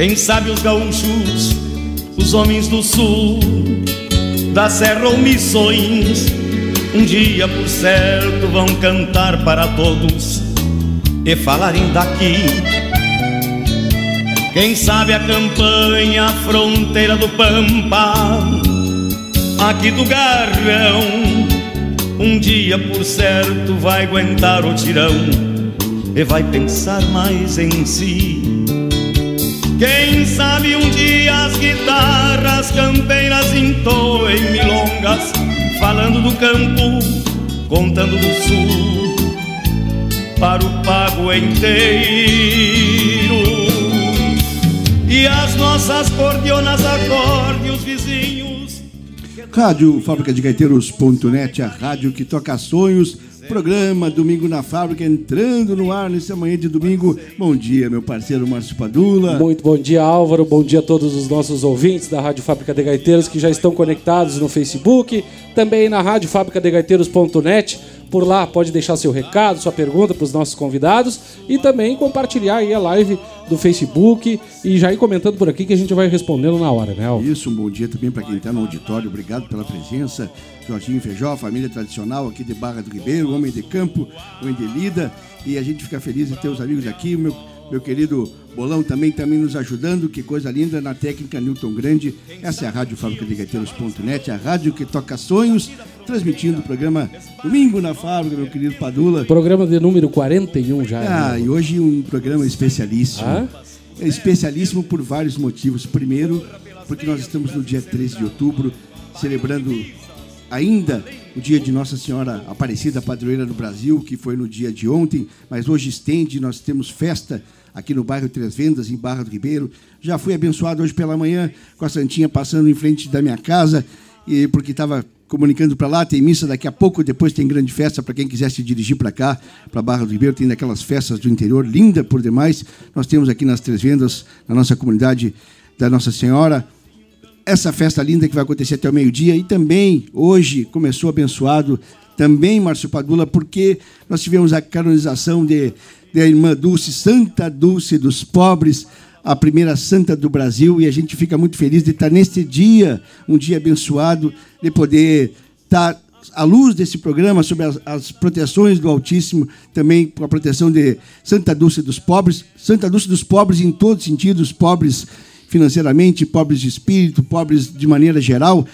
Quem sabe os gaúchos, os homens do sul, da serra ou missões, um dia por certo vão cantar para todos e falarem daqui. Quem sabe a campanha, a fronteira do Pampa, aqui do Garrão, um dia por certo vai aguentar o tirão e vai pensar mais em si. Quem sabe um dia as guitarras campeiras entoem milongas, falando do campo, contando do sul, para o pago inteiro. E as nossas cordionas acorde os vizinhos. Rádio Fábrica de Gaiteiros.net, a rádio que toca sonhos Programa Domingo na Fábrica entrando no ar nesse manhã de domingo. Bom dia, meu parceiro Márcio Padula. Muito bom dia, Álvaro. Bom dia a todos os nossos ouvintes da Rádio Fábrica de Gaiteiros que já estão conectados no Facebook, também na Rádio Fábrica de Gaiteiros.net por lá pode deixar seu recado, sua pergunta para os nossos convidados e também compartilhar aí a live do Facebook e já ir comentando por aqui que a gente vai respondendo na hora, né? Isso, um bom dia também para quem está no auditório. Obrigado pela presença. Jorginho Feijó, família tradicional aqui de Barra do Ribeiro, homem de campo, homem de lida. E a gente fica feliz de ter os amigos aqui. Meu meu querido Bolão também também nos ajudando, que coisa linda, na técnica Newton Grande. Essa é a Rádio Fábrica de Gaiteiros.net, a rádio que toca sonhos, transmitindo o programa Domingo na Fábrica, meu querido Padula. Programa de número 41 já. Ah, né? e hoje um programa especialíssimo. Ah? É especialíssimo por vários motivos. Primeiro, porque nós estamos no dia 13 de outubro, celebrando ainda o dia de Nossa Senhora Aparecida, padroeira do Brasil, que foi no dia de ontem, mas hoje estende, nós temos festa aqui no bairro Três Vendas, em Barra do Ribeiro. Já fui abençoado hoje pela manhã com a Santinha passando em frente da minha casa, e porque estava comunicando para lá, tem missa daqui a pouco, depois tem grande festa para quem quiser se dirigir para cá, para Barra do Ribeiro, tem daquelas festas do interior, linda por demais. Nós temos aqui nas Três Vendas, na nossa comunidade da Nossa Senhora, essa festa linda que vai acontecer até o meio-dia e também hoje começou abençoado também Márcio Padula, porque nós tivemos a canonização de da irmã Dulce, Santa Dulce dos pobres, a primeira santa do Brasil, e a gente fica muito feliz de estar neste dia, um dia abençoado, de poder estar à luz desse programa sobre as, as, proteções do Altíssimo, também com a proteção de Santa Dulce dos pobres, Santa Dulce dos pobres em todos os sentidos, pobres financeiramente, pobres de espírito, pobres de maneira geral.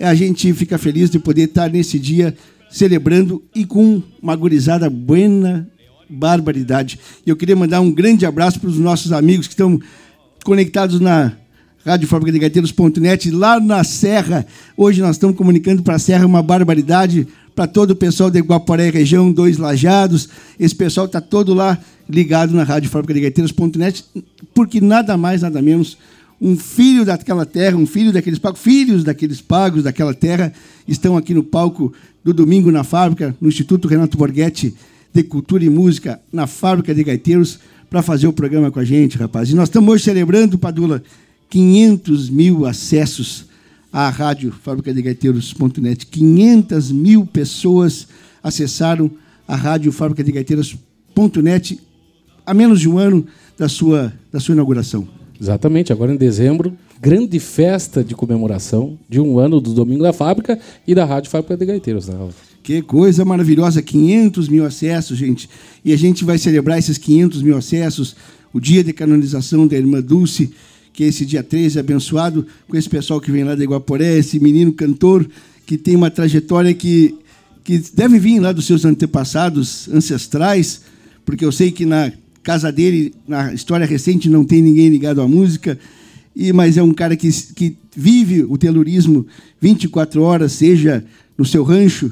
A gente fica feliz de poder estar nesse dia celebrando e com uma gurizada buena barbaridade. E eu queria mandar um grande abraço para os nossos amigos que estão conectados na Rádio Fábrica de Gaiteiros.net, lá na Serra. Hoje nós estamos comunicando para a Serra uma barbaridade para todo o pessoal da Iguaporé, região Dois Lajados. Esse pessoal está todo lá ligado na Rádio Fábrica de Gaiteiros.net, porque nada mais, nada menos, um filho daquela terra, um filho daqueles pagos, filhos daqueles pagos daquela terra, estão aqui no palco do domingo na fábrica, no Instituto Renato Borghetti de Cultura e Música na Fábrica de Gaiteiros para fazer o programa com a gente, rapaz. E nós estamos hoje celebrando, Padula, 500 mil acessos à rádio Fábrica de Gaiteiros.net. 500 mil pessoas acessaram a rádio Fábrica de Gaiteiros.net há menos de um ano da sua, da sua inauguração. Exatamente, agora em dezembro, grande festa de comemoração de um ano do Domingo da Fábrica e da Rádio Fábrica de Gaiteiros, né, que coisa maravilhosa, 500 mil acessos, gente. E a gente vai celebrar esses 500 mil acessos, o dia de canonização da irmã Dulce, que é esse dia 13, abençoado, com esse pessoal que vem lá da Iguaporé, esse menino cantor que tem uma trajetória que, que deve vir lá dos seus antepassados ancestrais, porque eu sei que na casa dele, na história recente, não tem ninguém ligado à música, e mas é um cara que, que vive o telurismo 24 horas, seja no seu rancho,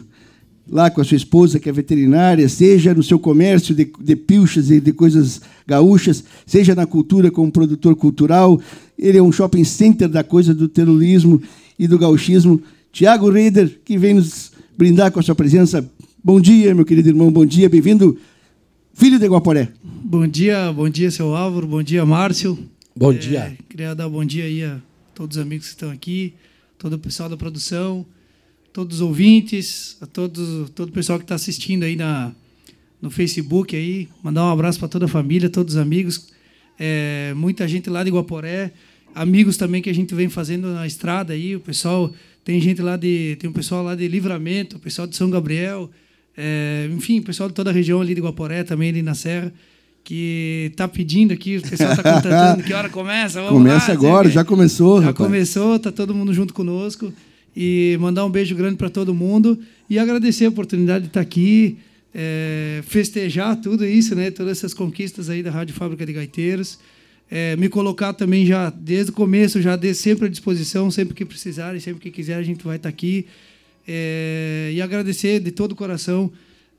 lá com a sua esposa, que é veterinária, seja no seu comércio de, de pilchas e de coisas gaúchas, seja na cultura como produtor cultural. Ele é um shopping center da coisa do terrorismo e do gauchismo. Tiago Reider, que vem nos brindar com a sua presença. Bom dia, meu querido irmão, bom dia, bem-vindo, filho de Guaporé. Bom dia, bom dia, seu Álvaro, bom dia, Márcio. Bom dia. É, queria dar bom dia aí a todos os amigos que estão aqui, todo o pessoal da produção, todos os ouvintes, a todos, todo o pessoal que está assistindo aí na, no Facebook aí, mandar um abraço para toda a família, todos os amigos. é, muita gente lá de Guaporé, amigos também que a gente vem fazendo na estrada aí, o pessoal tem gente lá de tem um pessoal lá de Livramento, o pessoal de São Gabriel, é, enfim, o pessoal de toda a região ali de Guaporé também ali na Serra que está pedindo aqui, o pessoal está contratando, que hora começa? Vamos começa lá, agora, já começou. Já rapaz. começou, tá todo mundo junto conosco e mandar um beijo grande para todo mundo e agradecer a oportunidade de estar aqui, é, festejar tudo isso, né? Todas essas conquistas aí da Rádio Fábrica de Gaiteiros. É, me colocar também já desde o começo, já de, sempre à disposição, sempre que precisarem, sempre que quiser, a gente vai estar aqui. É, e agradecer de todo o coração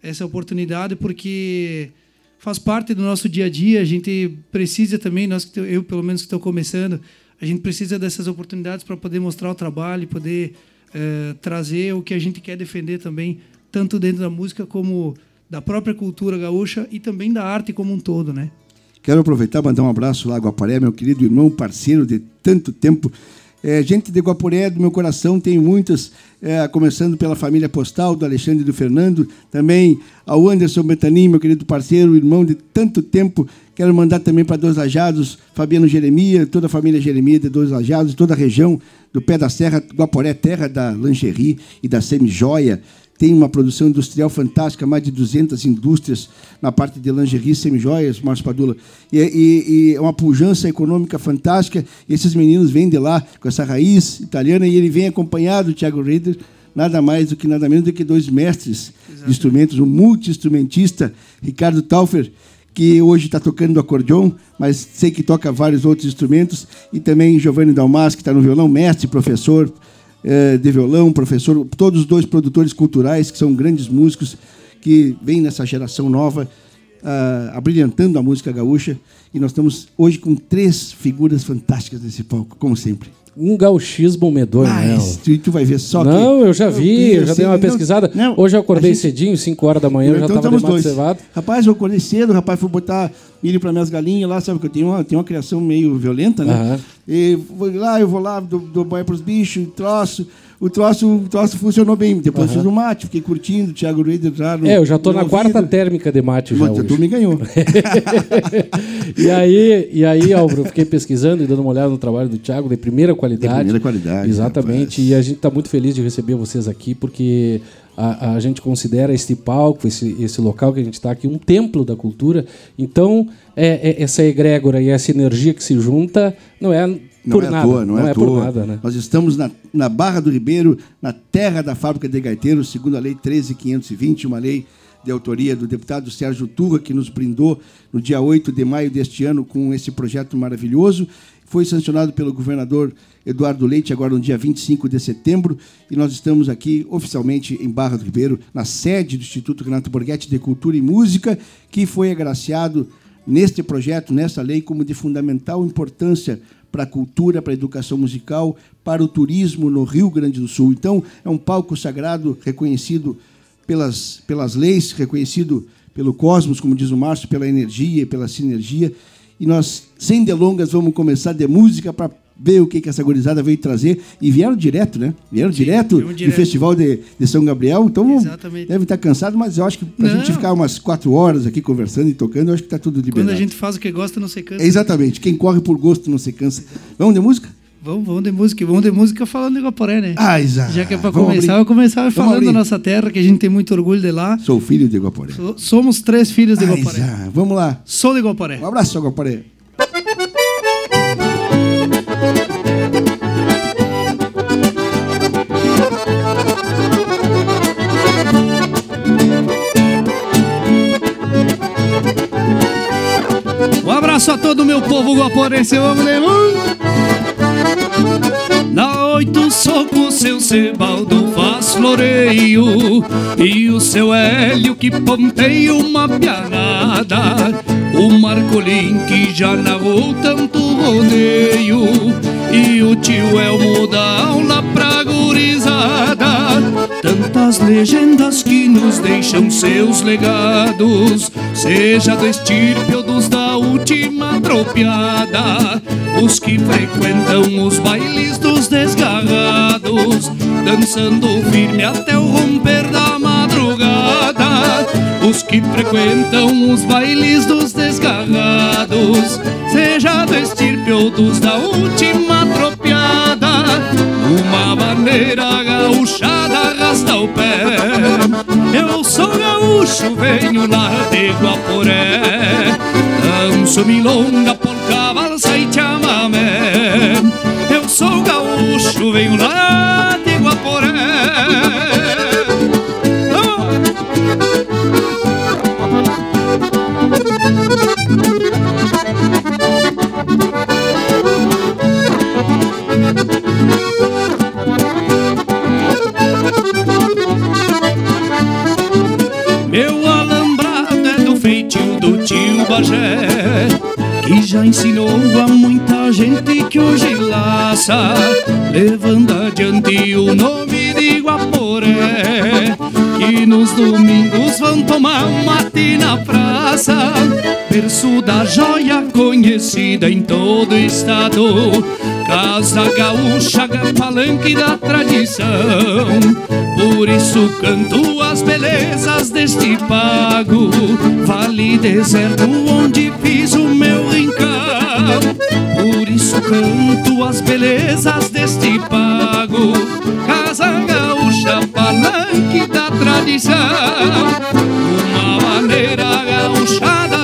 essa oportunidade, porque faz parte do nosso dia a dia. A gente precisa também, nós, eu pelo menos que estou começando, a gente precisa dessas oportunidades para poder mostrar o trabalho, poder é, trazer o que a gente quer defender também, tanto dentro da música como da própria cultura gaúcha e também da arte como um todo, né? Quero aproveitar e mandar um abraço lá, Guaparé, meu querido irmão, parceiro de tanto tempo. É, gente de Guaporé, do meu coração, tenho muitas, é, começando pela família postal, do Alexandre e do Fernando, também ao Anderson Betanin, meu querido parceiro, irmão de tanto tempo. Quero mandar também para Dois Lajados, Fabiano Jeremia, toda a família Jeremia de Dois Lajados, toda a região do Pé da Serra, Guaporé, terra da lingerie e da semi-joia tem uma produção industrial fantástica, mais de 200 indústrias na parte de lingerie, semijoias, Márcio Padula. E, e, e, é uma pujança econômica fantástica. E esses meninos vêm de lá com essa raiz italiana e ele vem acompanhado do Thiago Reiter, nada mais do que nada menos do que dois mestres Exatamente. de instrumentos, um multi-instrumentista, Ricardo Taufer, que hoje está tocando acordeon, mas sei que toca vários outros instrumentos, e também Giovanni Dalmas, que está no violão, mestre, professor, de violão, professor, todos os dois produtores culturais, que são grandes músicos, que vêm nessa geração nova, uh, abrilhantando a música gaúcha. E nós estamos hoje com três figuras fantásticas nesse palco, como sempre um gauchismo medonho. Mas, tu, tu vai ver só Não, que... eu já vi, eu já dei uma pesquisada. Não, Hoje eu acordei gente... cedinho, 5 horas da manhã, eu então já estava dois. cevado. Rapaz, eu acordei cedo, rapaz, fui botar milho para minhas galinhas lá, sabe que eu tenho uma, tenho uma criação meio violenta, né? Uhum. E vou lá, eu vou lá, dou, dou banho pros bichos, troço o troço, o troço funcionou bem. Depois uhum. fiz o mate, fiquei curtindo, o Thiago Reis já no, É, eu já estou na quarta térmica de mate já Tu me ganhou. e aí, e aí Álvaro, fiquei pesquisando e dando uma olhada no trabalho do Thiago, de primeira qualidade. De primeira qualidade. Exatamente. Rapaz. E a gente está muito feliz de receber vocês aqui, porque a, a, gente considera este palco, esse, esse local que a gente está aqui, um templo da cultura. Então, é, é, essa egrégora e essa energia que se junta não é não por é nada. à toa, não, não é, é toa. Nada, né? Nós estamos na, na Barra do Ribeiro, na terra da fábrica de gaiteiros, segundo a Lei 13520, uma lei de autoria do deputado Sérgio Turra, que nos brindou no dia 8 de maio deste ano com esse projeto maravilhoso. Foi sancionado pelo governador Eduardo Leite agora no dia 25 de setembro e nós estamos aqui oficialmente em Barra do Ribeiro, na sede do Instituto Renato Borghetti de Cultura e Música, que foi agraciado neste projeto, nessa lei, como de fundamental importância para a cultura, para a educação musical, para o turismo no Rio Grande do Sul. Então, é um palco sagrado reconhecido pelas, pelas leis, reconhecido pelo cosmos, como diz o Márcio, pela energia e pela sinergia. E nós, sem delongas, vamos começar de música para ver o que, que essa gorizada veio trazer. E vieram direto, né? Vieram Sim, direto, direto do Festival de, de São Gabriel. Então, Exatamente. deve estar cansado, mas eu acho que para a gente ficar umas quatro horas aqui conversando e tocando, eu acho que está tudo liberado. Quando a gente faz o que gosta, não se cansa. Exatamente. Quem corre por gosto não se cansa. Vamos de música? Vamos, vamos de música. Vamos de música falando de Guaporé, né? Ah, exato. Já que é para começar, eu começar falando da nossa terra, que a gente tem muito orgulho de lá. Sou filho de Guaporé. So, somos três filhos de ah, Guaporé. Exato. Vamos lá. Sou de Guaporé. Um abraço, Guaporé. Um abraço a todo o meu povo guaporense, vamos levar. Na oito soco seu Sebaldo faz floreio. E o seu Hélio que ponteia uma pianada. O Marcolim que já narrou tanto rodeio. E o tio Elmo dá aula pra gurizada. Tantas legendas que nos deixam seus legados. Seja do estirpe ou dos da última tropiada Os que frequentam os bailes dos desgarrados Dançando firme até o romper da madrugada os que frequentam os bailes dos desgarrados, seja do estirpe ou dos da última tropiada, uma maneira gaúchada arrasta o pé. Eu sou gaúcho, venho lá de Guaporé, danço milonga, polca, valsa e chamamé. Eu sou gaúcho, venho lá de Guaporé. Que já ensinou a muita gente que hoje laça Levando adiante o nome de Guaporé Que nos domingos vão tomar mate na praça. Berço da joia conhecida em todo o estado Casa gaúcha, palanque da tradição Por isso canto as belezas deste pago. Vale deserto onde fiz o meu rincão Por isso canto as belezas deste pago. Casa gaúcha, palanque da tradição Uma maneira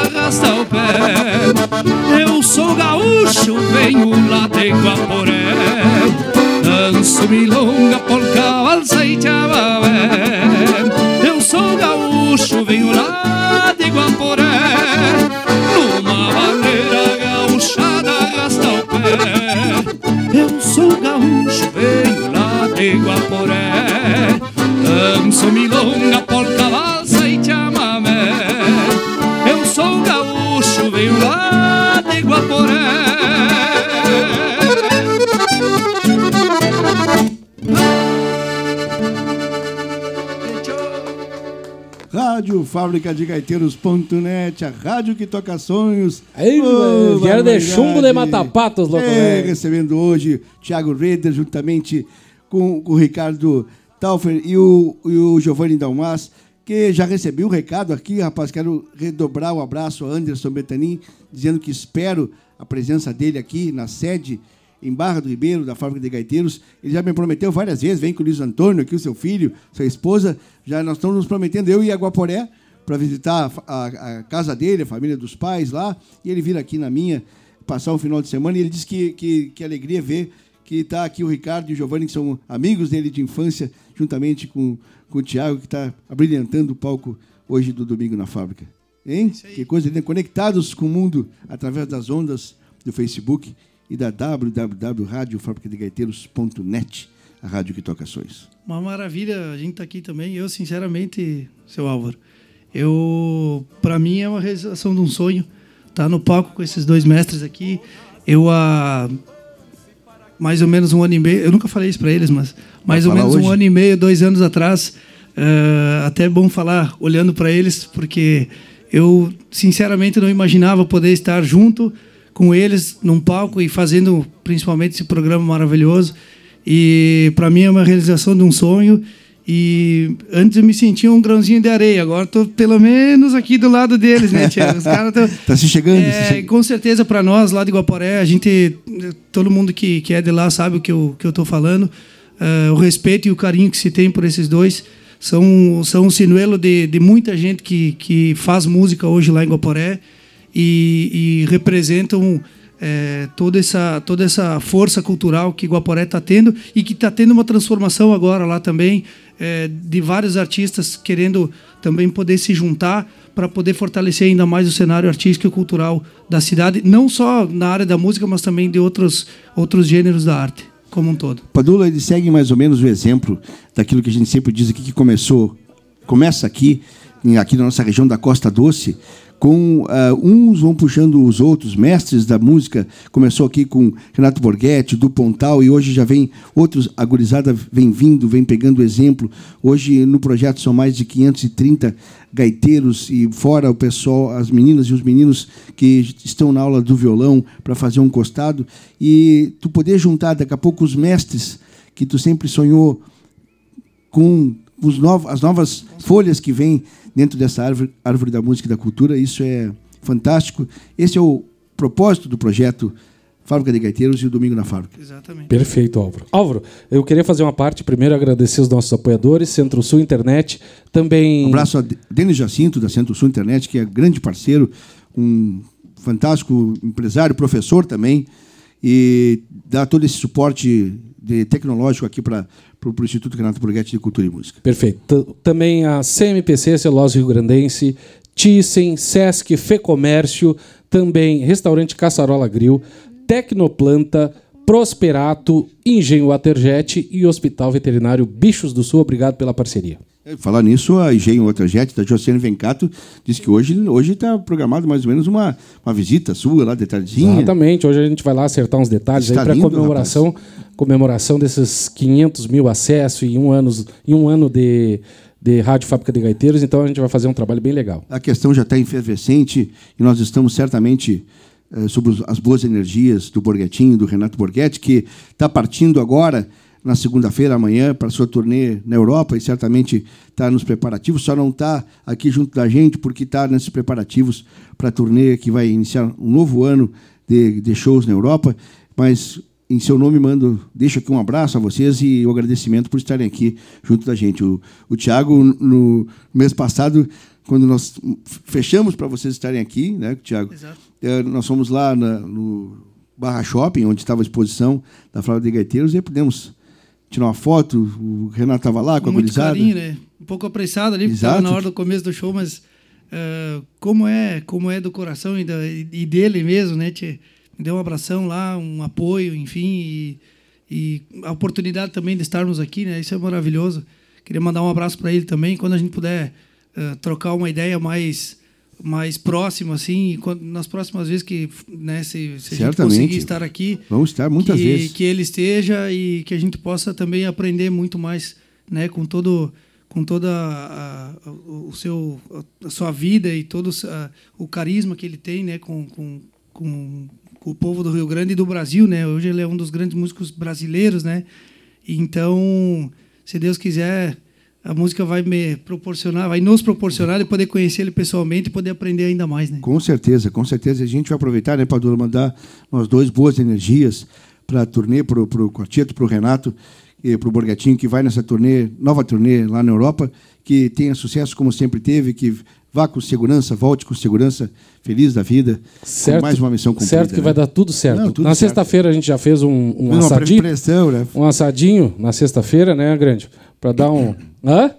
arrasta o pé. Eu sou gaúcho, venho lá de Guaporé. Danço milonga, polca, valsa e chamamé Eu sou gaúcho, venho lá de Guaporé. Numa maneira gaúchada arrasta o pé. Eu sou gaúcho, venho lá de Guaporé. Danço milonga, polca, lá de Guaporé Rádio Fábrica de Gaiteiros.net, a rádio que toca sonhos. Aí, Ô, vieram de chumbo de mata-patos, louco, É, recebendo hoje Thiago Reder, juntamente com, com o Ricardo Taufer e o, e o Giovanni Dalmas, que já recebi o recado aqui, rapaz. Quero redobrar o abraço ao Anderson Betanin, dizendo que espero a presença dele aqui na sede em Barra do Ribeiro, da Fábrica de Gaiteiros. Ele já me prometeu várias vezes, vem com o Luiz Antônio aqui, o seu filho, sua esposa. Já nós estamos nos prometendo, eu e a Guaporé, para visitar a, a- a casa dele, a família dos pais lá, e ele vir aqui na minha, passar um final de semana, e ele disse que, que, que alegria ver que está aqui o Ricardo e o Giovanni, que são amigos dele de infância, juntamente com, com o Tiago, que está abrilhantando o palco hoje do Domingo na Fábrica. Hein? Que coisa linda. Conectados com o mundo através das ondas do Facebook e da www.radiofabricadegaiteiros.net, a rádio que toca sonhos. Uma maravilha a gente tá aqui também. Eu, sinceramente, seu Álvaro, eu, para mim é uma realização de um sonho estar no palco com esses dois mestres aqui. Eu há mais ou menos um ano e meio, eu nunca falei isso para eles, mas mais ou menos hoje? um ano e meio, dois anos atrás, eh, até é bom falar olhando para eles, porque eu sinceramente não imaginava poder estar junto com eles num palco e fazendo principalmente esse programa maravilhoso. E para mim é uma realização de um sonho. E antes eu me sentia um grãozinho de areia, agora estou pelo menos aqui do lado deles, né, Tia? Os caras tão- Tá se chegando? é, se che- com certeza para nós lá de Guaporé, a gente, todo mundo que, que é de lá sabe o que eu que eu falando. É, o respeito e o carinho que se tem por esses dois são são um sinuelo de, de muita gente que, que faz música hoje lá em Guaporé e, e representam é, toda essa toda essa força cultural que Guaporé está tendo e que está tendo uma transformação agora lá também é, de vários artistas querendo também poder se juntar para poder fortalecer ainda mais o cenário artístico e cultural da cidade, não só na área da música, mas também de outros outros gêneros da arte como um todo. Padula, ele segue mais ou menos o exemplo daquilo que a gente sempre diz aqui, que começou, começa aqui, aqui na nossa região da Costa Doce, com ah, uns vão puxando os outros, mestres da música, começou aqui com Renato Borghetti, do Pontal, e hoje já vem outros, a gurizada vem vindo, vem pegando exemplo. Hoje no projeto são mais de 530 gaiteiros e fora o pessoal, as meninas e os meninos que estão na aula do violão para fazer um costado. E tu poder juntar daqui a pouco os mestres que tu sempre sonhou com os novos, as novas folhas que vêm dentro dessa árvore, árvore da música e da cultura. Isso é fantástico. Esse é o propósito do projeto Fábrica de Gaiteiros e o Domingo na Fábrica. Exatamente. Perfeito, Álvaro. Álvaro, eu queria fazer uma parte, primeiro agradecer os nossos apoiadores, Centro-Sul Internet, também... Um abraço a Denis Jacinto, da Centro-Sul Internet, que é grande parceiro, um fantástico empresário, professor também, e dá todo esse suporte de tecnológico aqui para o Instituto Renato Borghetti de Cultura e Música. Perfeito. Também a CMPC, Celulose Rio Grandense, Thyssen, Sesc, Fecomércio, também Restaurante Caçarola Grill, Tecnoplanta, Prosperato, Engenho Waterjet e Hospital Veterinário Bichos do Sul. Obrigado pela parceria. É, falar nisso, a Engenho Waterjet da Josiane Vencato disse que hoje hoje está programado mais ou menos uma, uma visita sua lá de tardezinha. Exatamente. Hoje a gente vai lá acertar uns detalhes para comemoração, comemoração desses 500 mil acessos em um ano, em um ano de, de Rádio Fábrica de Gaiteiros. Então a gente vai fazer um trabalho bem legal. A questão já está efervescente e nós estamos certamente eh, sobre as boas energias do Borghetinho, do Renato Borghetti, que está partindo agora na segunda-feira, amanhã, para sua turnê na Europa e certamente está nos preparativos. Só não está aqui junto da gente porque está nesses preparativos para a turnê que vai iniciar um novo ano de, de shows na Europa. Mas em seu nome mando, deixo aqui um abraço a vocês e o agradecimento por estarem aqui junto da gente. O, o Tiago, no mês passado, quando nós fechamos para vocês estarem aqui, né, Tiago? Exato. Eh, nós fomos lá na- no Barra Shopping, onde estava a exposição da Flávia de Gaiteiros, e pudemos tirar uma foto. O Renato estava lá com a muito gurizada. carinho, né? Um pouco apressado ali, Exato. na hora do começo do show, mas ah, como é como é do coração e, da- e dele mesmo, né? Tchê? Me deu um abração lá, um apoio, enfim, e, e a oportunidade também de estarmos aqui, né? Isso é maravilhoso. Queria mandar um abraço para ele também, quando a gente puder ah, trocar uma ideia mais mais próxima, assim, quando, nas próximas vezes que, né, se, se a gente conseguir estar aqui, Vamos estar muitas que, vezes. que ele esteja e que a gente possa também aprender muito mais, né, com todo com toda a, a- o seu a sua vida e todo a- o carisma que ele tem, né, com, com, com, com o povo do Rio Grande e do Brasil, né? Hoje ele é um dos grandes músicos brasileiros, né? Então, se Deus quiser, a música vai me proporcionar, vai nos proporcionar de poder conhecer ele pessoalmente e poder aprender ainda mais, né? Com certeza, com certeza. A gente vai aproveitar, né, Padula, mandar nós dois boas energias para a turnê, para o Quarteto, para o Renato e para o Borgatinho, que vai nessa turnê, nova turnê lá na Europa, que tenha sucesso como sempre teve, que vá com segurança, volte com segurança, feliz da vida, Certo, com mais uma missão cumprida. certo que né? vai dar tudo certo. Não, tudo na sexta-feira a gente já fez um, um Não, assadinho, né? um assadinho na sexta-feira, né, grande, para dar um, hã?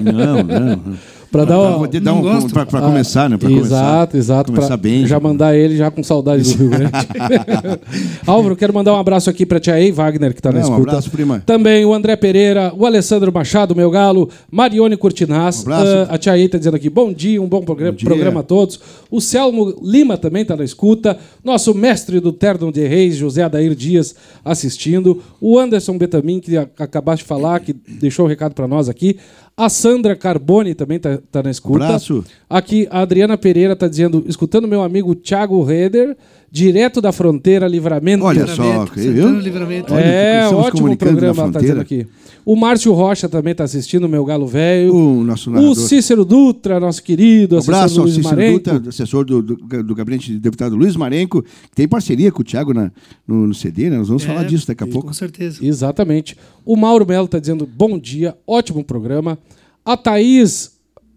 Não, não. Para dar Pra dar não um, gosto. pra, pra Ah, começar, né? Pra exato, começar, exato. Começar pra bem. Já mandar ele já com saudade do Rio Grande. Álvaro, quero mandar um abraço aqui pra Tia Ei Wagner, que tá na Não, um escuta. abraço, prima. Também o André Pereira, o Alessandro Machado, meu galo, Marione Curtinaz. Um abraço. Ah, a Tia Ei tá dizendo aqui, bom dia, um bom programa, Bom programa a todos. O Selmo Lima também tá na escuta. Nosso mestre do Terno de Reis, José Adair Dias, assistindo. O Anderson Betamin, que acabaste de falar, que deixou o recado pra nós aqui. A Sandra Carboni também tá, tá na escuta. Abraço. Aqui, a Adriana Pereira está dizendo, escutando meu amigo Thiago Reder, direto da fronteira Livramento. Olha só, Livramento, viu? Livramento. Olha, é, estamos ótimo comunicando programa, tá dizendo fronteira. aqui. O Márcio Rocha também está assistindo, meu galo velho. O nosso O narrador. Cícero Dutra, nosso querido, Um assessor abraço do ao Luiz Cícero Marenco. Dutra, assessor do, do, do gabinete de deputado Luiz Marenco, que tem parceria com o Thiago na, no, no CD, né? Nós vamos É, falar disso daqui a pouco. Com certeza. Exatamente. O Mauro Melo está dizendo bom dia, ótimo programa. A Thaís,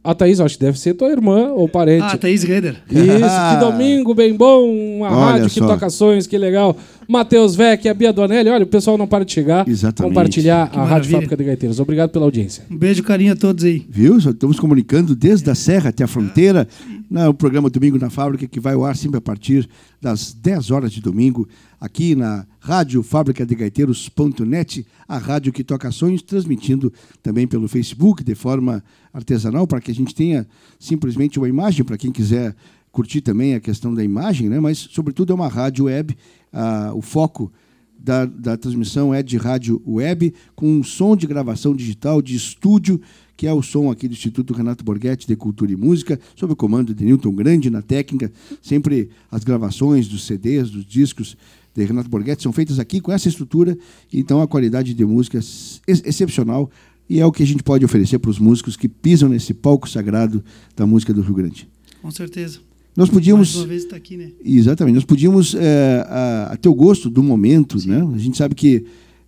a Thaís, eu acho que deve ser tua irmã ou parente. Ah, Thaís Reder. Isso, que domingo bem bom, uma Olha rádio que só. toca sonhos, que legal. Matheus Vec, a Bia Donelli, olha, o pessoal não para de chegar. Exatamente. Compartilhar Que a Rádio. Fábrica de Gaiteiros. Obrigado pela audiência. Um beijo, carinho a todos aí. Viu? Estamos comunicando desde a Serra até a fronteira. No programa Domingo na Fábrica, que vai ao ar sempre a partir das 10 horas de domingo, aqui na Rádio Fábrica de Gaiteiros.net, a rádio que toca sonhos, transmitindo também pelo Facebook de forma artesanal, para que a gente tenha simplesmente uma imagem para quem quiser curtir também a questão da imagem, né? mas, sobretudo, é uma rádio web. Ah, o foco da, da transmissão é de rádio web, com um som de gravação digital de estúdio, que é o som aqui do Instituto Renato Borghetti de Cultura e Música, sob o comando de Newton Grande na técnica. Sempre as gravações dos CDs, dos discos de Renato Borghetti são feitas aqui com essa estrutura, então a qualidade de música é ex- excepcional E é o que a gente pode oferecer para os músicos que pisam nesse palco sagrado da música do Rio Grande. Com certeza. Nós podíamos. Mais uma vez está aqui, né? Exatamente. Nós podíamos, é, a, a teu gosto do momento, Sim. né? A gente sabe que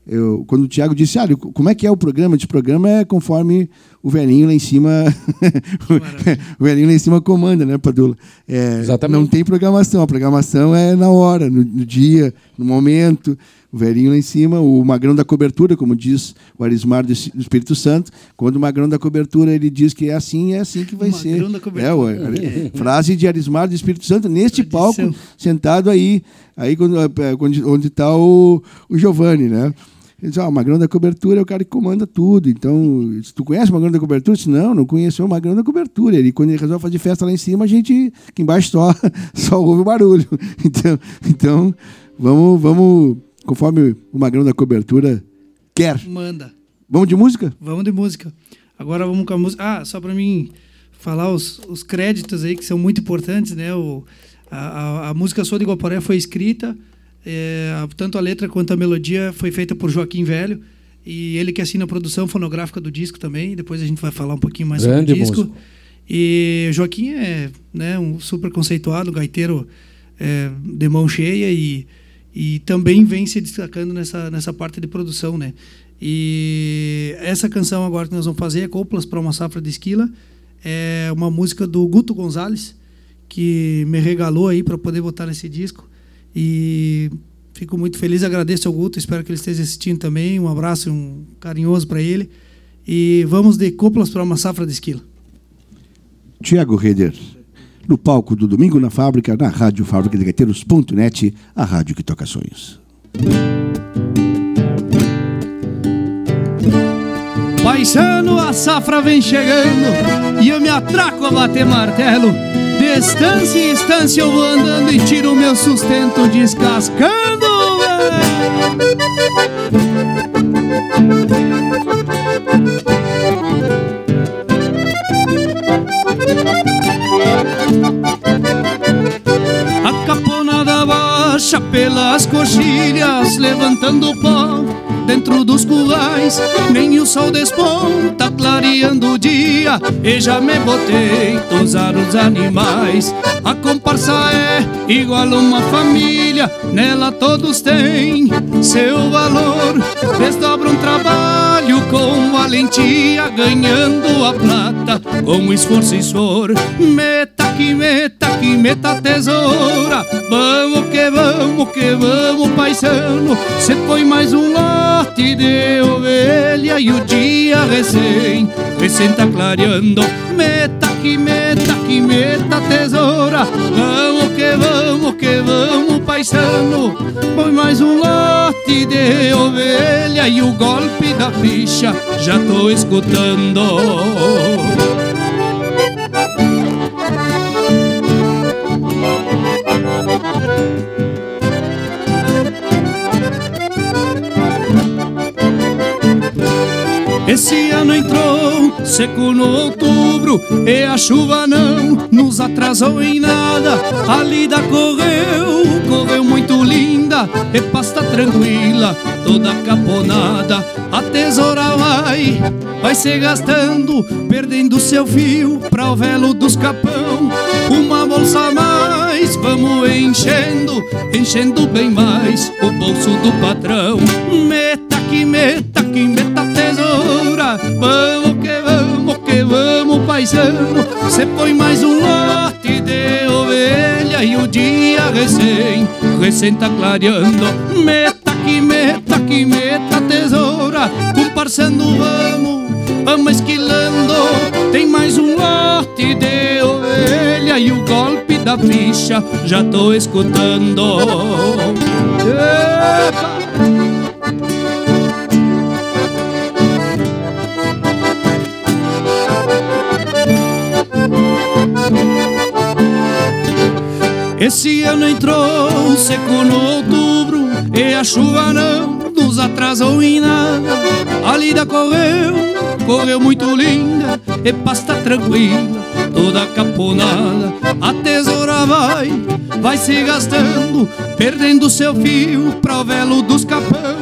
eu, quando o Tiago disse, ah, como é que é o programa? Esse programa é conforme o velhinho lá em cima, o velhinho lá em cima comanda, né, Padula? É, Exatamente. Não tem programação, a programação é na hora, no, no, dia, no momento. O velhinho lá em cima, o magrão da cobertura, como diz o Arismar do Espírito Santo, quando o magrão da cobertura ele diz que é assim, é assim que vai ser. Magrão da cobertura. É, é, frase de Arismar do Espírito Santo, neste Tradição. palco, sentado aí, aí quando, é, onde está o, o Giovanni, né? Ele disse, ah, o Magrão da Cobertura é o cara que comanda tudo. Então, tu conhece o Magrão da Cobertura? Eu disse, não, não conheceu o Magrão da Cobertura. Ele, quando ele resolve fazer festa lá em cima, a gente, aqui embaixo só, só ouve o barulho. Então, então vamos, vamos, conforme o Magrão da Cobertura quer. Manda. Vamos de música? Vamos de música. Agora vamos com a música. Ah, só para mim falar os, os créditos aí que são muito importantes, né? O, a, a, a música Sou de Guaporé foi escrita é, tanto a letra quanto a melodia foi feita por Joaquim Velho. E ele que assina a produção fonográfica do disco também. Depois a gente vai falar um pouquinho mais Grande sobre o disco. Músico. E Joaquim é né, um super conceituado, gaiteiro é, de mão cheia e, e também vem se destacando nessa, nessa parte de produção. Né? E essa canção agora que nós vamos fazer é Coplas para uma Safra de Esquila. É uma música do Guto Gonzalez, que me regalou aí para poder botar nesse disco. E fico muito feliz, agradeço ao Guto, espero que ele esteja assistindo também. Um abraço um carinhoso para ele. E vamos de cúpulas para uma safra de esquila. Tiago Reder, no palco do Domingo na Fábrica, na Rádio Fábrica de Gaiteiros.net, a rádio que toca sonhos. Paisano, a safra vem chegando e eu me atraco a bater martelo de estância em estância eu vou andando e tiro o meu sustento descascando, A pelas coxilhas, levantando pó dentro dos currais. Nem o sol desponta clareando o dia. E já me botei tosar os animais. A comparsa é igual uma família Nela todos têm seu valor. Desdobra um trabalho com valentia Ganhando a plata com esforço e suor. Meta meta, que meta tesoura. Vamos que vamos, que vamos paisano. Cê foi mais um lote de ovelha E o dia recém, recém tá clareando. Meta que meta, que meta tesoura. Vamos que vamos, que vamos paisano. Foi mais um lote de ovelha E o golpe da ficha já tô escutando Esse ano entrou seco no outubro E a chuva não nos atrasou em nada. A lida correu, correu muito linda E pasta tranquila, toda caponada. A tesoura vai, vai se gastando Perdendo seu fio pra o velo dos capão Uma bolsa a mais, vamos enchendo Enchendo bem mais o bolso do patrão. Meta que meta, que meta tesoura. Vamos que vamos, que vamos paisano. Cê põe mais um lote de ovelha E o dia recém, recém tá clareando. Meta que meta, que meta tesoura. Comparsando vamos, vamos esquilando Tem mais um lote de ovelha E o golpe da ficha já tô escutando Epa! Esse ano entrou seco no outubro E a chuva não nos atrasou em nada A lida correu, correu muito linda E pasta tranquila, toda caponada. A tesoura vai, vai se gastando, perdendo seu fio pra o velo dos capão.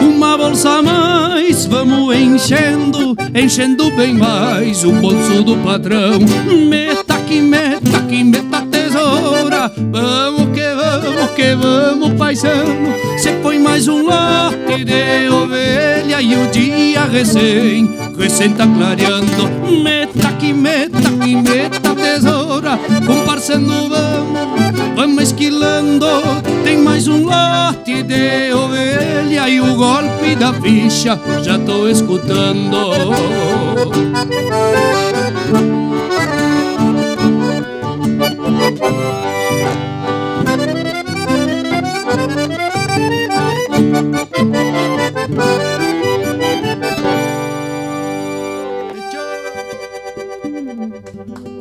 Uma bolsa a mais, vamos enchendo, enchendo bem mais o bolso do patrão. Meta que meta que meta vamos que vamos que vamos paisano. Cê põe mais um lote de ovelha e o dia recém, recém tá clareando. Meta que meta que meta tesoura, comparsando vamos, vamos esquilando. Tem mais um lote de ovelha e o golpe da ficha já tô escutando.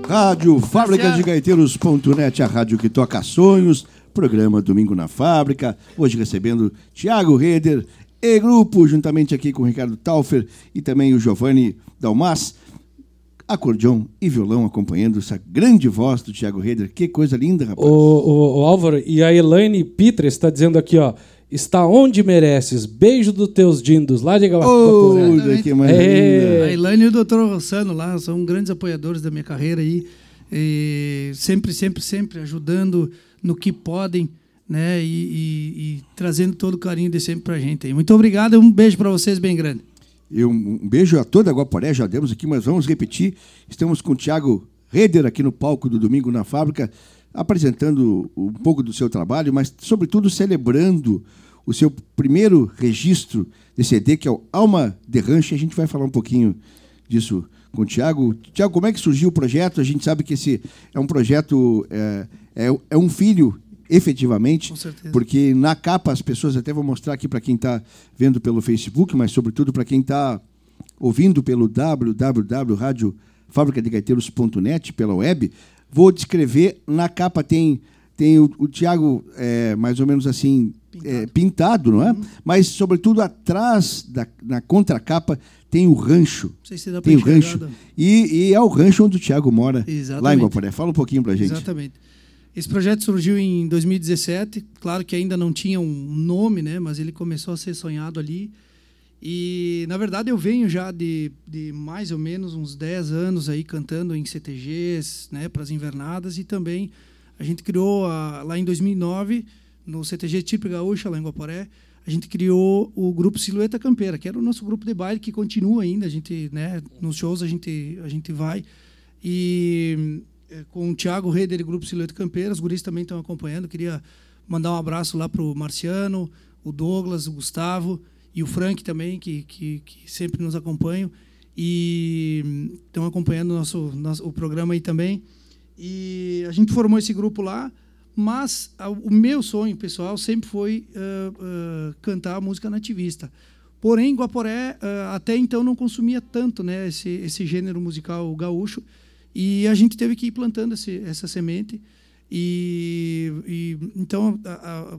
Rádio Fábrica de Gaiteiros.net, a rádio que toca sonhos. Programa Domingo na Fábrica. Hoje recebendo Tiago Reder e grupo, juntamente aqui com o Ricardo Taufer e também o Giovanni Dalmas. Acordeão e violão acompanhando essa grande voz do Tiago Reder. Que coisa linda, rapaz. O, o, o Álvaro e a Elaine Pitres está dizendo aqui, ó. Está onde mereces. Beijo dos teus dindos lá de Guaporé. Olha que maravilha. É. A Ilane e o doutor Rossano lá são grandes apoiadores da minha carreira aí. E sempre, sempre, sempre ajudando no que podem, né? E, e- e trazendo todo o carinho de sempre pra gente aí. Muito obrigado, um beijo para vocês bem grande. E um, um beijo a toda a Guaporé, já demos aqui, mas vamos repetir. Estamos com o Tiago Reder aqui no palco do Domingo na Fábrica, apresentando um pouco do seu trabalho, mas, sobretudo, celebrando o seu primeiro registro de CD, que é o Alma de Rancho. E a gente vai falar um pouquinho disso com o Tiago. Tiago, como é que surgiu o projeto? A gente sabe que esse é um projeto, é, é, é um filho, efetivamente, Com certeza. porque na capa as pessoas, até vou mostrar aqui para quem está vendo pelo Facebook, mas sobretudo para quem está ouvindo pelo www.radiofabricadegaiteiros.net, pela web, vou descrever, na capa tem, tem o, o Tiago é, mais ou menos assim, é, pintado, não é? Mas, sobretudo, atrás, da, na contracapa, tem o rancho. Não sei se Tem o rancho. E, e é o rancho onde o Tiago mora, lá em Exatamente. Guaporé. Fala um pouquinho pra gente. Exatamente. Esse projeto surgiu em 2017. Claro que ainda não tinha um nome, né? Mas ele começou a ser sonhado ali. E, na verdade, eu venho já de, de mais ou menos uns 10 anos aí cantando em CTGs, né? Para as invernadas. E também a gente criou, a- lá em 2009, no CTG Tipo Gaúcha, lá em Guaporé, a gente criou o grupo Silhueta Campeira, que era o nosso grupo de baile que continua ainda. A gente, né? Nos shows a gente, a gente vai. E eh, com o Thiago Reder e Grupo Silhueta Campeira, os guris também estão acompanhando. Queria mandar um abraço lá para o Marciano, o Douglas, o Gustavo e o Frank também, que, que, que sempre nos acompanham. E hum, estão acompanhando nosso, nosso, o programa aí também. E a gente formou esse grupo lá, mas a- o meu sonho pessoal sempre foi ah, ah, cantar música nativista. Porém, Guaporé ah, até então não consumia tanto né, esse, esse gênero musical gaúcho. E a gente teve que ir plantando esse, essa semente. E, e então a- a-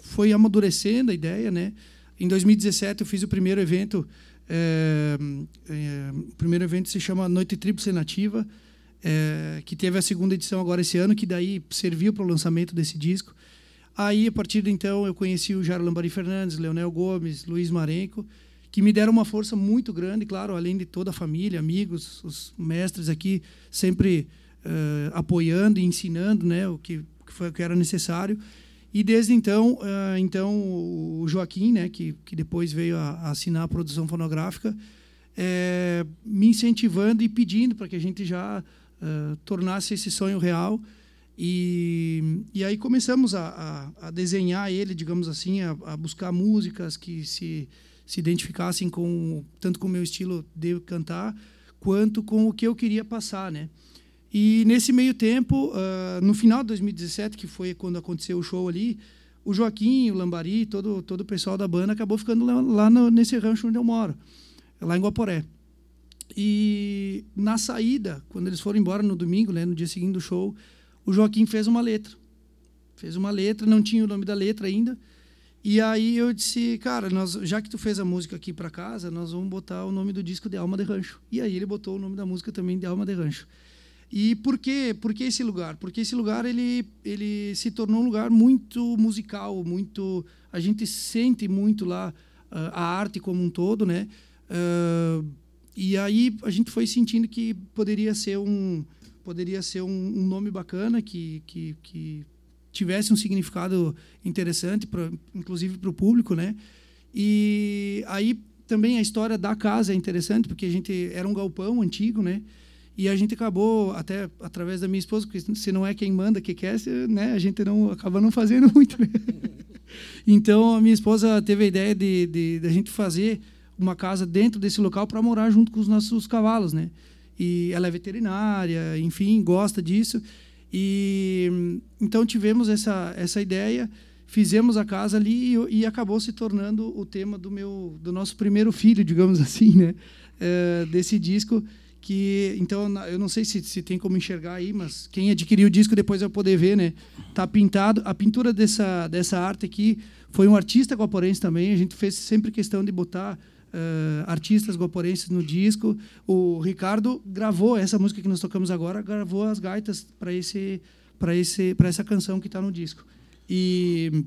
foi amadurecendo a ideia, né? Em 2017 eu fiz o primeiro evento. é, é, o primeiro evento se chama Noite Tríplice Nativa, é, que teve a segunda edição agora esse ano, que daí serviu para o lançamento desse disco. Aí, a partir de então, eu conheci o Jairo Lambari Fernandes, Leonel Gomes, Luiz Marenco, que me deram uma força muito grande, claro, além de toda a família, amigos, os mestres aqui sempre eh, apoiando e ensinando né, o que, que foi que era necessário. E desde então, eh, então o Joaquim, né, que, que depois veio a, a assinar a produção fonográfica, eh, me incentivando e pedindo para que a gente já eh, tornasse esse sonho real. E, e aí começamos a, a, a desenhar ele, digamos assim, a, a buscar músicas que se, se identificassem com tanto com o meu estilo de cantar, quanto com o que eu queria passar, né? E nesse meio tempo, ah, no final de 2017, que foi quando aconteceu o show ali, o Joaquim, o Lambari, todo, todo o pessoal da banda acabou ficando lá, lá no- nesse rancho onde eu moro, lá em Guaporé. E na saída, quando eles foram embora no domingo, né, no dia seguinte do show, o Joaquim fez uma letra. Fez uma letra, não tinha o nome da letra ainda. E aí eu disse, cara, nós, já que tu fez a música aqui para casa, nós vamos botar o nome do disco de Alma de Rancho. E aí ele botou o nome da música também de Alma de Rancho. E por quê? Por que esse lugar? Porque esse lugar ele, ele se tornou um lugar muito musical, muito a gente sente muito lá uh, a arte como um todo, né? Uh, e aí a gente foi sentindo que poderia ser um poderia ser um, um nome bacana que, que, que tivesse um significado interessante, pra, inclusive para o público, né? E aí também a história da casa é interessante porque a gente era um galpão antigo, né? E a gente acabou, até através da minha esposa, porque se não é quem manda, que quer, né, a gente não acaba não fazendo muito. Né? Então, a minha esposa teve a ideia de, de, de a gente fazer uma casa dentro desse local para morar junto com os nossos cavalos, né? E ela é veterinária, enfim, gosta disso. E então tivemos essa essa ideia, fizemos a casa ali e, e acabou se tornando o tema do meu do nosso primeiro filho, digamos assim, né? É, desse disco que então eu não sei se, se tem como enxergar aí, mas quem adquiriu o disco depois vai poder ver, né? Tá pintado. A pintura dessa dessa arte aqui foi um artista guaporense também. A gente fez sempre questão de botar uh, artistas guaporenses no disco. O Ricardo gravou essa música que nós tocamos agora, gravou as gaitas para esse para esse para essa canção que está no disco. E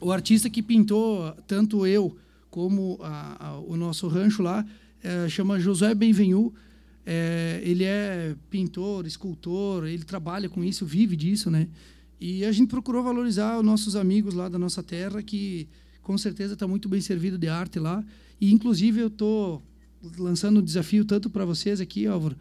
o artista que pintou tanto eu como a, a, o nosso rancho lá uh, chama José Benvenu é, ele é pintor, escultor, ele trabalha com isso, vive disso, né? E a gente procurou valorizar os nossos amigos lá da nossa terra, que com certeza está muito bem servido de arte lá. E inclusive eu estou lançando um desafio tanto para vocês aqui, Álvaro,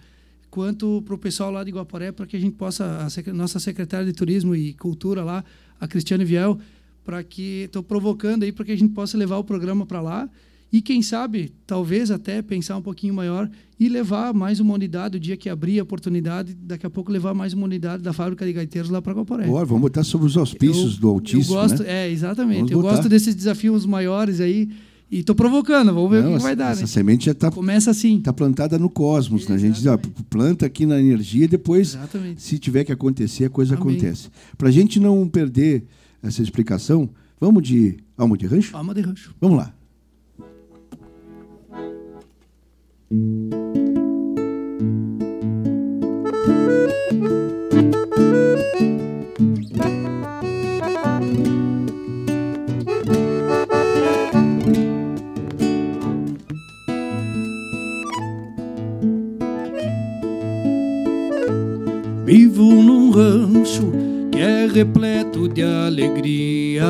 quanto para o pessoal lá de Guaporé, para que a gente possa, a nossa secretária de Turismo e Cultura lá, a Cristiane Viel, para que estou provocando aí para que a gente possa levar o programa para lá e quem sabe, talvez até pensar um pouquinho maior e levar mais uma unidade, o dia que abrir a oportunidade, daqui a pouco levar mais uma unidade da fábrica de gaiteiros lá para Guaporé. Bora, vamos botar sobre os auspícios eu, do Altíssimo, eu gosto, né? É, exatamente. Vamos eu botar. gosto desses desafios maiores aí e estou provocando, vamos ver Não, o que vai dar. Essa né? semente já está Começa assim. Está plantada no cosmos, né? A gente diz, ó, planta aqui na energia e depois, exatamente. se tiver que acontecer, a coisa Amém. acontece. Para a gente não perder essa explicação, vamos de alma de rancho? Alma de rancho. Vamos lá. Vivo num rancho que é repleto de alegria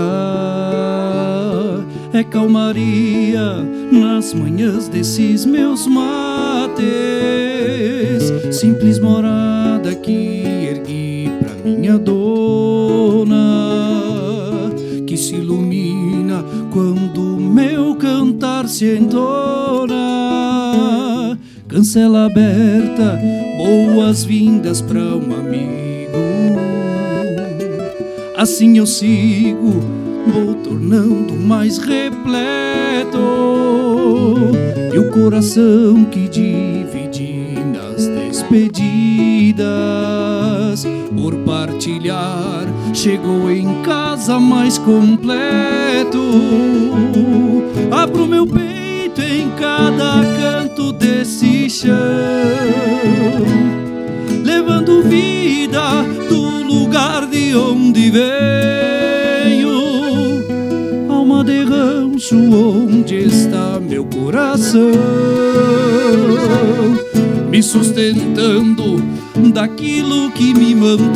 é calmaria nas manhãs desses meus mates. Simples morada que ergui pra minha dona, que se ilumina quando meu cantar se entona. Cancela aberta, boas-vindas pra um amigo. Assim eu sigo vou tornando mais repleto e o coração que dividi nas despedidas por partilhar chegou em casa mais completo. Abro meu peito em cada canto desse chão, levando vida do lugar de onde veio de rancho onde está meu coração, me sustentando daquilo que me mantenho.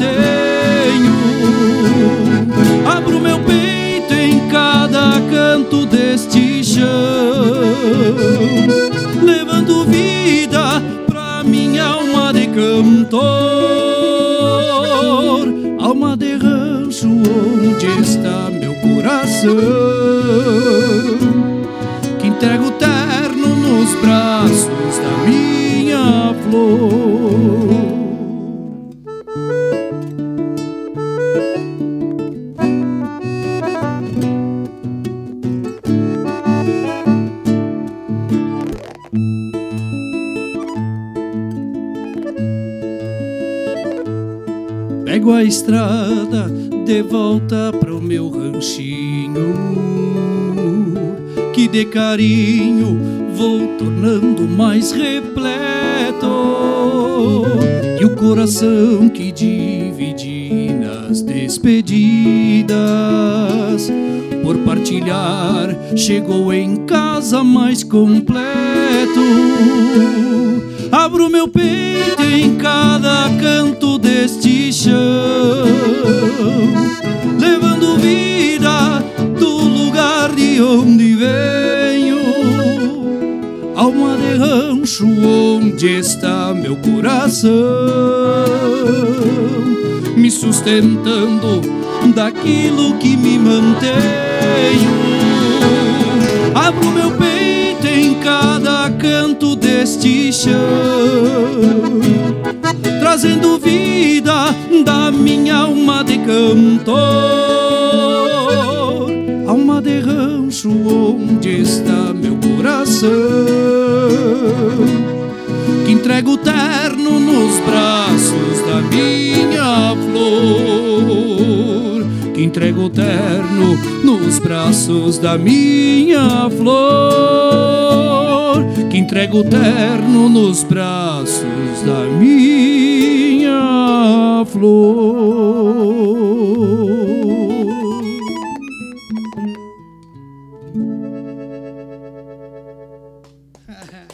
Abro meu peito em cada canto chão, levando vida pra minha alma de cantor, alma de rancho onde está meu coração que entrego terno nos braços da minha flor. Estrada de volta pro meu ranchinho que de carinho vou tornando mais repleto. E o coração que dividi nas despedidas. Por partilhar, chegou em casa mais completo. Abro meu peito em cada canto deste chão, levando vida do lugar de onde venho. Alma de rancho, onde está meu coração? Me sustentando daquilo que me mantenho. Abro meu peito em cada canto deste chão, trazendo vida da minha alma de cantor. Alma de rancho, onde está meu coração? Que entrego terno nos braços da minha flor. Que entrego terno nos braços da minha flor. Que entrego terno nos braços da minha flor.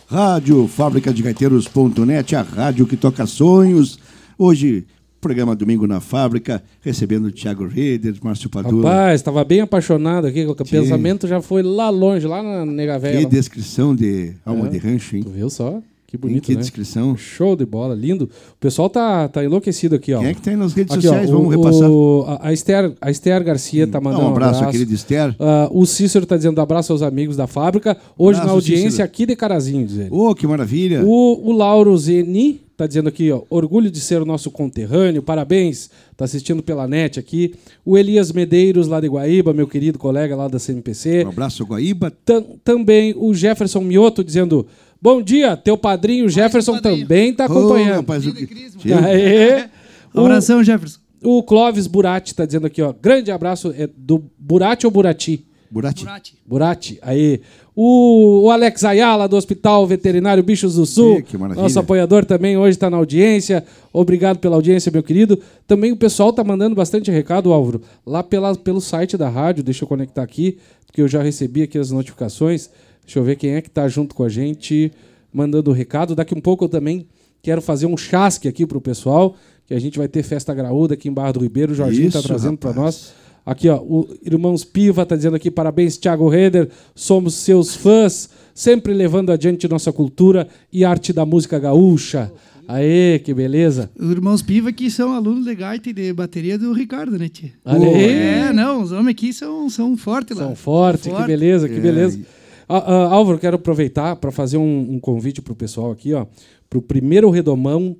Rádio Fábrica de Gaiteiros.net, a rádio que toca sonhos. Hoje, programa Domingo na Fábrica, recebendo o Thiago Reder, Márcio Padula. Rapaz, estava bem apaixonado aqui, o pensamento já foi lá longe, lá na Nega Que Velha. descrição de alma É. de rancho, hein? Tu viu só? Que bonito, que né? descrição. Show de bola, lindo. O pessoal tá, tá enlouquecido aqui, ó. Quem é que tem nas redes Aqui, ó, sociais? o- Vamos repassar. o- a, Esther, a Esther Garcia tá mandando um abraço, à querida Esther. Ah, o Cícero tá dizendo abraço aos amigos da fábrica. Hoje Abraço, na audiência Cícero. aqui de Carazinho, diz ele. Oh, que maravilha. O, o Lauro Zeni tá dizendo aqui, ó, orgulho de ser o nosso conterrâneo, parabéns, tá assistindo pela net aqui. O Elias Medeiros, lá de Guaíba, meu querido colega lá da CMPC. Um abraço, Guaíba. Tam- também o Jefferson Mioto dizendo, bom dia, teu padrinho Jefferson padrinho. também tá Ô, acompanhando. rapaz, o que... Crisma. Tio, Aê. Um abração, Jefferson. O, o Clóvis Burati tá dizendo aqui, ó, grande abraço, é do Burati ou Burati? Burati. Burati. Burati, aí. O, o Alex Ayala, do Hospital Veterinário Bichos do Sul. Que. Nosso apoiador também hoje está na audiência. Obrigado pela audiência, meu querido. Também o pessoal tá mandando bastante recado, Álvaro, lá pela, pelo site da rádio. Deixa eu conectar aqui, porque eu já recebi aqui as notificações. Deixa eu ver quem é que tá junto com a gente, mandando o recado. Daqui um pouco eu também quero fazer um chasque aqui pro pessoal, que a gente vai ter festa graúda aqui em Barra do Ribeiro. O Jorginho tá Isso, trazendo para nós. Aqui, ó, o Irmãos Piva tá dizendo aqui, parabéns, Thiago Reder, somos seus fãs, sempre levando adiante nossa cultura e arte da música gaúcha. Aê, que beleza. Os irmãos Piva que são alunos de gaita e de bateria do Ricardo, né, tia? Aí. É, não, os homens aqui são, são fortes lá. São fortes, que Forte. beleza, que É, beleza. e- Ah, ah, Álvaro, quero aproveitar para fazer um, um convite pro pessoal aqui, ó, pro primeiro redomão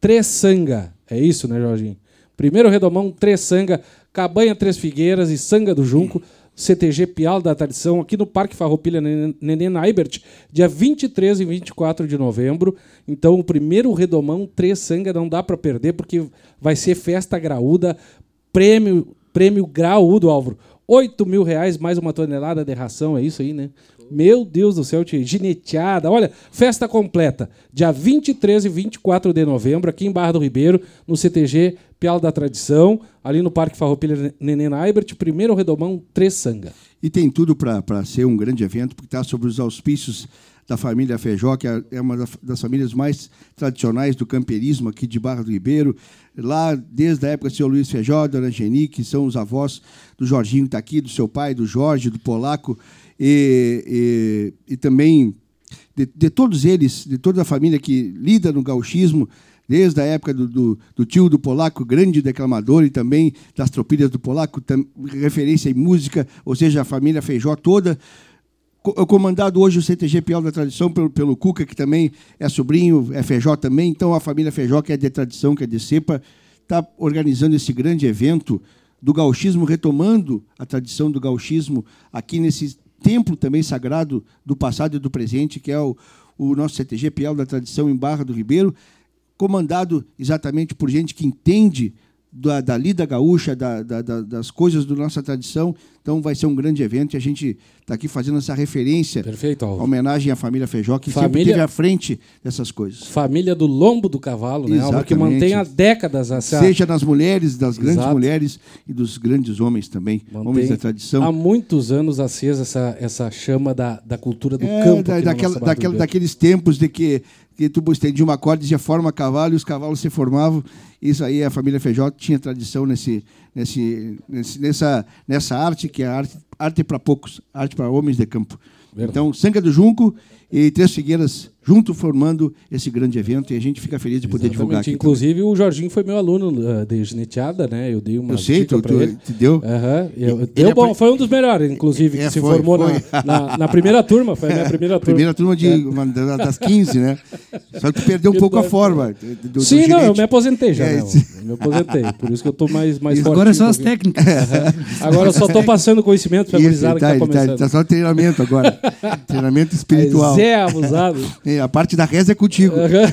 Tressanga. É isso, né, Jorginho? Primeiro redomão Tressanga, Cabanha Três Figueiras e Sanga do Junco, CTG Pial da Tradição, aqui no Parque Farroupilha Nenê Naibert, dia 23 e 24 de novembro. Então, o primeiro redomão Tressanga não dá para perder, porque vai ser festa graúda, prêmio, prêmio graúdo, Álvaro. 8 mil reais mais uma tonelada de ração, é isso aí, né? Meu Deus do céu, tia, gineteada. Olha, festa completa. Dia 23 e 24 de novembro, aqui em Barra do Ribeiro, no CTG Pial da Tradição, ali no Parque Farroupilha Nenê Naibert, primeiro redomão Tressanga. E tem tudo para ser um grande evento, porque está sobre os auspícios da família Feijó, que é- é uma da- das famílias mais tradicionais do camperismo aqui de Barra do Ribeiro. Lá, desde a época do seu Luiz Feijó, Dona Geni, que são os avós do Jorginho que está aqui, do seu pai, do Jorge, do Polaco, e, e, e também de, de todos eles, de toda a família que lida no gauchismo, desde a época do, do, do tio do Polaco, grande declamador, e também das tropilhas do Polaco, tam, referência em música, ou seja, a família Feijó toda. Co- Comandado hoje o CTG Pial da Tradição pelo, pelo Cuca, que também é sobrinho, é Feijó também. Então, a família Feijó, que é de tradição, que é de cepa, está organizando esse grande evento do gauchismo, retomando a tradição do gauchismo aqui nesse templo também sagrado do passado e do presente, que é o, o nosso CTG Pial da Tradição em Barra do Ribeiro, comandado exatamente por gente que entende da, da lida gaúcha, da, da, das coisas da nossa tradição. Então vai ser um grande evento e a gente está aqui fazendo essa referência, Perfeito, Alvo. homenagem à família Feijó, que Família- sempre esteve à frente dessas coisas. Família do lombo do cavalo, né? Que mantém há décadas essa. Seja das mulheres, das grandes Exato. mulheres e dos grandes homens também, mantém homens da tradição. Há muitos anos acesa essa, essa chama da, da cultura do É, campo. da- daquela, daquela, daqueles tempos de que, que tu estendia uma corda e dizia forma cavalo e os cavalos se formavam. Isso aí, a família Feijó tinha tradição nesse, nesse, nesse- nessa, nessa arte, que é arte, arte para poucos, arte para homens de campo. Verdade. Então, Sanga do Junco e Três Figueiras junto formando esse grande evento e a gente fica feliz de poder Exatamente. divulgar aqui. Inclusive, o Jorginho foi meu aluno uh, de gineteada, né? Eu dei uma Eu sei, dica tu, pra tu, ele. te deu. Aham, eu- Ele deu bom, foi um dos melhores, inclusive, que É, se foi, formou na, foi. na, na primeira turma. Foi a minha primeira turma. Primeira turma de, uma da- das 15, né? Só que tu perdeu um pouco a forma. do- do Sim, não, eu me aposentei já. É, né? Eu me aposentei. Por isso que eu tô mais, mais forte. Agora é só as técnicas. Agora eu só tô passando conhecimento gurizada ele tá, que tá ele tá, ele começando. tá só treinamento agora. treinamento espiritual. Zé abusado. É, a parte da reza é contigo. Aham.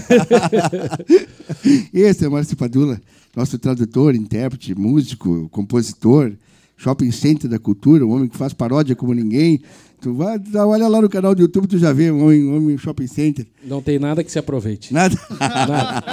Esse é o Márcio Padula, nosso tradutor, intérprete, músico, compositor, shopping center da cultura, um homem que faz paródia como ninguém. Tu vai, olha lá no canal do YouTube, tu já vê um homem, homem shopping center. Não tem nada que se aproveite. Nada. Nada.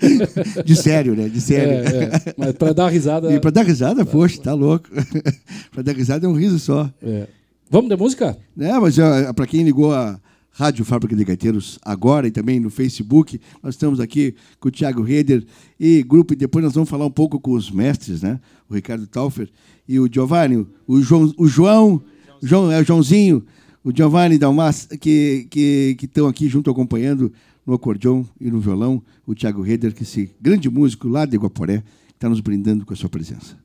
De sério, né? De sério. É, é. Mas pra dar risada. E pra dar risada, poxa, tá louco. pra dar risada é um riso só. é. Vamos de música? É, mas ó, pra quem ligou a Rádio Fábrica de Gaiteiros agora e também no Facebook, nós estamos aqui com o Thiago Reder e grupo, e depois nós vamos falar um pouco com os mestres, né? O Ricardo Taufer e o Giovanni, o João, o João, João é o Joãozinho, o Giovanni Dalmas, que que estão aqui junto acompanhando no acordeão e no violão, o Thiago Reder, que é esse grande músico lá de Guaporé, está nos brindando com a sua presença.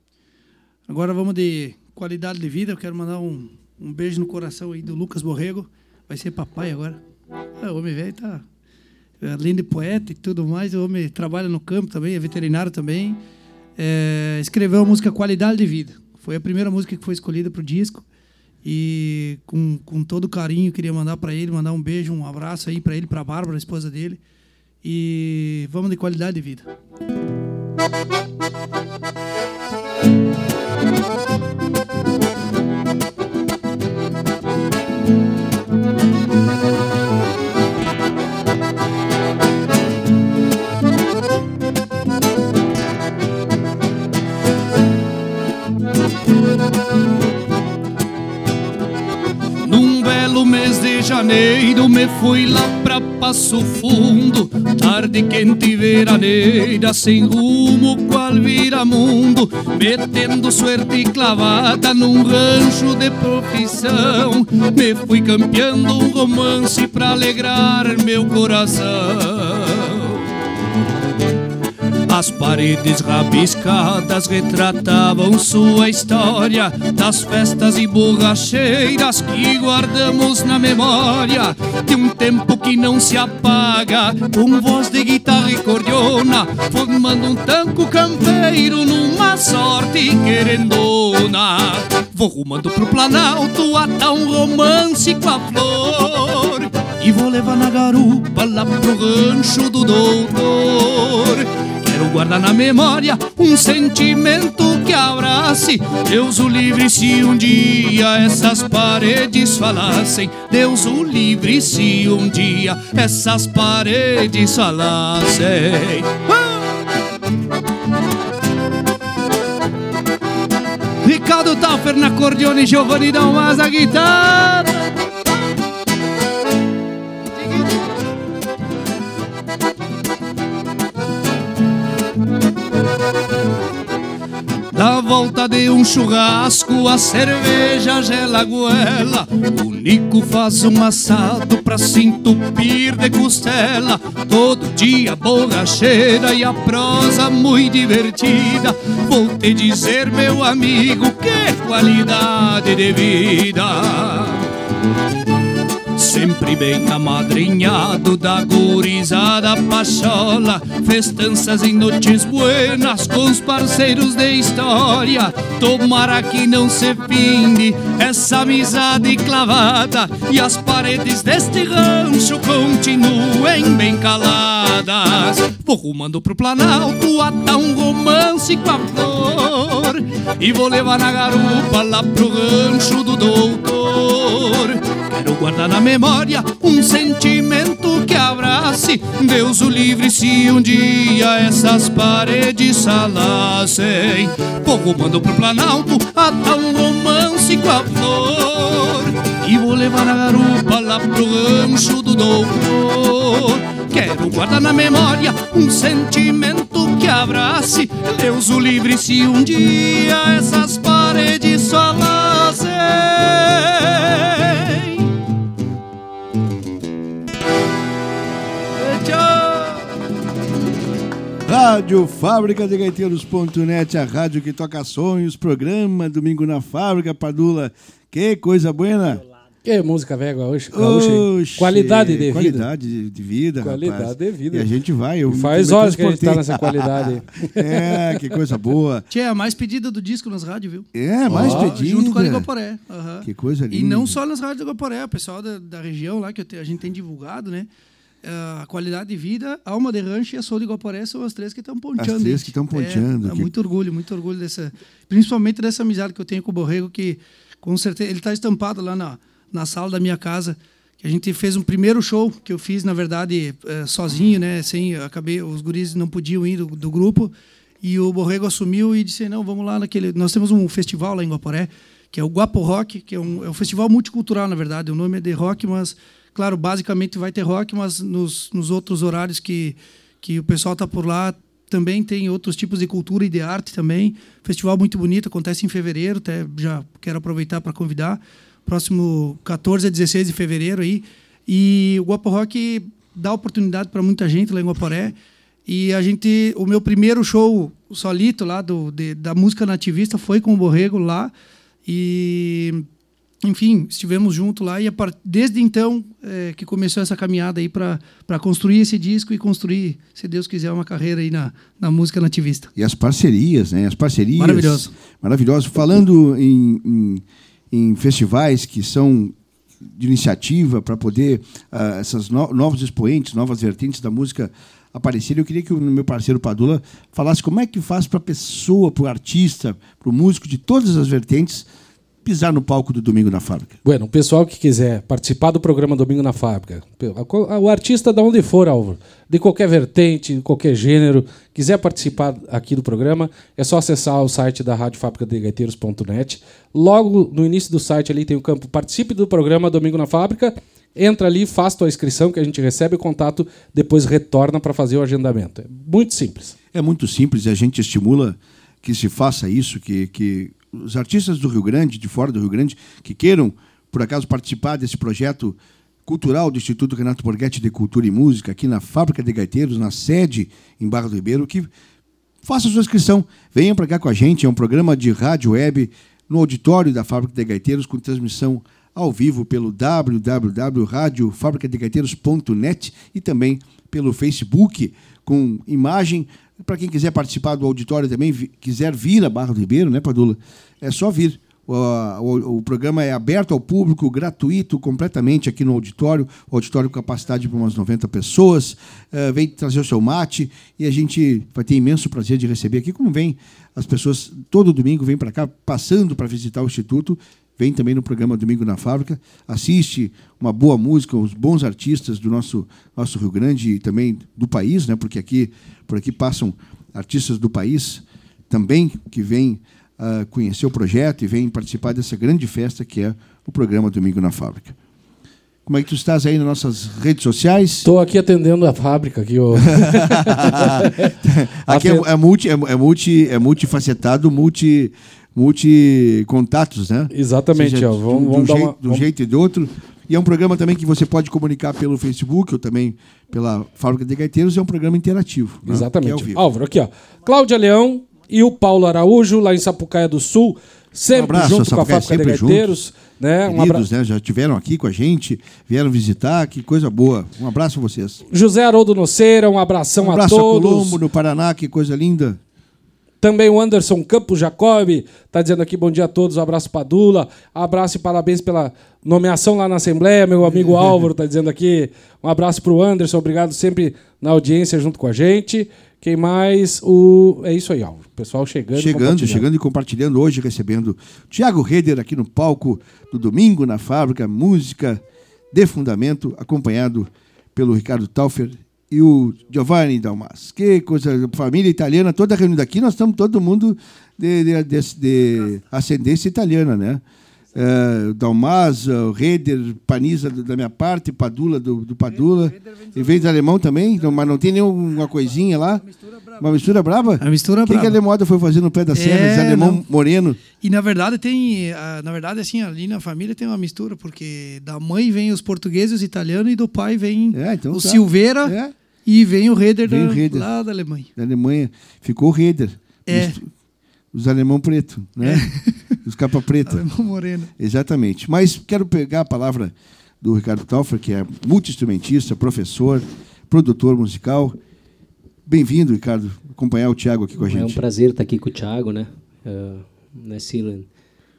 Agora vamos de qualidade de vida. Eu quero mandar um, um beijo no coração aí do Lucas Borrego. Vai ser papai agora. É, o homem velho tá. Além de poeta e tudo mais, o homem trabalha no campo também, é veterinário também. É, escreveu a música Qualidade de Vida. Foi a primeira música que foi escolhida para o disco. E com, com todo carinho queria mandar para ele, mandar um beijo, um abraço aí para ele, para a Bárbara, a esposa dele. E vamos de qualidade de vida. Belo mês de janeiro me fui lá pra Passo Fundo. Tarde quente veraneira sem rumo qual vira-mundo Metendo suerte clavada num rancho de profissão. Me fui campeando um romance pra alegrar meu coração as paredes rabiscadas retratavam sua história das festas e borracheiras que guardamos na memória de um tempo que não se apaga, com voz de guitarra e cordiona, formando um tanco campeiro numa sorte querendona. Vou rumando pro Planalto atar um romance com a flor e vou levar na garupa lá pro rancho do doutor. Quero guardar na memória um sentimento que abrace Deus o livre se um dia essas paredes falassem Deus o livre se um dia essas paredes falassem! Ricardo Taffer na cordione, Giovanni Dalmas a guitarra Da volta de um churrasco, a cerveja gela a goela. O Nico faz um assado pra se entupir de costela. Todo dia borracheira e a prosa muito divertida. Vou te dizer, meu amigo, que qualidade de vida. Sempre bem amadrinhado da gurizada pachola. Festanças em noites buenas com os parceiros de história. Tomara que não se finde essa amizade clavada. E as paredes deste rancho continuem bem caladas. Vou rumando pro Planalto atar um romance com a flor. E vou levar na garupa lá pro rancho do doutor Quero guardar na memória um sentimento que abrace. Deus o livre se um dia essas paredes salassem roubando pro Planalto até um romance com a flor. E vou levar na garupa lá pro rancho do doutor. Quero guardar na memória um sentimento que abrace. Deus o livre se um dia essas paredes falassem Rádio Fábrica de Gaiteiros.net, a rádio que toca sonhos, programa Domingo na Fábrica, Padula. Que coisa buena! Que música velha hoje, Oxi, Qualidade de vida. Qualidade de vida, Qualidade rapaz. de vida. E a gente vai. Eu Faz me horas que a gente tá nessa qualidade. é, que coisa boa. Tchê, a mais pedida do disco nas rádios, viu? É, mais Ó, pedida. Junto com a Ligoporé. aham. Que coisa linda. E não só nas rádios da Ligoporé, o pessoal da, da região lá que eu te- a gente tem divulgado, né? Ah, A qualidade de vida, a Alma de Rancho e a Sou de Iguaporé são as três que estão ponteando. As três que estão ponteando, É, é que- muito orgulho, muito orgulho dessa. Principalmente dessa amizade que eu tenho com o Borrego, que com certeza. Ele está estampado lá na, na sala da minha casa. Que a gente fez um primeiro show que eu fiz, na verdade, eh, sozinho, né? Sem, acabei, os guris não podiam ir do, do grupo. E o Borrego assumiu e disse: não, vamos lá naquele. Nós temos um festival lá em Guaporé, que é o Guapo Rock, que é um, é um festival multicultural, na verdade. O nome é de rock, mas, claro, basicamente vai ter rock, mas nos, nos outros horários que, que o pessoal está por lá também tem outros tipos de cultura e de arte também. Festival muito bonito, acontece em fevereiro, até já quero aproveitar para convidar. Próximo 14 a 16 de fevereiro aí. E o Guapo Rock dá oportunidade para muita gente lá em Guaporé. E a gente, o meu primeiro show solito lá do, de- da música nativista foi com o Borrego lá. E, enfim, estivemos juntos lá. E a par- desde então é, que começou essa caminhada aí para construir esse disco e construir, se Deus quiser, uma carreira aí na, na música nativista. E as parcerias, né? As parcerias. Maravilhoso. Maravilhoso. Falando em, em, em festivais que são de iniciativa para poder ah, essas no- novos expoentes, novas vertentes da música aparecerem, eu queria que o meu parceiro Padula falasse como é que faz para a pessoa, para o artista, para o músico de todas as vertentes pisar no palco do Domingo na Fábrica. Bueno, o pessoal que quiser participar do programa Domingo na Fábrica, o artista de onde for, Álvaro, de qualquer vertente, de qualquer gênero, quiser participar aqui do programa, é só acessar o site da Rádio Fábrica de Gaiteiros.net. Logo no início do site ali tem o campo Participe do programa Domingo na Fábrica. Entra ali, faz tua inscrição que a gente recebe o contato, depois retorna para fazer o agendamento. É muito simples. É muito simples e a gente estimula que se faça isso, que, que os artistas do Rio Grande, de fora do Rio Grande, que queiram, por acaso, participar desse projeto cultural do Instituto Renato Borghetti de Cultura e Música, aqui na Fábrica de Gaiteiros, na sede em Barra do Ribeiro, que faça sua inscrição, venham para cá com a gente, é um programa de rádio web no auditório da Fábrica de Gaiteiros, com transmissão ao vivo pelo www.radiofabricadegaiteiros.net e também pelo Facebook, com imagem. Para quem quiser participar do auditório também, quiser vir a Barra do Ribeiro, né, Padula? É só vir. O, o- o programa é aberto ao público, gratuito, completamente aqui no auditório. O auditório com capacidade para umas 90 pessoas. Eh, vem trazer o seu mate e a gente vai ter imenso prazer de receber aqui, como vem as pessoas todo domingo vêm para cá, passando para visitar o Instituto. Vem também no programa Domingo na Fábrica, assiste uma boa música, os bons artistas do nosso, nosso Rio Grande e também do país, né? porque aqui, por aqui passam artistas do país também que vêm ah, conhecer o projeto e vêm participar dessa grande festa que é o programa Domingo na Fábrica. Como é que tu estás aí nas nossas redes sociais? Estou aqui atendendo a fábrica aqui, ô. Aqui é, é multi, é, é multi, é multifacetado, multi, multi contatos, né? Exatamente, Seja, ó, vamos- de um vamos dar jeito, uma- um vamos- jeito e de outro. E é um programa também que você pode comunicar pelo Facebook ou também pela Fábrica de Gaiteiros. É um programa interativo. né? É Exatamente. vivo. Álvaro, aqui, ó. Cláudia Leão e o Paulo Araújo, lá em Sapucaia do Sul, sempre Um abraço, junto com a Fábrica de Gaiteiros. Né? Um abra... Queridos, né? Já estiveram aqui com a gente, vieram visitar, que coisa boa. Um abraço a vocês. José Haroldo Noceira, um abração Um abraço a a todos. Colombo, no Paraná, que coisa linda. Também o Anderson Campos Jacob tá dizendo aqui bom dia a todos, um abraço Padula, abraço e parabéns pela nomeação lá na Assembleia, meu amigo Álvaro tá dizendo aqui, um abraço pro Anderson, obrigado sempre na audiência junto com a gente. Quem mais? O... É isso aí, ó. O pessoal chegando. Chegando, chegando e compartilhando hoje, recebendo Tiago Reder aqui no palco do domingo na fábrica, música de fundamento, acompanhado pelo Ricardo Taufer e o Giovanni Dalmas. Que coisa, família italiana toda reunida aqui, nós estamos todo mundo de, de, de, de ascendência italiana, né? uh, Dalmaza, Reder, Paniza da minha parte, Padula do, do Padula. E veio do alemão também, então, mas não tem nenhuma coisinha lá. Uma mistura brava? A mistura brava. O que, que a Lemoda foi fazer no pé da serra, é, alemão não. moreno? E na verdade tem, na verdade assim, ali na família tem uma mistura, porque da mãe vem os portugueses, os italianos, e do pai vem é, então o tá. Silveira é. E vem o Reder, vem da, o Reder lá da Alemanha. Da Alemanha. Ficou o Reder. É. Os alemão preto, né? É. Os capa preta. alemão moreno. Exatamente. Mas quero pegar a palavra do Ricardo Taufer, que é multi-instrumentista, professor, produtor musical. Bem-vindo, Ricardo, acompanhar o Tiago aqui com a gente. É um prazer estar aqui com o Tiago, né? Uh, nesse,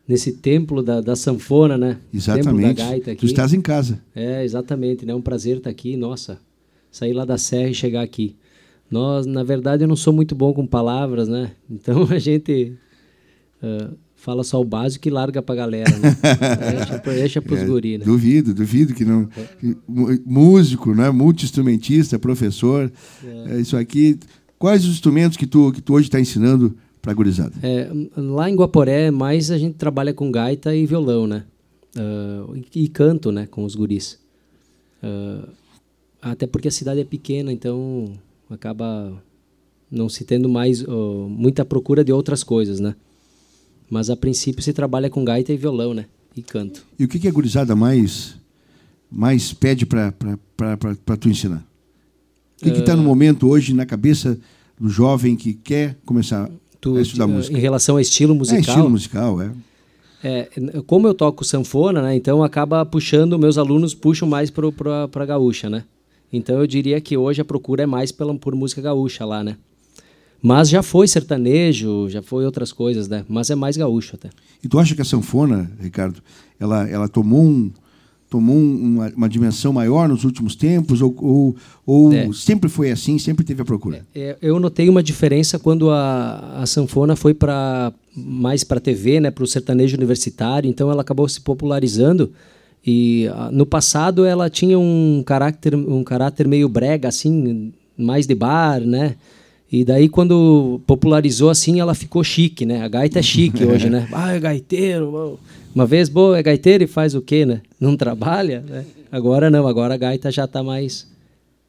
nesse templo da, da sanfona, né? Exatamente. da gaita aqui. Tu estás em casa. É, exatamente. Né? É um prazer estar aqui. Nossa, sair lá da serra e chegar aqui. Nós, na verdade, eu não sou muito bom com palavras, né? Então a gente uh, fala só o básico e larga pra galera, né? deixa, deixa pros é, guri, né? Duvido, duvido que não. Que, músico, né? Multi-instrumentista, professor. É. é. isso aqui. Quais os instrumentos que tu, que tu hoje está ensinando para a gurizada? É, lá em Guaporé, mais a gente trabalha com gaita e violão, né? Uh, e, e, canto, né? Com os guris. Uh, até porque a cidade é pequena, então acaba não se tendo mais muita procura de outras coisas, né? Mas a princípio se trabalha com gaita e violão, né? E canto. E o que, que a gurizada mais mais pede para tu ensinar? O que está uh, no momento hoje na cabeça do jovem que quer começar tu, a estudar música? Em relação ao estilo musical? É, estilo musical, é. É, como eu toco sanfona, né, então acaba puxando, meus alunos puxam mais para a gaúcha, né? Então eu diria que hoje a procura é mais pela, por música gaúcha lá, né? Mas já foi sertanejo, já foi outras coisas, né? Mas é mais gaúcho até. E tu acha que a sanfona, Ricardo, ela, ela tomou, um, tomou uma, uma dimensão maior nos últimos tempos? Ou, ou, ou é. sempre foi assim, sempre teve a procura? É, é eu notei uma diferença quando a, a sanfona foi para mais para a TV, né? Para o sertanejo universitário. Então ela acabou se popularizando e ah, no passado ela tinha um caráter, um caráter meio brega, assim, mais de bar, né? E daí quando popularizou assim, ela ficou chique, né? A gaita é chique hoje, né? Ah, é gaiteiro. Uma vez, boa, é gaiteiro e faz o quê, né? Não trabalha, né? Agora não, agora a gaita já está mais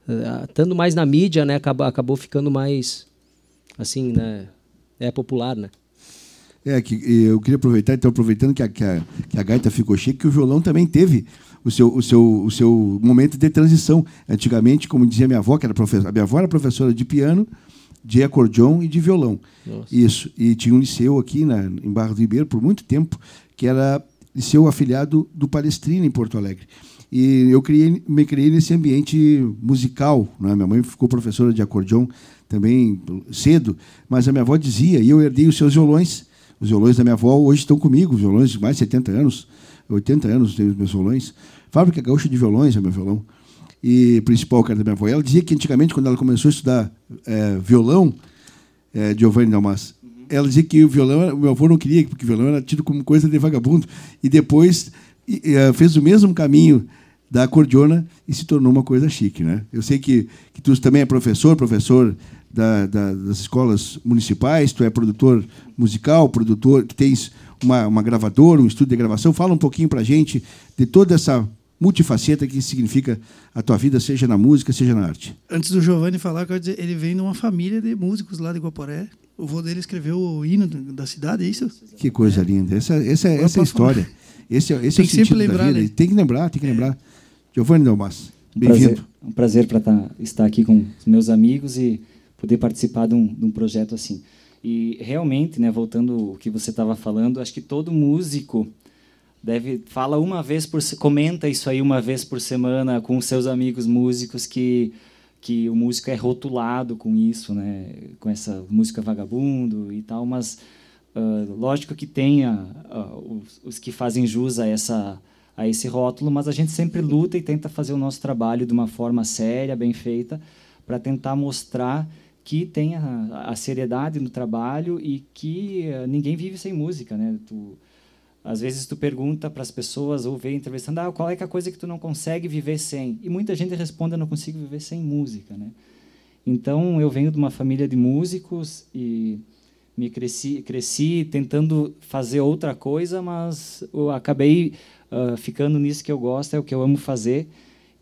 ah, estando mais na mídia, né? Acabou, acabou ficando mais assim, né? É popular, né? É, que eu queria aproveitar, então, aproveitando que a, que a, que a gaita ficou chique, que o violão também teve o seu, o, seu, o seu momento de transição. Antigamente, como dizia minha avó, que era professora, a minha avó era professora de piano, de acordeon e de violão. Nossa. Isso. E tinha um liceu aqui na, em Barra do Ribeiro, por muito tempo, que era liceu afiliado do Palestrina, em Porto Alegre. E eu criei, me criei nesse ambiente musical. Né? Minha mãe ficou professora de acordeon também cedo, mas a minha avó dizia, e eu herdei os seus violões, os violões da minha avó hoje estão comigo, violões de mais de 70 anos, 80 anos tenho os meus violões. Fábrica Gaúcha de Violões é meu violão. E principal cara da minha avó. ela dizia que antigamente, quando ela começou a estudar é, violão, é, Giovanni Dalmas, ela dizia que o violão, o meu avô não queria, porque o violão era tido como coisa de vagabundo. E depois e, e, fez o mesmo caminho da acordeona e se tornou uma coisa chique. Né? Eu sei que, que tu também é professor, professor da, da, das escolas municipais, tu é produtor musical, produtor que tens uma, uma gravadora, um estúdio de gravação. Fala um pouquinho para a gente de toda essa multifaceta que significa a tua vida, seja na música, seja na arte. Antes do Giovanni falar, dizer, ele vem de uma família de músicos lá de Guaporé. O vô dele escreveu o hino da cidade, é isso? Que coisa é. linda. Essa, essa, essa é a história. Esse, esse tem é o sentido lembrar, da vida. Né? Tem que lembrar, tem que lembrar. Giovanni Delmas, bem-vindo. Um prazer para tá, estar aqui com os meus amigos e poder participar de um, de um projeto assim. E realmente, né, voltando ao que você estava falando, acho que todo músico deve fala uma vez por comenta isso aí uma vez por semana com seus amigos músicos que que o músico é rotulado com isso, né, com essa música vagabundo e tal, mas uh, lógico que tenha os, os, que fazem jus a essa a esse rótulo, mas a gente sempre luta e tenta fazer o nosso trabalho de uma forma séria, bem feita, para tentar mostrar que tenha a seriedade no trabalho e que uh, ninguém vive sem música, né? Tu, às vezes tu pergunta para as pessoas ou vê entrevistando, ah, qual é, é a coisa que tu não consegue viver sem? E muita gente responde, eu não consigo viver sem música, né? Então eu venho de uma família de músicos e me cresci, cresci tentando fazer outra coisa, mas eu acabei uh, ficando nisso que eu gosto, é o que eu amo fazer.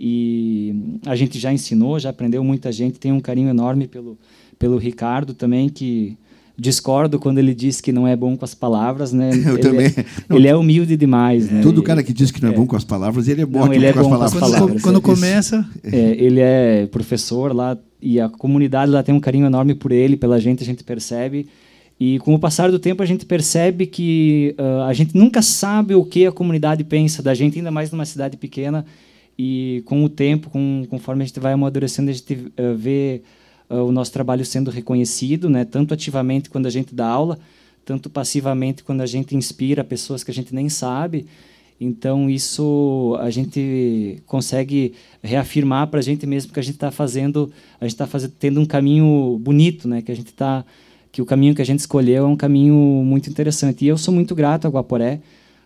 E a gente já ensinou, já aprendeu muita gente, tem um carinho enorme pelo, pelo Ricardo também, que discordo quando ele diz que não é bom com as palavras, né? Eu ele também. É, ele é humilde demais, né? Todo cara que diz que não é, é. bom com as palavras, ele é bom, não, ele é com, bom as com as palavras. Quando, quando começa... É, ele é professor lá e a comunidade lá tem um carinho enorme por ele, pela gente, a gente percebe. E com o passar do tempo a gente percebe que uh, a gente nunca sabe o que a comunidade pensa da gente, ainda mais numa cidade pequena. E com o tempo, com, conforme a gente vai amadurecendo, a gente uh, vê uh, o nosso trabalho sendo reconhecido, né? tanto ativamente quando a gente dá aula, tanto passivamente quando a gente inspira pessoas que a gente nem sabe. Então isso a gente consegue reafirmar para a gente mesmo que a gente está fazendo, a gente está tendo um caminho bonito, né? Que a gente está que o caminho que a gente escolheu é um caminho muito interessante. E eu sou muito grato a Guaporé.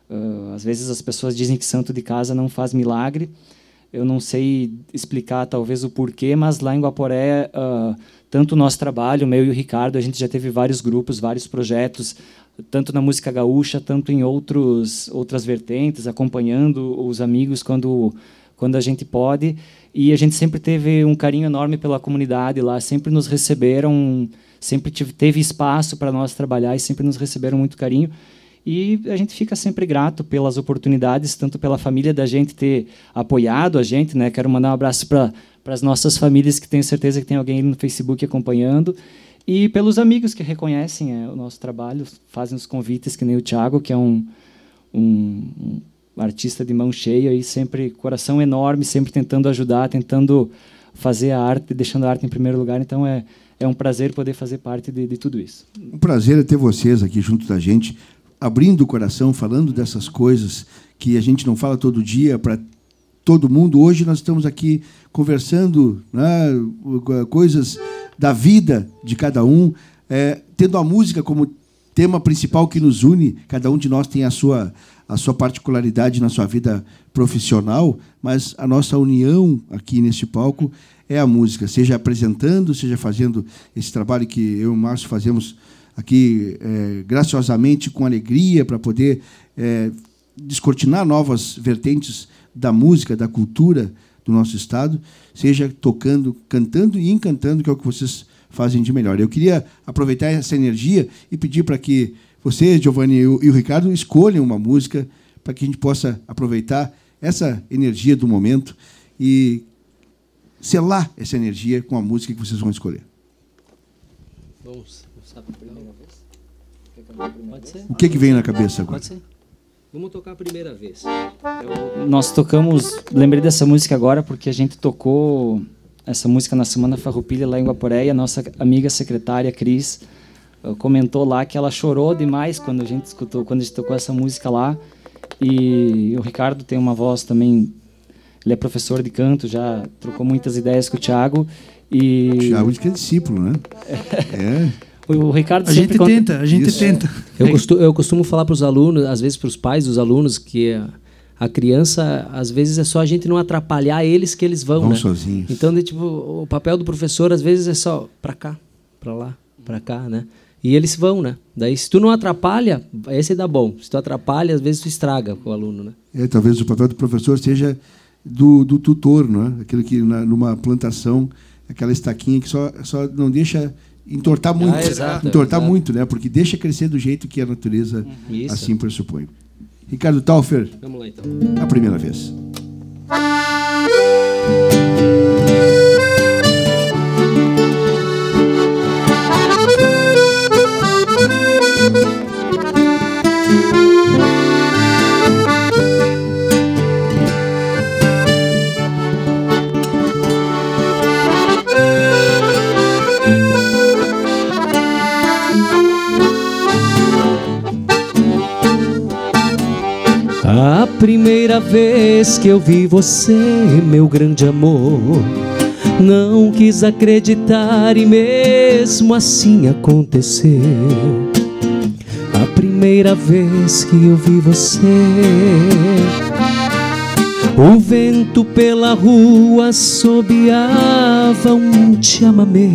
Uh, às vezes as pessoas dizem que santo de casa não faz milagre. Eu não sei explicar talvez o porquê, mas lá em Guaporé, uh, tanto o nosso trabalho, meu e o Ricardo, a gente já teve vários grupos, vários projetos, tanto na música gaúcha, tanto em outros outras vertentes, acompanhando os amigos quando quando a gente pode. E a gente sempre teve um carinho enorme pela comunidade lá, sempre nos receberam sempre teve espaço para nós trabalhar e sempre nos receberam muito carinho. E a gente fica sempre grato pelas oportunidades, tanto pela família da gente ter apoiado a gente, né? Quero mandar um abraço para as nossas famílias, que tenho certeza que tem alguém no Facebook acompanhando, e pelos amigos que reconhecem é, o nosso trabalho, fazem os convites, que nem o Thiago, que é um, um, um artista de mão cheia e sempre coração enorme, sempre tentando ajudar, tentando fazer a arte, deixando a arte em primeiro lugar. Então é é um prazer poder fazer parte de, de tudo isso. Um prazer é ter vocês aqui junto da gente, abrindo o coração, falando dessas coisas que a gente não fala todo dia para todo mundo. Hoje nós estamos aqui conversando né, coisas da vida de cada um, é, tendo a música como tema principal que nos une. Cada um de nós tem a sua a sua particularidade na sua vida profissional, mas a nossa união aqui neste palco é a música, seja apresentando, seja fazendo esse trabalho que eu e o Márcio fazemos aqui é, graciosamente, com alegria, para poder é, descortinar novas vertentes da música, da cultura do nosso estado, seja tocando, cantando e encantando, que é o que vocês fazem de melhor. Eu queria aproveitar essa energia e pedir para que você, Giovanni e o Ricardo escolham uma música para que a gente possa aproveitar essa energia do momento e selar essa energia com a música que vocês vão escolher. Vamos vez? Pode ser. O que, que vem na cabeça agora? Pode ser. Vamos tocar a primeira vez. Eu... Nós tocamos, lembrei dessa música agora porque a gente tocou essa música na Semana Farroupilha lá em Guaporé e a nossa amiga secretária Cris eh, comentou lá que ela chorou demais quando a gente escutou, quando a gente tocou essa música lá. E o Ricardo tem uma voz também ele é professor de canto, já trocou muitas ideias com o Thiago. E... O Thiago que é discípulo, né? é. O Ricardo a gente conta... tenta, a gente Isso. tenta. Eu costumo, eu costumo falar para os alunos, às vezes para os pais dos alunos, que a criança, às vezes é só a gente não atrapalhar eles que eles vão, vão né? sozinhos. Então, de, tipo, o papel do professor às vezes é só para cá, para lá, para cá, né? E eles vão, né? Daí, se tu não atrapalha, esse dá bom. Se tu atrapalha, às vezes tu estraga o aluno, né? É, talvez o papel do professor seja do, do tutor, não é? Aquilo que na, numa plantação, aquela estaquinha que só, só não deixa entortar ah, muito, ah, exato, entortar exato. muito, né? Porque deixa crescer do jeito que a natureza Isso. assim pressupõe. Ricardo Taufer. Vamos lá então. A primeira vez. Primeira vez que eu vi você, meu grande amor, Não quis acreditar e mesmo assim aconteceu. A primeira vez que eu vi você, o vento pela rua assobiava um chamamé.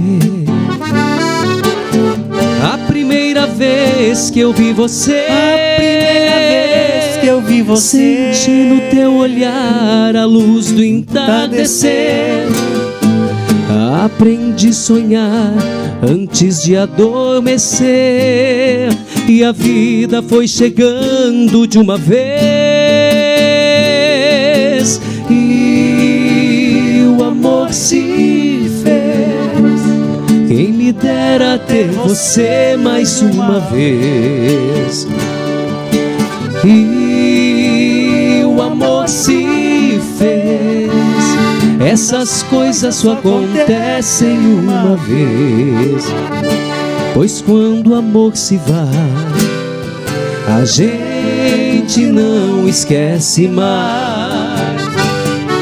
A primeira vez que eu vi você, que eu vi você, senti no teu olhar a luz do entardecer. Aprendi a sonhar antes de adormecer e a vida foi chegando de uma vez e o amor se fez. Quem me dera ter você mais uma vez e amor se fez. Essas coisas só acontecem uma vez. Pois quando o amor se vai, a gente não esquece mais.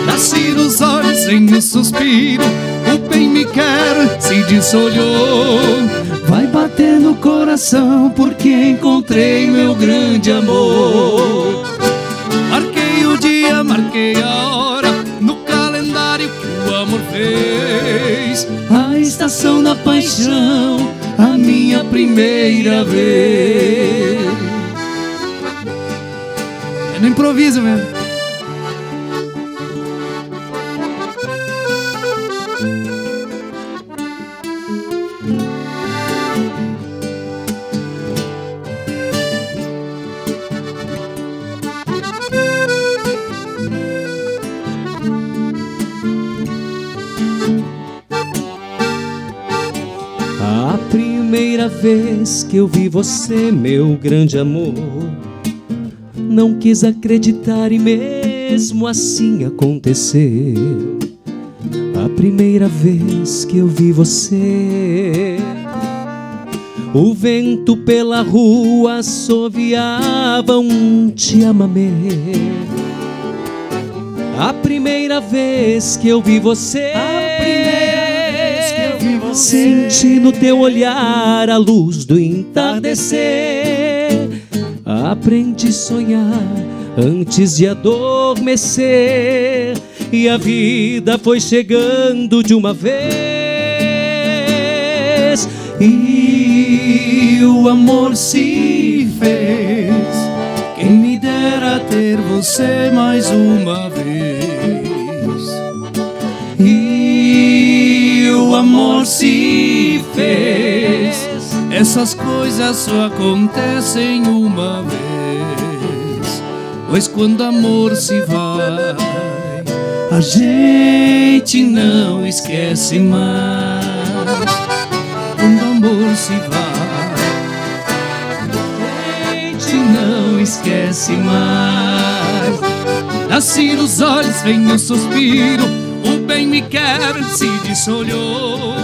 Nasci nos olhos em um suspiro, o bem me quer, se desolhou. Vai bater no coração porque encontrei meu grande amor. Da paixão, a minha primeira vez. É no improviso mesmo. Vez que eu vi você, meu grande amor, não quis acreditar e mesmo assim aconteceu. A primeira vez que eu vi você, o vento pela rua assoviava um te amamê. A primeira vez que eu vi você, Senti no teu olhar a luz do entardecer. Aprendi a sonhar antes de adormecer. E a vida foi chegando de uma vez. E o amor se fez. Quem me dera ter você mais uma vez. Amor se fez. Essas coisas só acontecem uma vez. Pois quando amor se vai, a gente não esquece mais. Quando amor se vai, a gente não esquece mais. Nasci nos olhos, vem um suspiro. O bem me quer, se dissolhou.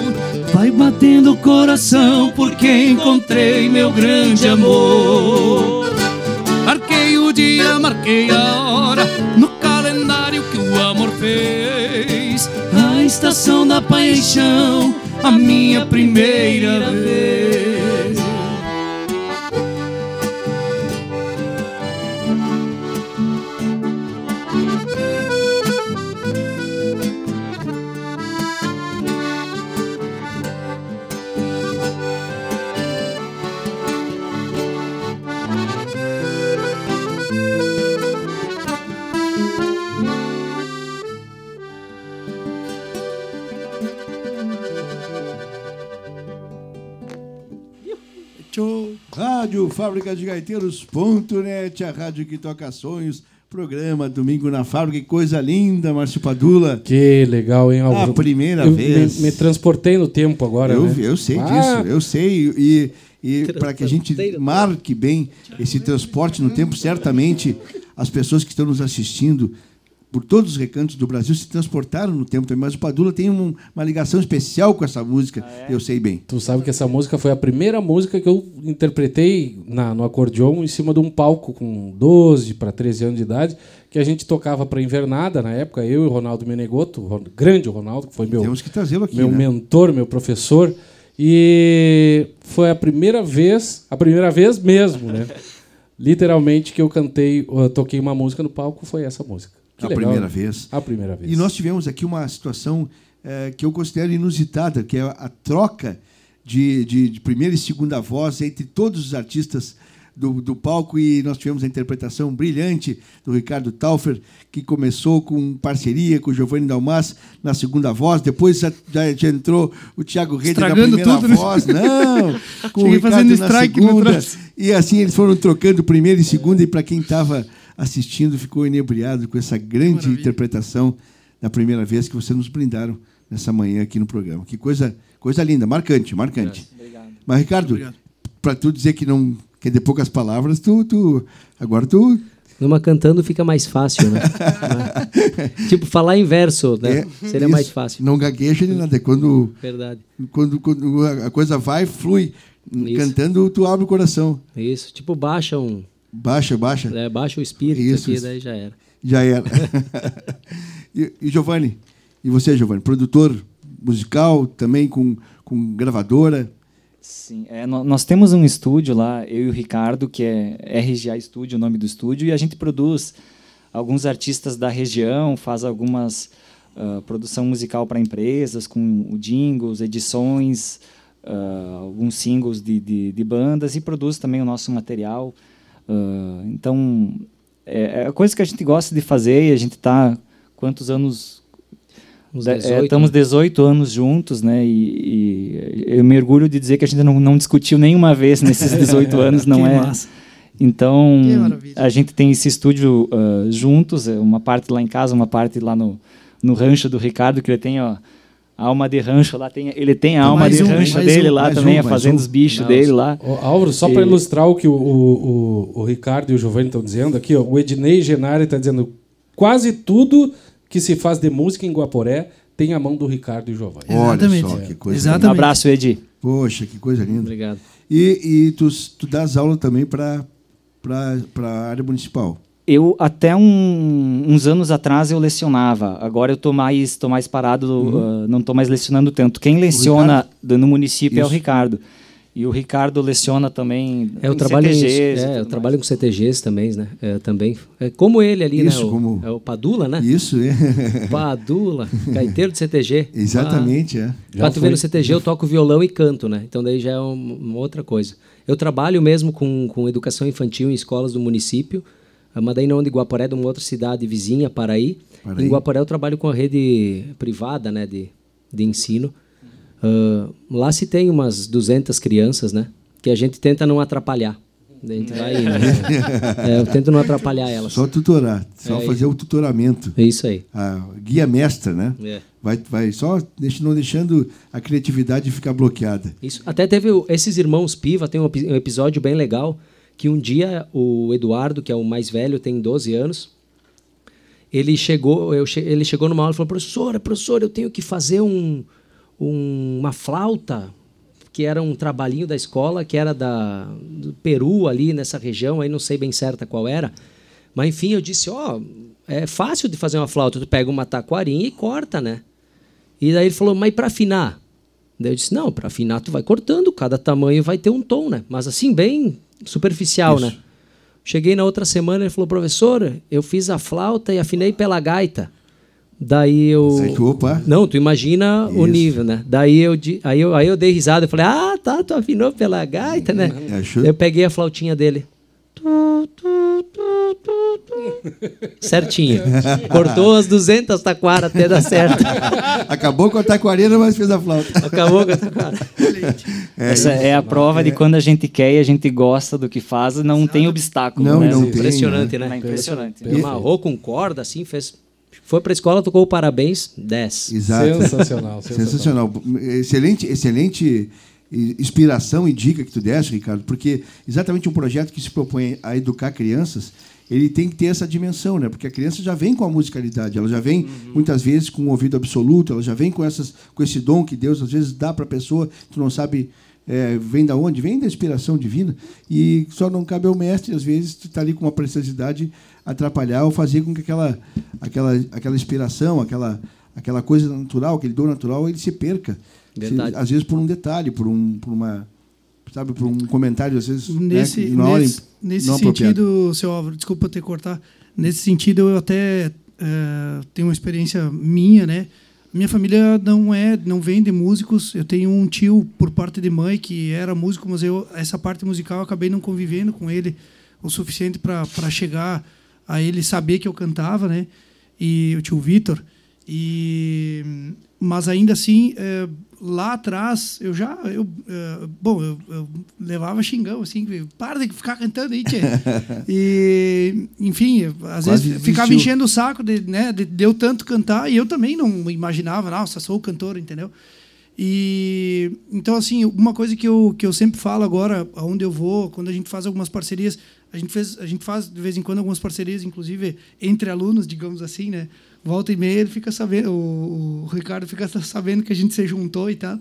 Vai batendo o coração, porque encontrei meu grande amor. Marquei o dia, marquei a hora no calendário que o amor fez. A estação da paixão, a minha primeira vez. Fábrica de Gaiteiros.net, a rádio que toca sonhos. Programa Domingo na Fábrica, que coisa linda, Márcio Padula. Que legal, hein, Álvaro? A primeira eu vez. Me, me transportei no tempo agora, Eu, né? eu sei Ah, disso, eu sei. E, e para que a gente marque bem esse transporte no tempo, certamente as pessoas que estão nos assistindo por todos os recantos do Brasil se transportaram no tempo também. Mas o Padula tem um- uma ligação especial com essa música, eu sei bem. Tu sabe que essa música foi a primeira música que eu interpretei na, no acordeon em cima de um palco com 12 para 13 anos de idade, que a gente tocava para Invernada na época, eu e o Ronaldo Menegoto, o grande Ronaldo, que foi meu, Temos que trazê-lo aqui. meu né? mentor, meu professor. E foi a primeira vez, a primeira vez mesmo, né? Literalmente que eu cantei, eu toquei uma música no palco, foi essa música. Que A legal, primeira né? vez. A primeira vez. E nós tivemos aqui uma situação eh, que eu considero inusitada, que é a troca de, de, de primeira e segunda voz entre todos os artistas do, do palco e nós tivemos a interpretação brilhante do Ricardo Taufer, que começou com parceria com o Giovanni Dalmas na segunda voz, depois já, já- entrou o Thiago Rede na primeira tudo, né? voz, não, com o Ricardo fazendo na segunda, e assim eles foram trocando primeira e segunda, e para quem estava assistindo ficou inebriado com essa grande Maravilha. interpretação da primeira vez que vocês nos brindaram nessa manhã aqui no programa. Que coisa, coisa linda, marcante, marcante. Mas, Ricardo, Obrigado. para tu dizer que não quer de poucas palavras, tu, tu agora tu Numa cantando fica mais fácil, né? tipo, falar em verso, né? é, Seria isso, mais fácil. Não gagueja nem nada. É Quando, Verdade. quando, quando a coisa vai, flui. Isso. Cantando, tu abre o coração. Isso. Tipo, baixa um. Baixa, baixa. né, baixa o espírito Isso, aqui, isso. daí já era. Já era. e, e Giovanni? E você, Giovanni? Produtor musical, também com, com gravadora. Sim, é, nó- nós temos um estúdio lá, eu e o Ricardo, que é RGA Studio, o nome do estúdio, e a gente produz alguns artistas da região, faz algumas ah, produção musical para empresas, com o jingles, edições, ah, alguns singles de, de, de bandas, e produz também o nosso material. Ah, então, é, é coisa que a gente gosta de fazer, e a gente está quantos anos Uns é, 18, estamos né? 18 anos juntos, né? E, e eu me orgulho de dizer que a gente não, não discutiu nenhuma vez nesses 18 anos, não Que é? massa. Então, a gente tem esse estúdio ah, juntos, é uma parte lá em casa, uma parte lá no, no rancho do Ricardo, que ele tem ó, alma de rancho lá, tem, ele tem a alma Mais de um, rancho dele um, lá também, um, a mais fazendo um. os bichos Não, dele lá. Álvaro, só para E- ilustrar o que o, o, o, o Ricardo e o Giovanni estão dizendo aqui, ó, o Ednei Genari está dizendo quase tudo que se faz de música em Guaporé tem a mão do Ricardo e o Giovanni. Olha Exatamente. só que coisa Um Exatamente. abraço, Edi. Poxa, que coisa linda. Obrigado. E, e tu, tu dás aula também para a área municipal. Eu até um- uns anos atrás eu lecionava. Agora eu tô mais tô mais parado, ah, não tô mais lecionando tanto. Quem leciona do- no município é o Isso. Ricardo. E o Ricardo leciona também. É, eu em trabalho, em, CTGs é, eu mais. trabalho com CTGs também, né? É, também. É, como ele ali, Isso, né? O, como- É o Padula, né? Isso, é. Padula, gaiteiro de CTG. Exatamente, é. Ah, Já pra tu ver foi. no CTG, eu toco violão e canto, né? Então daí já é um- uma outra coisa. Eu trabalho mesmo com, com educação infantil em escolas do município, mas daí não de Guaporé, de uma outra cidade vizinha, Paraí. Paraí. Em Guaporé eu trabalho com a rede privada, né, de, de ensino. Ah, lá se tem umas 200 crianças, né? Que a gente tenta não atrapalhar. Daí A gente vai indo, né? É, eu tento não atrapalhar elas. Só tutorar, só É fazer o tutoramento. É isso aí. A guia mestra, né? É. Vai, vai só não deixando a criatividade ficar bloqueada. Isso. Até teve esses irmãos Piva, tem um episódio bem legal, que um dia o Eduardo, que é o mais velho, tem 12 anos, ele chegou, eu che- ele chegou numa aula e falou, professora, professora, eu tenho que fazer um, um- uma flauta, que era um trabalhinho da escola, que era da, do Peru, ali nessa região, aí não sei bem certa qual era. Mas enfim, eu disse, ó, é fácil de fazer uma flauta, tu pega uma taquarinha e corta, né? E daí ele falou, mas para afinar? Daí eu disse, não, para afinar tu vai cortando, cada tamanho vai ter um tom, né? Mas assim, bem superficial, né? Cheguei na outra semana, ele falou, professor, eu fiz a flauta e afinei pela gaita. Daí eu... Opa. Não, tu imagina o Isso. nível, né? Daí eu, aí eu, aí eu dei risada, eu falei, ah, tá, tu afinou pela gaita, né? É, eu peguei a flautinha dele. Tu, tu, tu, tu, tu. Certinho. Cortou as 200 taquaras até dar certo. Acabou com a taquarina, mas fez a flauta. Acabou com a taquara. Essa é a prova de quando a gente quer e a gente gosta do que faz, não tem obstáculo. Não, né? não tem, Impressionante, É né? impressionante. Ele amarrou com corda, assim, fez. Foi pra escola, tocou o parabéns, 10. Exato. Sensacional, sensacional. Sensacional. Excelente, excelente inspiração e dica que tu deste, Ricardo, porque exatamente um projeto que se propõe a educar crianças, ele tem que ter essa dimensão, né? Porque a criança já vem com a musicalidade, ela já vem muitas vezes com o ouvido absoluto, ela já vem com essas com esse dom que Deus às vezes dá para a pessoa, tu não sabe é, vem da onde? Vem da inspiração divina. E só não cabe ao mestre, às vezes, estar tá ali com uma preciosidade atrapalhar ou fazer com que aquela, aquela, aquela inspiração, aquela, aquela coisa natural, aquele dom natural, ele se perca. Às vezes por um detalhe, por, um, por uma sabe, por um comentário, às vezes. Nesse, né, nesse, nesse sentido, seu Álvaro, desculpa ter cortar. Nesse sentido, eu até uh, tenho uma experiência minha, né? Minha família não é, não vem de músicos. Eu tenho um tio por parte de mãe que era músico, mas eu essa parte musical eu acabei não convivendo com ele o suficiente para chegar a ele saber que eu cantava, né? E o tio Vitor. E mas ainda assim, é, lá atrás, eu já. Eu, é, bom, eu, eu, levava xingão, assim, para de ficar cantando aí, tchê. e, enfim, às Quase vezes desistiu. ficava enchendo o saco de, né, de, de eu tanto cantar, e eu também não imaginava, nossa, sou cantor, entendeu? E então assim, uma coisa que eu, que eu sempre falo agora, aonde eu vou, quando a gente faz algumas parcerias, a gente fez, a gente faz de vez em quando algumas parcerias, inclusive entre alunos, digamos assim, né? Volta e meia ele fica sabendo, o, o, Ricardo fica sabendo que a gente se juntou e tal.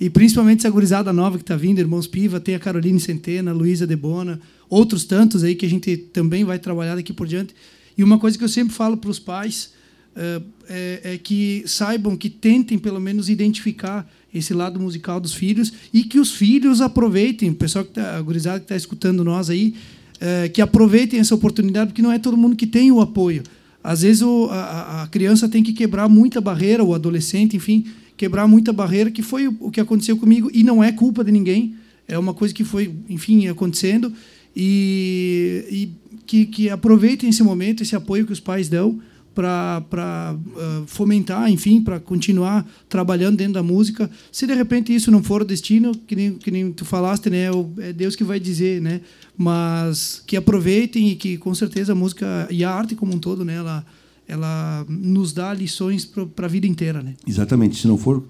E principalmente essa gurizada nova que está vindo, Irmãos Piva, tem a Caroline Centena, Luísa Debona, outros tantos aí que a gente também vai trabalhar daqui por diante. E uma coisa que eu sempre falo para os pais uh, é, é, que saibam, que tentem pelo menos identificar esse lado musical dos filhos e que os filhos aproveitem, o pessoal que tá, a gurizada que está escutando nós aí, uh, que aproveitem essa oportunidade, porque não é todo mundo que tem o apoio. Às vezes o, a, a, criança tem que quebrar muita barreira, o adolescente, enfim, quebrar muita barreira, que foi o que aconteceu comigo, e não é culpa de ninguém, é uma coisa que foi, enfim, acontecendo, e, e que, que aproveitem esse momento, esse apoio que os pais dão, para uh, fomentar, enfim, para continuar trabalhando dentro da música. Se de repente isso não for o destino, que nem, que nem tu falaste, né, é Deus que vai dizer, né? Mas que aproveitem e que com certeza a música e a arte como um todo, né, ela, ela nos dá lições para a vida inteira, né? Exatamente. Se não for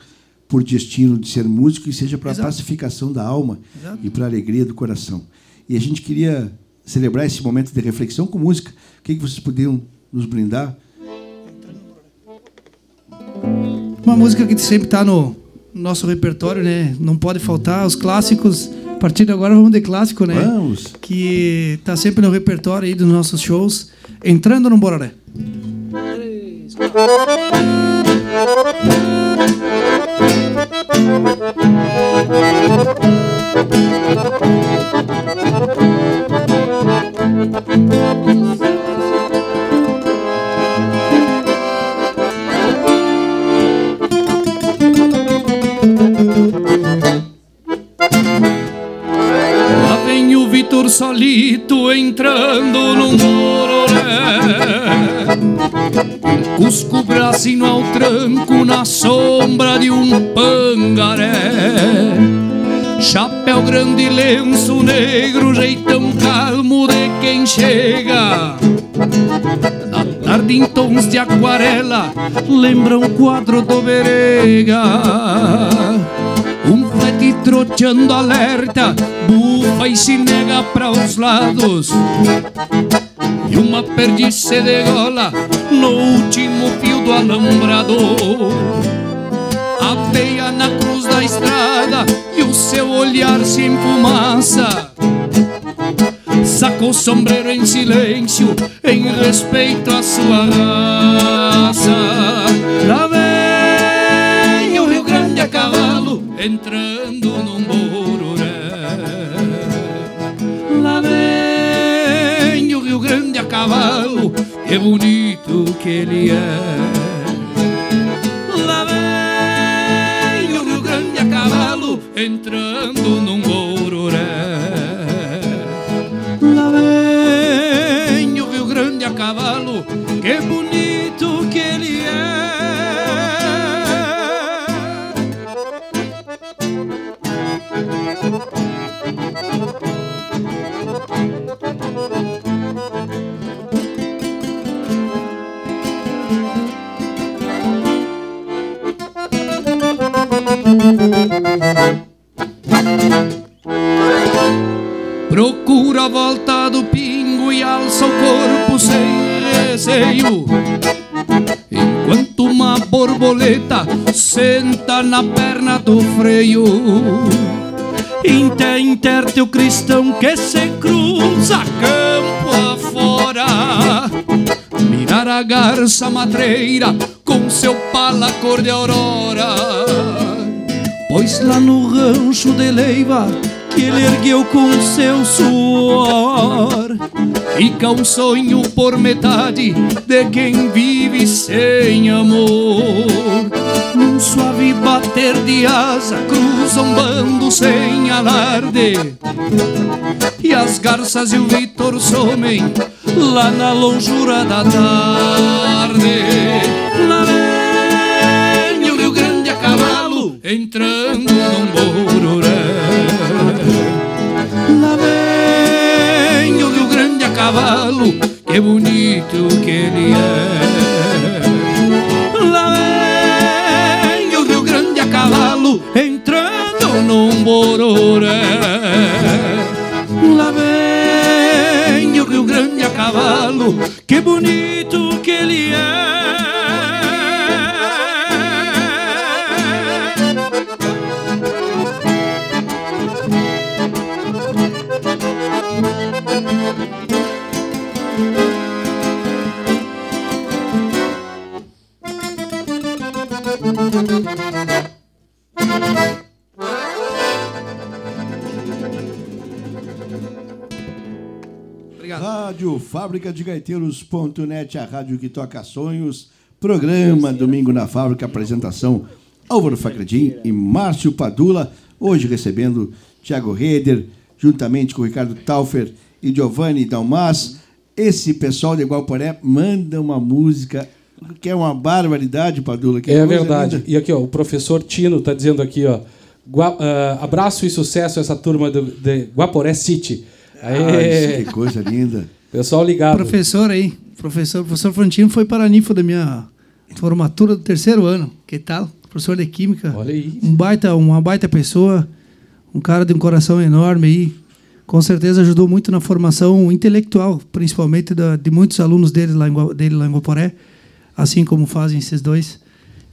por destino de ser músico, que seja para a pacificação da alma Exato. e para a alegria do coração. E a gente queria celebrar esse momento de reflexão com música. O que, que vocês poderiam nos brindar? Uma música que sempre está no nosso repertório, né? Não pode faltar os clássicos. A partir de agora vamos de clássico, né? Vamos. Que está sempre no repertório aí dos nossos shows. Entrando no Bororé. Três, solito entrando num mororé Cusco bracinho ao tranco na sombra de um pangaré. Chapéu grande, lenço negro, jeitão calmo de quem chega. Na tarde em tons de aquarela, lembra um quadro do Verega flete troteando alerta, bufa e se nega para os lados. E uma perdiz se degola no último fio do alambrado. A peia na cruz da estrada e o seu olhar se empumaça. Sacou o sombreiro em silêncio, em respeito à sua raça. Lá vem entrando num bororé. Lá vem o Rio Grande a cavalo, que bonito que ele é. Lá vem o Rio Grande a cavalo, entrando num bororé. Lá vem o Rio Grande a cavalo, que bonito Procura a volta do pingo e alça o corpo sem receio. Enquanto uma borboleta senta na perna do freio. Inter, inter teu cristão que se cruza campo afora Mirar a garça matreira com seu pala cor de aurora Pois lá no rancho de Leiva que ele ergueu com seu suor. Fica um sonho por metade de quem vive sem amor. Num suave bater de asa cruza um bando sem alarde. E as garças e o Vitor somem lá na longura da tarde bonito que ele é. Lá vem o Rio Grande a cavalo, entrando num bororé. Lá vem o Rio Grande a cavalo, que bonito De Gaiteiros.net, a rádio que toca sonhos. Programa Domingo na Fábrica, apresentação Álvaro Facredim e Márcio Padula. Hoje recebendo Tiago Reder, juntamente com Ricardo Taufer e Giovanni Dalmas. Esse pessoal de Igualporé manda uma música que é uma barbaridade, Padula. que É verdade. linda. E aqui, ó, o professor Tino está dizendo aqui, ó. Gua- ah, abraço e sucesso a essa turma do, de Guaporé City. Ah, Aê, isso, que coisa linda. Pessoal ligado. Professor aí, professor, professor Frontino foi paraninfo da minha formatura do terceiro ano. Que tal? Professor de Química. Olha aí. Um baita, uma baita pessoa, um cara de um coração enorme aí. Com certeza ajudou muito na formação intelectual, principalmente da, de muitos alunos dele lá, em, dele lá em Guaporé, assim como fazem esses dois.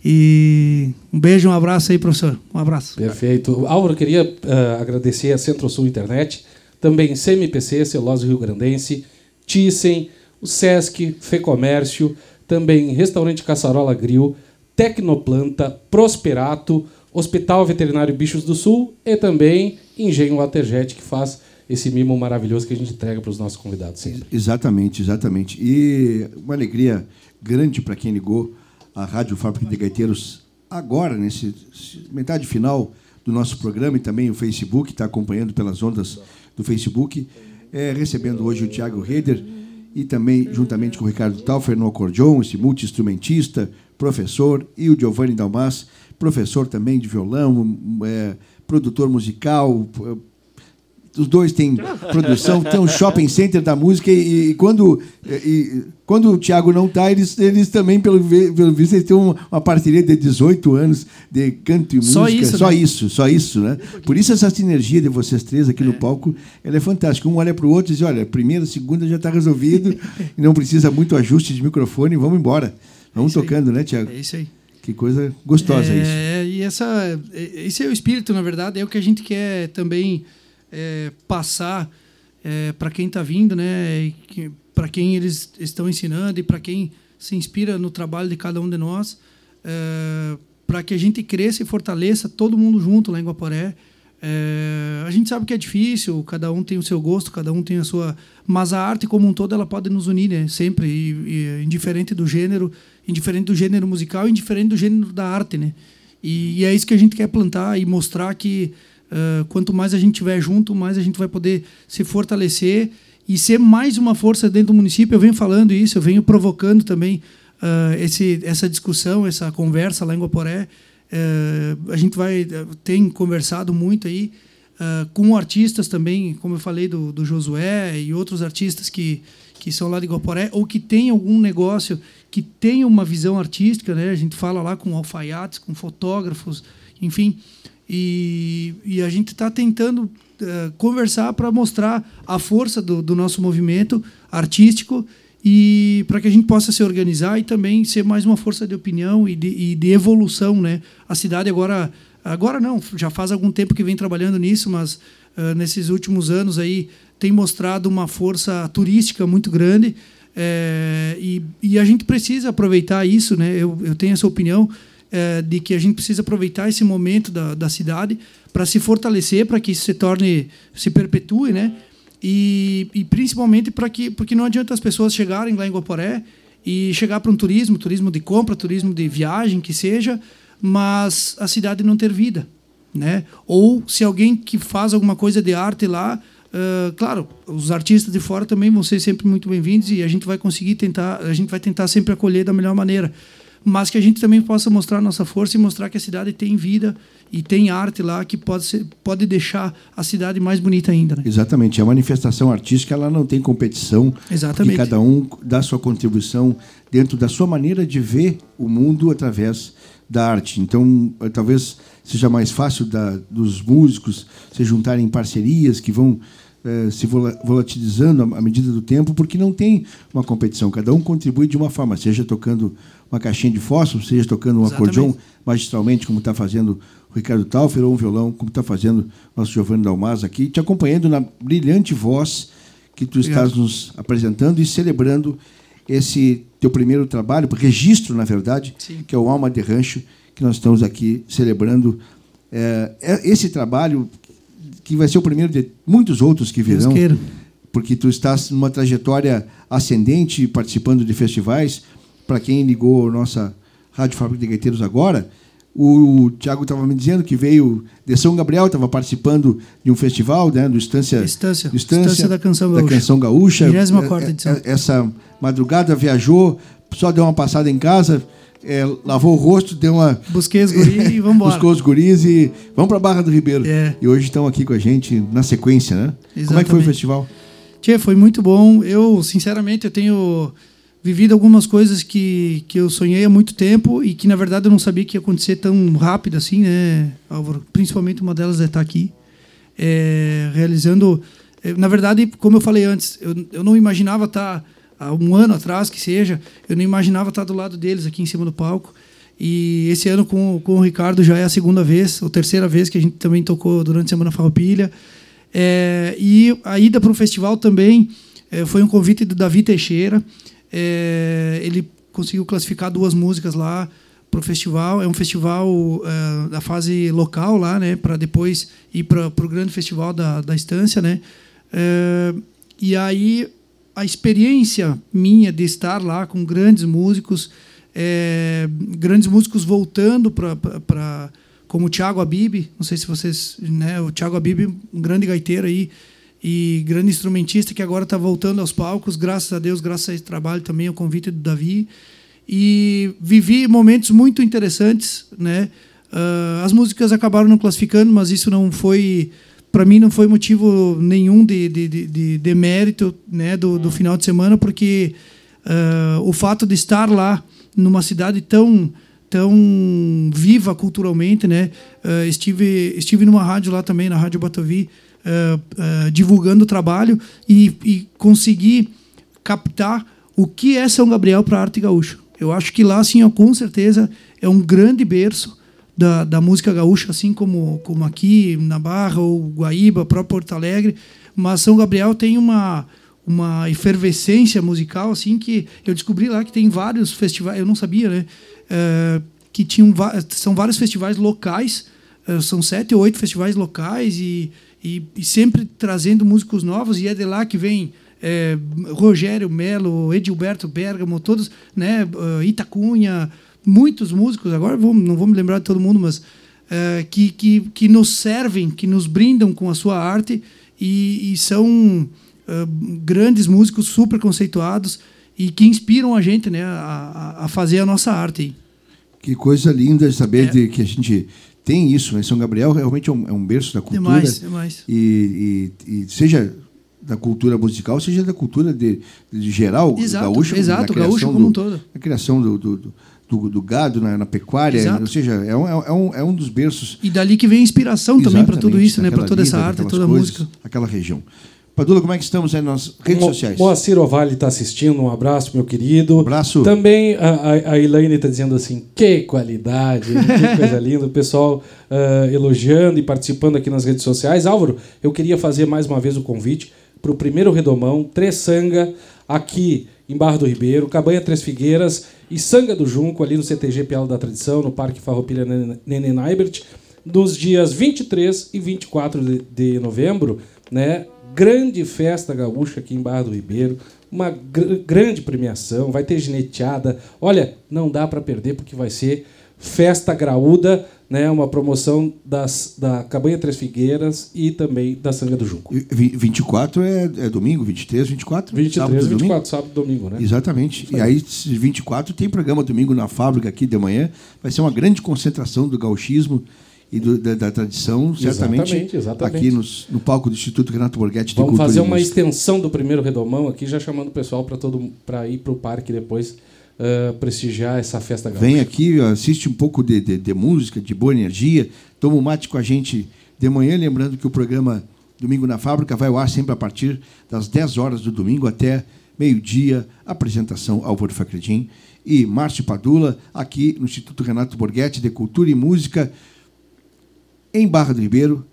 E um beijo, um abraço aí, professor. Um abraço. Perfeito. Álvaro, queria ah, agradecer a Centro-Sul Internet, também CMPC, Celulose Rio Grandense, Thyssen, o Sesc, Fecomércio, também Restaurante Caçarola Grill, Tecnoplanta, Prosperato, Hospital Veterinário Bichos do Sul e também Engenho Waterjet, que faz esse mimo maravilhoso que a gente entrega para os nossos convidados sempre. Exatamente, exatamente. E uma alegria grande para quem ligou a Rádio Fábrica de Gaiteiros agora, nesse metade final do nosso programa e também o Facebook, está acompanhando pelas ondas do Facebook, é, recebendo hoje o Tiago Reder e também, juntamente com o Ricardo Taufer no acordeon, esse multi-instrumentista, professor, e o Giovanni Dalmas, professor também de violão, é, produtor musical, os dois têm produção, tem um shopping center da música e, e quando, e, quando o Thiago não está, eles, eles também, pelo, pelo visto, eles têm uma, uma parceria de 18 anos de canto e Só música. isso, só né? isso, só isso, né? Por isso essa sinergia de vocês três aqui no palco, ela é fantástica. Um olha para o outro e diz, olha, primeira, segunda já está resolvido, e não precisa muito ajuste de microfone, vamos embora. Vamos aí. tocando, né, Thiago? É isso aí. Que coisa gostosa isso. É, e essa, é- esse é o espírito, na verdade, é o que a gente quer também é, passar para quem está vindo, né? Para quem eles estão ensinando e para quem se inspira no trabalho de cada um de nós, para que a gente cresça e fortaleça todo mundo junto lá em Guaporé. É, a gente sabe que é difícil, cada um tem o seu gosto, cada um tem a sua. Mas a arte como um todo ela pode nos unir, né? Sempre, e, e, indiferente do gênero, indiferente do gênero musical, indiferente do gênero da arte, né? E, e é isso que a gente quer plantar e mostrar que ah, quanto mais a gente tiver junto, mais a gente vai poder se fortalecer e ser mais uma força dentro do município. Eu venho falando isso, eu venho provocando também ah, esse, essa discussão, essa conversa lá em Guaporé. Eh, a gente vai tem conversado muito aí com artistas também, como eu falei do, do Josué e outros artistas que, que são lá de Guaporé ou que têm algum negócio que tenha uma visão artística, né? A gente fala lá com alfaiates, com fotógrafos, enfim, e, e a gente está tentando eh, conversar para mostrar a força do, do nosso movimento artístico e para que a gente possa se organizar e também ser mais uma força de opinião e de, e de evolução, né? A cidade agora Agora não, já faz algum tempo que vem trabalhando nisso, mas uh, nesses últimos anos aí tem mostrado uma força turística muito grande. É, e, e, a gente precisa aproveitar isso, né? Eu, eu tenho essa opinião é, de que a gente precisa aproveitar esse momento da, da cidade para se fortalecer, para que isso se torne, se perpetue, né? E, e principalmente para que, porque não adianta as pessoas chegarem lá em Guaporé e chegar para um turismo, turismo de compra, turismo de viagem, que seja, mas a cidade não ter vida, né? Ou se alguém que faz alguma coisa de arte lá Uh, claro, os artistas de fora também vão ser sempre muito bem-vindos e a gente vai conseguir tentar, a gente vai tentar sempre acolher da melhor maneira, mas que a gente também possa mostrar nossa força e mostrar que a cidade tem vida e tem arte lá que pode ser, pode deixar a cidade mais bonita ainda. Né? Exatamente, a manifestação artística ela não tem competição, Exatamente. cada um dá sua contribuição dentro da sua maneira de ver o mundo através da arte. Então, talvez seja mais fácil da, dos músicos se juntarem em parcerias que vão eh, se volatilizando à medida do tempo, porque não tem uma competição. Cada um contribui de uma forma, seja tocando uma caixinha de fósforo, seja tocando um Exatamente. acordeão magistralmente, como está fazendo o Ricardo Taufer, ou um violão, como está fazendo o nosso Giovanni Dalmas aqui, te acompanhando na brilhante voz que tu estás Obrigado. nos apresentando e celebrando esse teu primeiro trabalho, registro, na verdade, Sim. que é o Alma de Rancho, que nós estamos aqui celebrando. É, é esse trabalho que vai ser o primeiro de muitos outros que virão, porque tu estás numa trajetória ascendente, participando de festivais. Para quem ligou a nossa Rádio Fábrica de Gaiteiros agora, o Tiago estava me dizendo que veio de São Gabriel, estava participando de um festival, né, do Estância, Estância, do Estância, Estância da Canção Gaúcha. Da Canção Gaúcha. 24 é, edição. É, essa madrugada viajou, só deu uma passada em casa, é, lavou o rosto, deu uma. Busquei os guris e vamos embora. Buscou os guris e vamos para Barra do Ribeiro. É. E hoje estão aqui com a gente na sequência, né? Exatamente. Como é que foi o festival? Tchê, foi muito bom. Eu, sinceramente, eu tenho vivido algumas coisas que, que eu sonhei há muito tempo e que, na verdade, eu não sabia que ia acontecer tão rápido assim, né, Álvaro? Principalmente uma delas é estar aqui, é, realizando. É, na verdade, como eu falei antes, eu, eu não imaginava estar há um ano atrás, que seja, eu não imaginava estar do lado deles aqui em cima do palco. E esse ano com, com o Ricardo já é a segunda vez, ou terceira vez que a gente também tocou durante a Semana Farroupilha. É, e a ida para o festival também é, foi um convite do Davi Teixeira. É, ele conseguiu classificar duas músicas lá para o festival. É um festival é, da fase local lá, né, para depois ir para o grande festival da, da Estância, né. É, e aí a experiência minha de estar lá com grandes músicos, é, grandes músicos voltando para como o Thiago Abib, não sei se vocês, né, o Thiago Abib, um grande gaiteiro aí e grande instrumentista que agora está voltando aos palcos, graças a Deus, graças a esse trabalho também, o convite do Davi. E vivi momentos muito interessantes, né? Uh, as músicas acabaram não classificando, mas isso não foi para mim não foi motivo nenhum de, de, de, de mérito né, do, do, final de semana, porque uh, o fato de estar lá numa cidade tão tão viva culturalmente, né? Uh, estive estive numa rádio lá também, na Rádio Batovi, uh, divulgando o trabalho e, e consegui captar o que é São Gabriel para arte gaúcha. Eu acho que lá, sim, com certeza, é um grande berço da, da música gaúcha, assim como, como aqui na Barra ou Guaíba, próprio Porto Alegre. Mas São Gabriel tem uma, uma efervescência musical assim que eu descobri lá que tem vários festivais, eu não sabia, né? É, que tinham são vários festivais locais, é, são sete ou oito festivais locais e, e, e, sempre trazendo músicos novos e é de lá que vem é, Rogério Melo, Edilberto Bergamo, todos, né? Itacunha, muitos músicos, agora vou, não vou me lembrar de todo mundo, mas é, que, que, que nos servem, que nos brindam com a sua arte e, e são é, grandes músicos super conceituados e que inspiram a gente né, a, a fazer a nossa arte. Que coisa linda saber é. de que a gente tem isso. Né? São Gabriel realmente é um, é um berço da cultura. Demais, demais. E, e, e seja da cultura musical, seja da cultura de, de geral, exato, gaúcha, exato, gaúcho como um todo. A criação do, do, do do, do gado na, na pecuária, Exato. ou seja, é um, é, um, é um dos berços. E dali que vem a inspiração também para tudo isso, né? para toda essa arte, toda a música. Aquela região. Padula, como é que estamos aí nas redes Mo sociais? Moacir Ovalle está assistindo, um abraço, meu querido. Um abraço. Também a, a, a Elaine está dizendo assim, que qualidade, que coisa linda. O pessoal uh, elogiando e participando aqui nas redes sociais. Álvaro, eu queria fazer mais uma vez o convite para o primeiro Redomão, Tressanga, aqui em Barra do Ribeiro, Cabanha Três Figueiras e Sanga do Junco, ali no CTG Pialo da Tradição, no Parque Farroupilha Nenê Naibert, nos dias 23 e 24 de, de novembro, né? grande festa gaúcha aqui em Barra do Ribeiro, uma gr grande premiação, vai ter gineteada. Olha, não dá para perder porque vai ser festa graúda, né, uma promoção das, da Cabanha Três Figueiras e também da Sanga do Junco. E 24 é, é domingo, 23, 24? 23, sábado, 24, domingo? sábado e domingo, né? Exatamente. E aí, 24 tem programa domingo na fábrica aqui de manhã. Vai ser uma grande concentração do gauchismo e do, da, da, tradição, certamente exatamente, exatamente. aqui nos, no palco do Instituto Renato Borghetti de Vamos Cultura fazer uma extensão do primeiro redomão aqui, já chamando o pessoal para todo para ir para o parque depois uh, prestigiar essa festa gaúcha. Vem aqui, assiste um pouco de, de, de, música, de boa energia, toma um mate com a gente de manhã, lembrando que o programa Domingo na Fábrica vai ao ar sempre a partir das 10 horas do domingo até meio-dia, apresentação Álvaro Facredim e Márcio Padula, aqui no Instituto Renato Borghetti de Cultura e Música, em Barra do Ribeiro,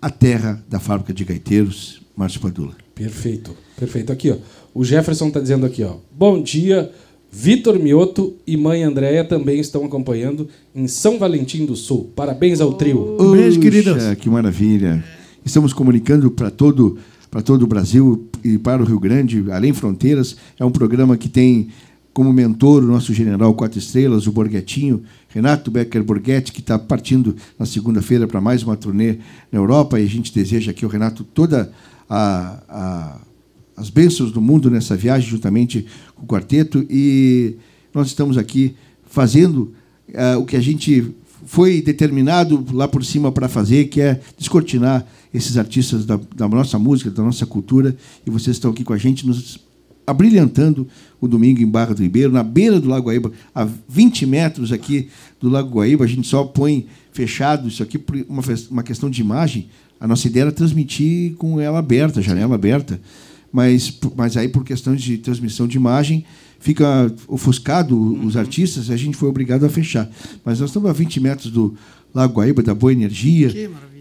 a terra da fábrica de gaiteiros, Márcio Padula. Perfeito, perfeito. Aqui, ó. O Jefferson está dizendo aqui, ó. Bom dia, Vitor Mioto e mãe Andréia também estão acompanhando em São Valentim do Sul. Parabéns ao trio. Um beijo, queridos. Que maravilha. Estamos comunicando para todo para todo o Brasil e para o Rio Grande, além fronteiras. É um programa que tem como mentor o nosso general quatro estrelas, o Borghetinho, Renato Becker Borghetti, que está partindo na segunda-feira para mais uma turnê na Europa, e a gente deseja aqui o Renato toda a, a, as bênçãos do mundo nessa viagem, juntamente o quarteto, e nós estamos aqui fazendo uh, o que a gente foi determinado lá por cima para fazer, que é descortinar esses artistas da, da nossa música, da nossa cultura, e vocês estão aqui com a gente nos abrilhantando o domingo em Barra do Ribeiro, na beira do Lago Guaíba, a 20 metros aqui do Lago Guaíba. A gente só põe fechado isso aqui por uma, uma questão de imagem. A nossa ideia era transmitir com ela aberta, janela aberta. Mas, mas aí, por questões de transmissão de imagem, fica ofuscado uhum. os artistas e a gente foi obrigado a fechar. Mas nós estamos a 20 metros do Lago Guaíba, da boa energia.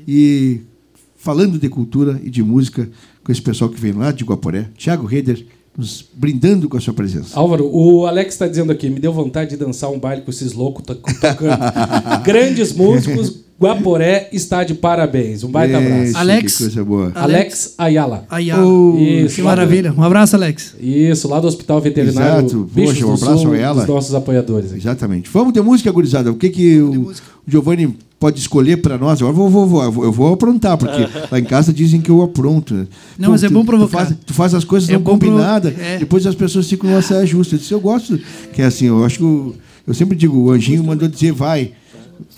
E falando de cultura e de música com esse pessoal que vem lá de Guaporé. Tiago Reder, nos brindando com a sua presença. Álvaro, o Alex está dizendo aqui, me deu vontade de dançar um baile com esses loucos tocando. Grandes músicos, Guaporé está de parabéns. Um baita Esse, abraço. Alex. Que coisa boa. Alex Ayala. Ayala. Oh, Isso, que maravilha. Um abraço, Alex. Isso, lá do Hospital Veterinário. Exato. Poxa, um abraço Sul, a ela. Os nossos apoiadores. Aqui. Exatamente. Vamos ter música, gurizada. O que, que o Giovanni pode escolher para nós. Agora eu vou, vou, vou, eu vou aprontar, porque lá em casa dizem que eu apronto. Não, Pô, mas é bom provocar. Tu faz, tu faz as coisas é não combinadas, é. depois as pessoas ficam, nossa, é justo. Eu disse, eu gosto, que é assim, eu acho que. Eu, eu sempre digo, o anjinho mandou dizer, vai.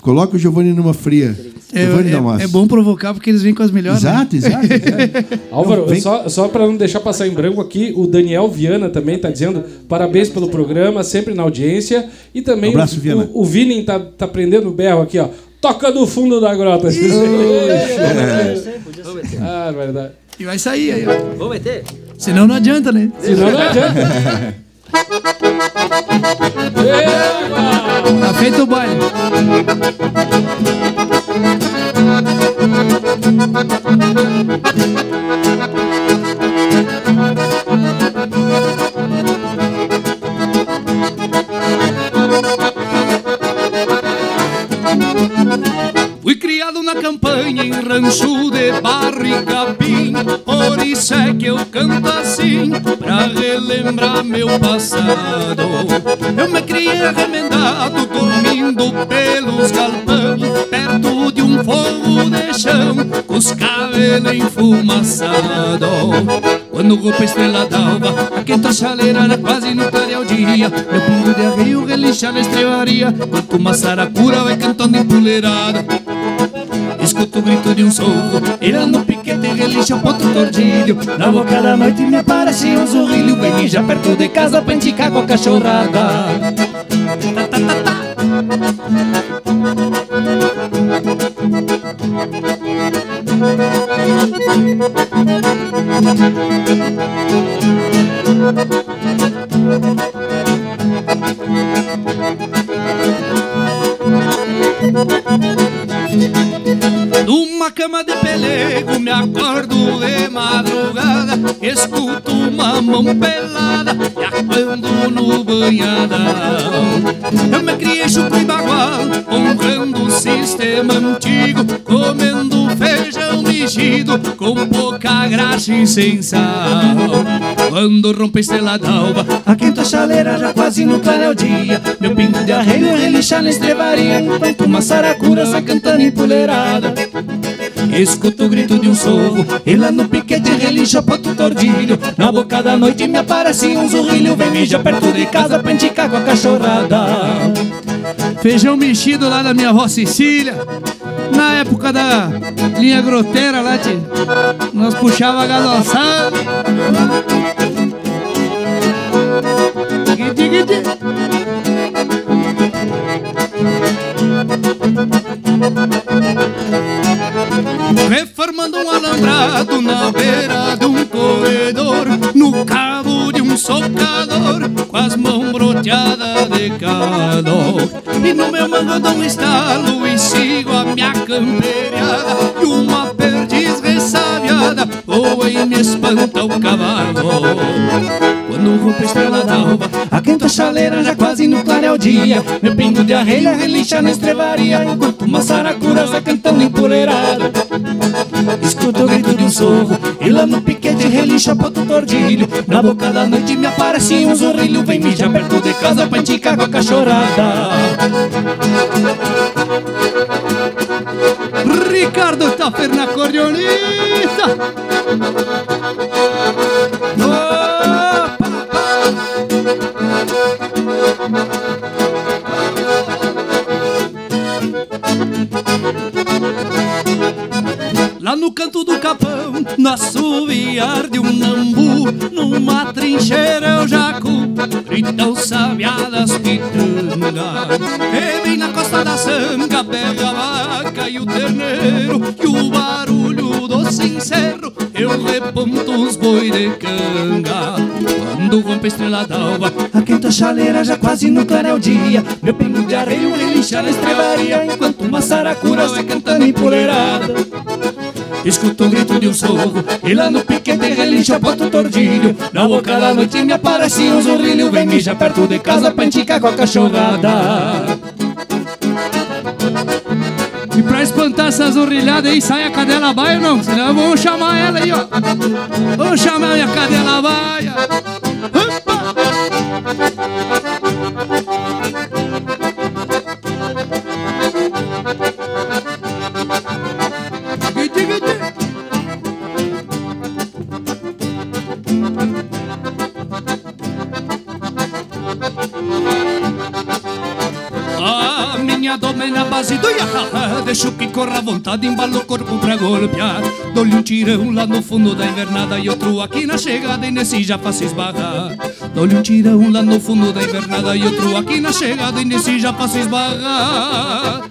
Coloca o Giovanni numa fria. É, é, é, bom provocar porque eles vêm com as melhores. Exato, né? exato. exato. Álvaro, vem... só, só para não deixar passar em branco aqui, o Daniel Viana também está dizendo parabéns pelo programa, sempre na audiência. E também um abraço, o, o, o Vini está tá prendendo o berro aqui, ó. Toca do fundo da grota. ah, verdade. E vai sair aí, ó. Vamos meter? Senão não adianta, né? Senão não adianta. tá feito o baile. meu passado. Eu me criei remendado Dormindo pelos galpão Perto de um fogo de chão Com os cabelos enfumaçados. Quando o golpe estrela d'alva a chaleira era quase no clarear dia. Meu pingo de arreio relincha na estrebaria Quanto uma saracura vai cantando empoleirada Escuto o grito de um soco Ele no piquete relincha o ponto tordilho. Na boca da noite me aparece um sorrilho Vem já perto de casa pra indicar com a cachorrada mão pelada e aquando no banhadão. Eu me criei chucro e bagual, honrando o sistema antigo Comendo feijão mexido com pouca graxa e sem sal. Quando rompe a estrela d'alva, a quinta chaleira já quase no clareio dia. Meu pingo de arreio relixa na estrevaria Enquanto uma saracura sai cantando empoleirada Escuto o grito de um sorro E lá no piquete relincha ponto tordilho. Na boca da noite me aparece um zurrilho Vem mijar perto de casa pra enticar com a cachorrada. Feijão mexido lá da minha avó Cecília Na época da linha groteira lá de Nós puxava a galoçada alambrado na beira de um corredor No cabo de um socador Com as mãos broteadas de calor. E no meu mango dou um estalo E sigo a minha camperiada E uma perdiz ressabiada Voa e me espanta o cavalo. Quando rompe a estrela d'alva A quinta chaleira já quase no clareio dia. Meu pingo de arreia relincha na estrevaria Enquanto uma saracura cantando empoleirada sorro E lá no piquete relincha ponto tordilho. Na boca da noite me aparece um zorrilho. Vem mijar perto de casa pra enticar com a cachorrada Ricardo Taffer na corionita Opa! Lá no canto do capão, no assoviar de um nambu Numa trincheira eu jacu, gritam sabiadas pitangas E bem na costa da sanga pega a vaca e o terneiro E o barulho do sincero, eu reponto os boi de canga. Quando rompe a estrela d'alva, a quinta chaleira já quase no clareio dia. Meu pingo de areia relincha na estrebaria Enquanto uma saracura vai cantando empoleirada Escuto o grito de um sorro E lá no piquete relincha ponto tordilho Na boca da noite me aparece um zorrilho Vem mijar perto de casa pra enticar com a cachorrada E pra espantar essa zorrilhada aí Sai a cadela baia ou não? Senão vou chamar ela aí, ó Vou chamar a cadela baia Opa! Doma é na base do iahá Deixo que corra à vontade, embalo o corpo pra golpear. Dou-lhe um tirão lá no fundo da invernada E outro aqui na chegada e nesse já faço esbarrar. Dou-lhe um tirão lá no fundo da invernada E outro aqui na chegada e nesse já faço esbarrar. Ah!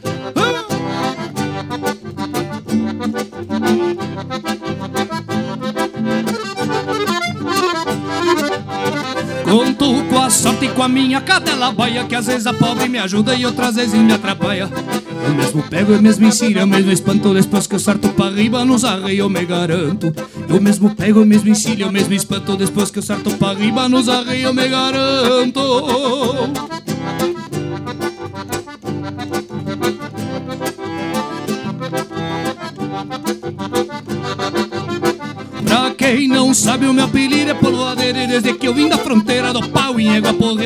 Conto com a sorte e com a minha cadela baia Que às vezes a pobre me ajuda e outras vezes me atrapalha Eu mesmo pego, eu mesmo ensino, eu mesmo espanto. Depois que eu sarto pra riba nos arreios eu me garanto. Eu mesmo pego, eu mesmo ensino, eu mesmo espanto. Depois que eu sarto pra riba nos arreios eu me garanto. Pra quem não sabe, o meu apelido é polvadeira desde que eu vim da fronteira do pau em égua Meu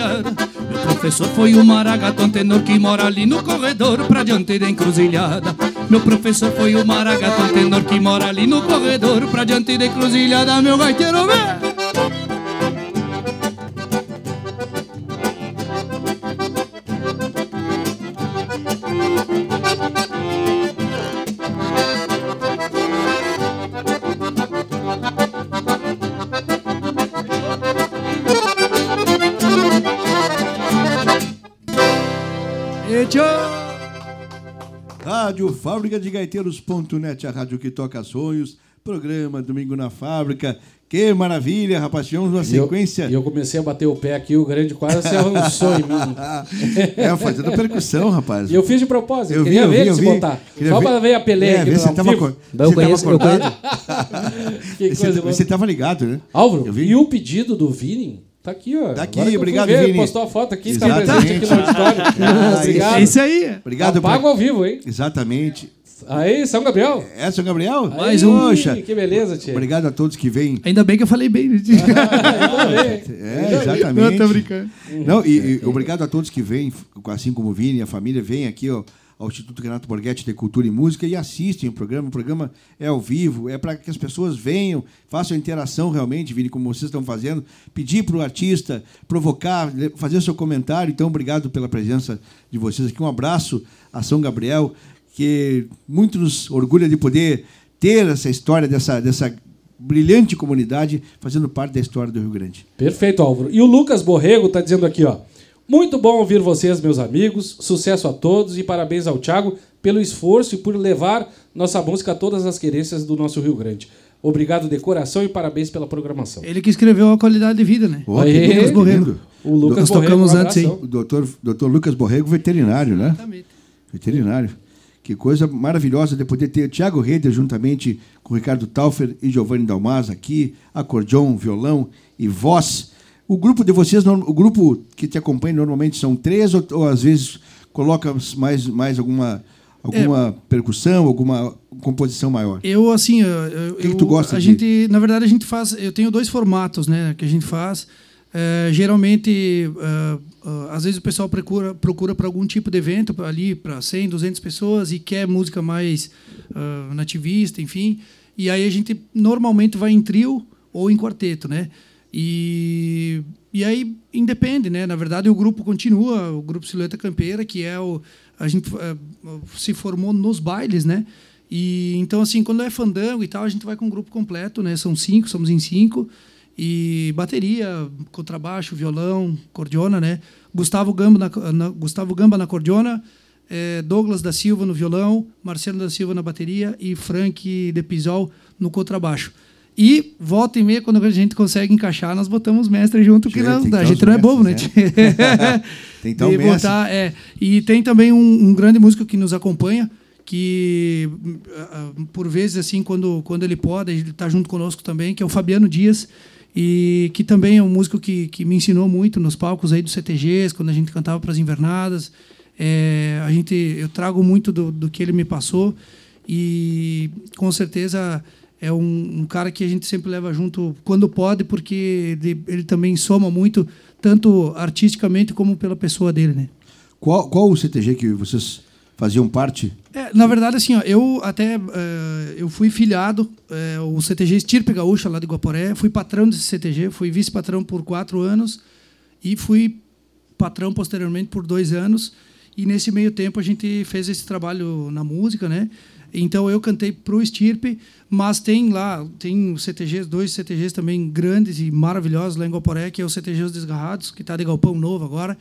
professor foi o maragaton tenor que mora ali no corredor Pra diante da encruzilhada. Meu professor foi o maragaton tenor que mora ali no corredor Pra diante da encruzilhada, meu gaiteiro vem Fábrica de Gaiteiros.net, a rádio que toca sonhos Programa Domingo na Fábrica. Que maravilha, rapaz. Tivemos uma sequência. E eu, eu, comecei a bater o pé aqui, o grande quase se avançou em mim. é, fazendo percussão, rapaz. E eu fiz de propósito, eu queria vi, ver eu vi, se botar. Só para ver a peleia é, aqui você tava, co... eu conheço, tava acordado. que coisa você, você tava ligado, né? Álvaro, e o pedido do Vini Tá aqui, ó. Tá aqui, obrigado, ver, Vini. Postou a foto aqui, está presente aqui no auditório. Ah, obrigado. É isso aí. Obrigado. Pago pra... ao vivo, hein? Exatamente. Aí, São Gabriel. É, São Gabriel? Mais um. Poxa. Que beleza, tia. Obrigado a todos que vêm. Ainda bem que eu falei bem. Ah, é, exatamente. Não, tô brincando. Não, e, e obrigado a todos que vêm, assim como o Vini e a família, vem aqui, ó ao Instituto Renato Borghetti de Cultura e Música e assistem o programa. O programa é ao vivo, é para que as pessoas venham, façam interação realmente, Vini, como vocês estão fazendo. Pedir para o artista provocar, fazer seu comentário. Então, obrigado pela presença de vocês aqui. Um abraço a São Gabriel que muito nos orgulha de poder ter essa história dessa, dessa brilhante comunidade fazendo parte da história do Rio Grande. Perfeito, Álvaro. E o Lucas Borrego está dizendo aqui, ó. Muito bom ouvir vocês, meus amigos. Sucesso a todos e parabéns ao Thiago pelo esforço e por levar nossa música a todas as querências do nosso Rio Grande. Obrigado de coração e parabéns pela programação. Ele que escreveu a qualidade de vida, né? Oh, Aê, Lucas Borrego. O Lucas Nós Borrego, tocamos um antes aí. O doutor, doutor Lucas Borrego, veterinário, né? Exatamente. Veterinário. Que coisa maravilhosa de poder ter o Thiago Reder juntamente com o Ricardo Taufer e Giovanni Dalmas aqui, acordeon, violão e voz. O grupo de vocês, o grupo que te acompanha normalmente são três ou, ou às vezes coloca mais, mais alguma alguma é, percussão, alguma composição maior? Eu assim, eu, o que, que tu gosta? A de... gente, na verdade, a gente faz. Eu tenho dois formatos, né, que a gente faz. É, geralmente, uh, uh, às vezes o pessoal procura procura para algum tipo de evento ali para 100, 200 pessoas e quer música mais uh, nativista, enfim. E aí a gente normalmente vai em trio ou em quarteto, né? E, e aí independe, né? Na verdade o grupo continua, o grupo Silhueta Campeira, que é o a gente se formou nos bailes, né? E então assim quando é fandango e tal a gente vai com o grupo completo, né? São cinco, somos em cinco e bateria, contrabaixo, violão, cordiona, né? Gustavo Gamba na, na Gustavo Gamba na cordiona, é, Douglas da Silva no violão, Marcelo da Silva na bateria e Frank de Pisol no contrabaixo. E volta e meia, quando a gente consegue encaixar, nós botamos mestre junto, que não, a gente não é bobo, né? né? tem então mestre. Botar, é. E tem também um, um grande músico que nos acompanha, que por vezes assim quando quando ele pode ele está junto conosco também que é o Fabiano Dias e que também é um músico que, que me ensinou muito nos palcos aí dos CTGs, quando a gente cantava para as invernadas. É, a gente, eu trago muito do, do que ele me passou e com certeza é um, um, cara que a gente sempre leva junto quando pode, porque ele, ele, também soma muito, tanto artisticamente como pela pessoa dele. Né? Qual, qual o CTG que vocês faziam parte? É, na verdade, assim, ó, eu até uh, eu fui filiado, uh, o CTG Estirpe Gaúcha, lá de Guaporé, fui patrão desse CTG, fui vice-patrão por quatro anos e fui patrão posteriormente por dois anos. E nesse meio tempo a gente fez esse trabalho na música, né? Então eu cantei pro Estirpe, mas tem lá, tem CTGs, dois CTGs também grandes e maravilhosos lá em Guaporé, que é o CTG Os Desgarrados, que está de galpão novo agora,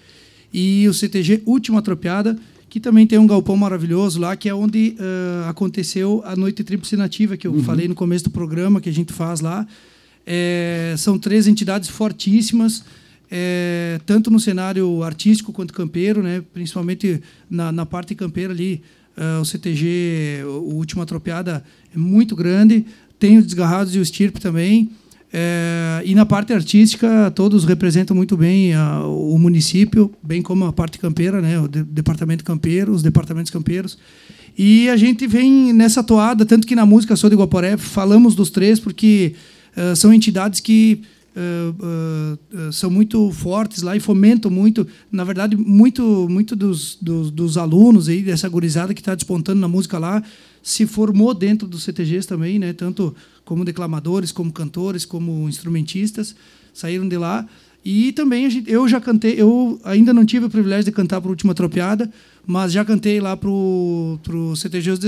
e o CTG Última Tropiada, que também tem um galpão maravilhoso lá, que é onde uh, aconteceu a Noite Tríplice Nativa, que eu uhum. falei no começo do programa, que a gente faz lá. É, são três entidades fortíssimas, é, tanto no cenário artístico quanto campeiro, né? principalmente na, na parte campeira ali. Uh, o CTG, o Última Tropiada, é muito grande. Tem os Desgarrados e o Estirpe também. É, e na parte artística, todos representam muito bem a, o município, bem como a parte campeira, né, o de, departamento campeiro, os departamentos campeiros. E a gente vem nessa toada, tanto que na música Sou de Guaporé falamos dos três, porque uh, são entidades que uh, uh, são muito fortes lá e fomentam muito, na verdade, muito, muito dos, dos, dos alunos aí, dessa gurizada que está despontando na música lá, se formou dentro dos CTGs também, né? tanto como declamadores, como cantores, como instrumentistas, saíram de lá. E também gente, eu já cantei, eu ainda não tive o privilégio de cantar para a Última Tropiada, mas já cantei lá para o CTG Os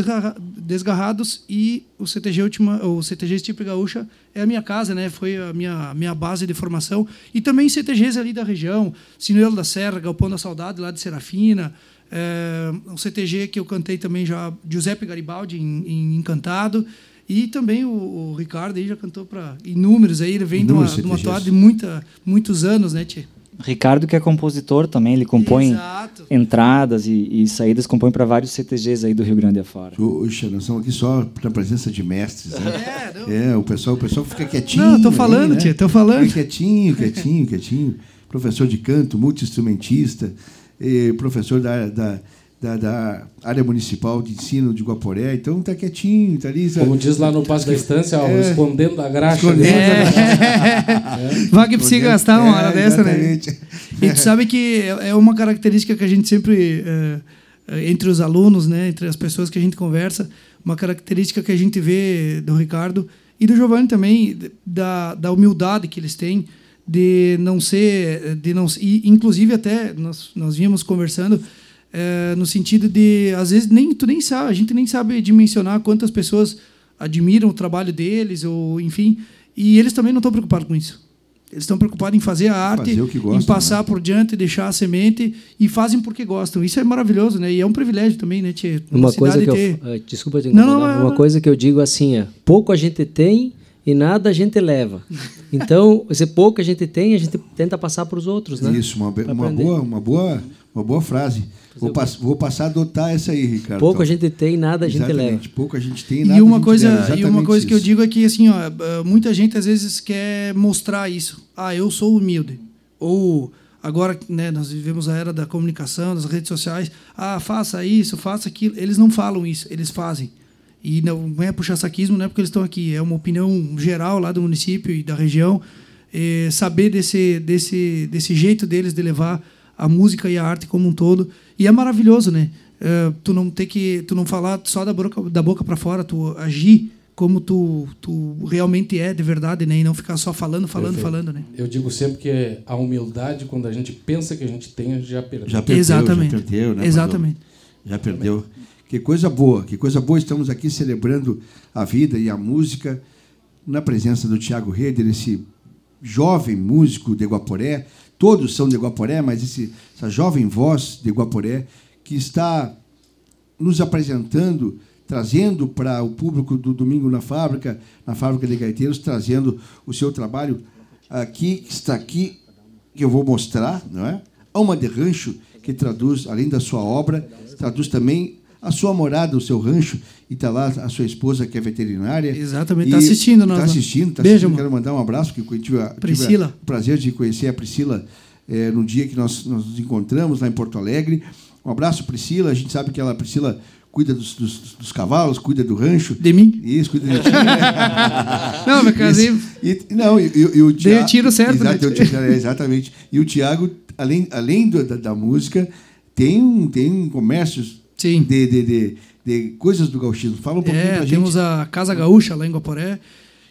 Desgarrados e o CTG Última, o CTG Estipe Gaúcha é a minha casa, né? Foi a minha, minha base de formação. E também CTGs ali da região, Sinuelo da Serra, Galpão da Saudade, lá de Serafina, é, um CTG que eu cantei também já, Giuseppe Garibaldi, em, em Encantado, E também o, o Ricardo aí já cantou para inúmeros aí, ele vem de uma, de uma toada de muita, muitos anos, né, Tchê? Ricardo, que é compositor também, ele compõe Exato. entradas e, e saídas, compõe para vários CTGs aí do Rio Grande afora. Poxa, nós estamos aqui só na presença de mestres, né? É, é o pessoal, o pessoal fica quietinho. Não, tô falando, aí, né? tia, tô falando. Fica quietinho, quietinho, quietinho. Professor de canto, multi-instrumentista, professor da, da da, da, área municipal de ensino de Guaporé, então tá quietinho, tá ali. Como diz lá no passo da estância, é, escondendo da graxa. Escondendo é. da graxa. É. Vai que precisa gastar uma hora é, dessa, né? E tu sabe que é, é uma característica que a gente sempre, é, é, entre os alunos, né, entre as pessoas que a gente conversa, uma característica que a gente vê do Ricardo e do Giovanni também, da, da humildade que eles têm de não ser, de não, e inclusive até nós, nós vínhamos conversando, é, no sentido de às vezes nem tu nem sabe, a gente nem sabe dimensionar quantas pessoas admiram o trabalho deles ou enfim, e eles também não estão preocupados com isso. Eles estão preocupados em fazer a arte, fazer gostam, em passar né? por diante, deixar a semente e fazem porque gostam. Isso é maravilhoso, né? E é um privilégio também, né? Tia? Uma, coisa que ter... eu, desculpa te não, não, uma coisa que eu digo assim, é, pouco a gente tem e nada a gente leva. Então, esse pouco a gente tem, a gente tenta passar para os outros, né? Isso, uma, uma boa, uma boa, uma boa frase. Vou, pass, vou, passar a adotar essa aí, Ricardo. Pouco a gente tem, nada a gente Exatamente. leva. Pouco a gente tem, nada e uma coisa E uma coisa isso. que eu digo é que assim, ó, eh, muita gente às vezes quer mostrar isso. Ah, eu sou humilde. Ou agora, né, nós vivemos a era da comunicação, das redes sociais. Ah, faça isso, faça aquilo. Eles não falam isso, eles fazem. E não é puxar saquismo, não é porque eles estão aqui, é uma opinião geral lá do município e da região. É saber desse, desse, desse jeito deles de levar a música e a arte como um todo. E é maravilhoso, né? Uh, tu não ter que tu não falar só da boca da boca para fora, tu agir como tu, tu realmente é de verdade, né? E não ficar só falando, falando, Perfeito. falando, né? Eu digo sempre que a humildade, quando a gente pensa que a gente tem, já perdeu. Já perdeu, Exatamente. já perdeu, né? Exatamente. Já perdeu. Que coisa boa, que coisa boa. Estamos aqui celebrando a vida e a música na presença do Tiago Reder, esse jovem músico de Guaporé, todos são de Guaporé, mas esse, essa jovem voz de Guaporé que está nos apresentando, trazendo para o público do Domingo na Fábrica, na Fábrica de Gaiteiros, trazendo o seu trabalho aqui, que está aqui, que eu vou mostrar, não é? Alma de Rancho, que traduz, além da sua obra, traduz também a sua morada, o seu rancho, e está lá a sua esposa, que é veterinária. Exatamente, está assistindo. Está assistindo, está assistindo. Quero mandar um abraço, que eu tive, Priscila. tive o prazer de conhecer a Priscila é, no dia que nós, nós nos encontramos lá em Porto Alegre. Um abraço, Priscila. A gente sabe que ela, Priscila, cuida dos, dos, dos, cavalos, cuida do rancho. De mim? Isso, cuida de ti. Não, meu casinho. E, não, e, e, o Tiago. Dei o tiro certo, exato, né? exatamente. E o Tiago, além, além da, da, música, tem, tem comércios Sim. De, de, de, de coisas do gauchismo. Fala um pouquinho é, pra gente. Temos a Casa Gaúcha lá em Guaporé,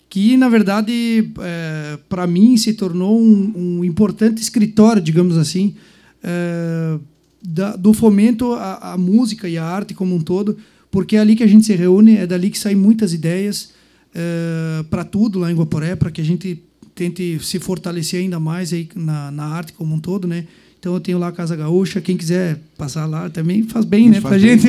que, na verdade, é, para mim se tornou um, um, importante escritório, digamos assim, é, da, do fomento à, à, música e à arte como um todo, porque é ali que a gente se reúne, é dali que saem muitas ideias é, para tudo lá em Guaporé, para que a gente tente se fortalecer ainda mais aí na, na arte como um todo, né? Então eu tenho lá a Casa Gaúcha, quem quiser passar lá também faz bem, né, pra gente.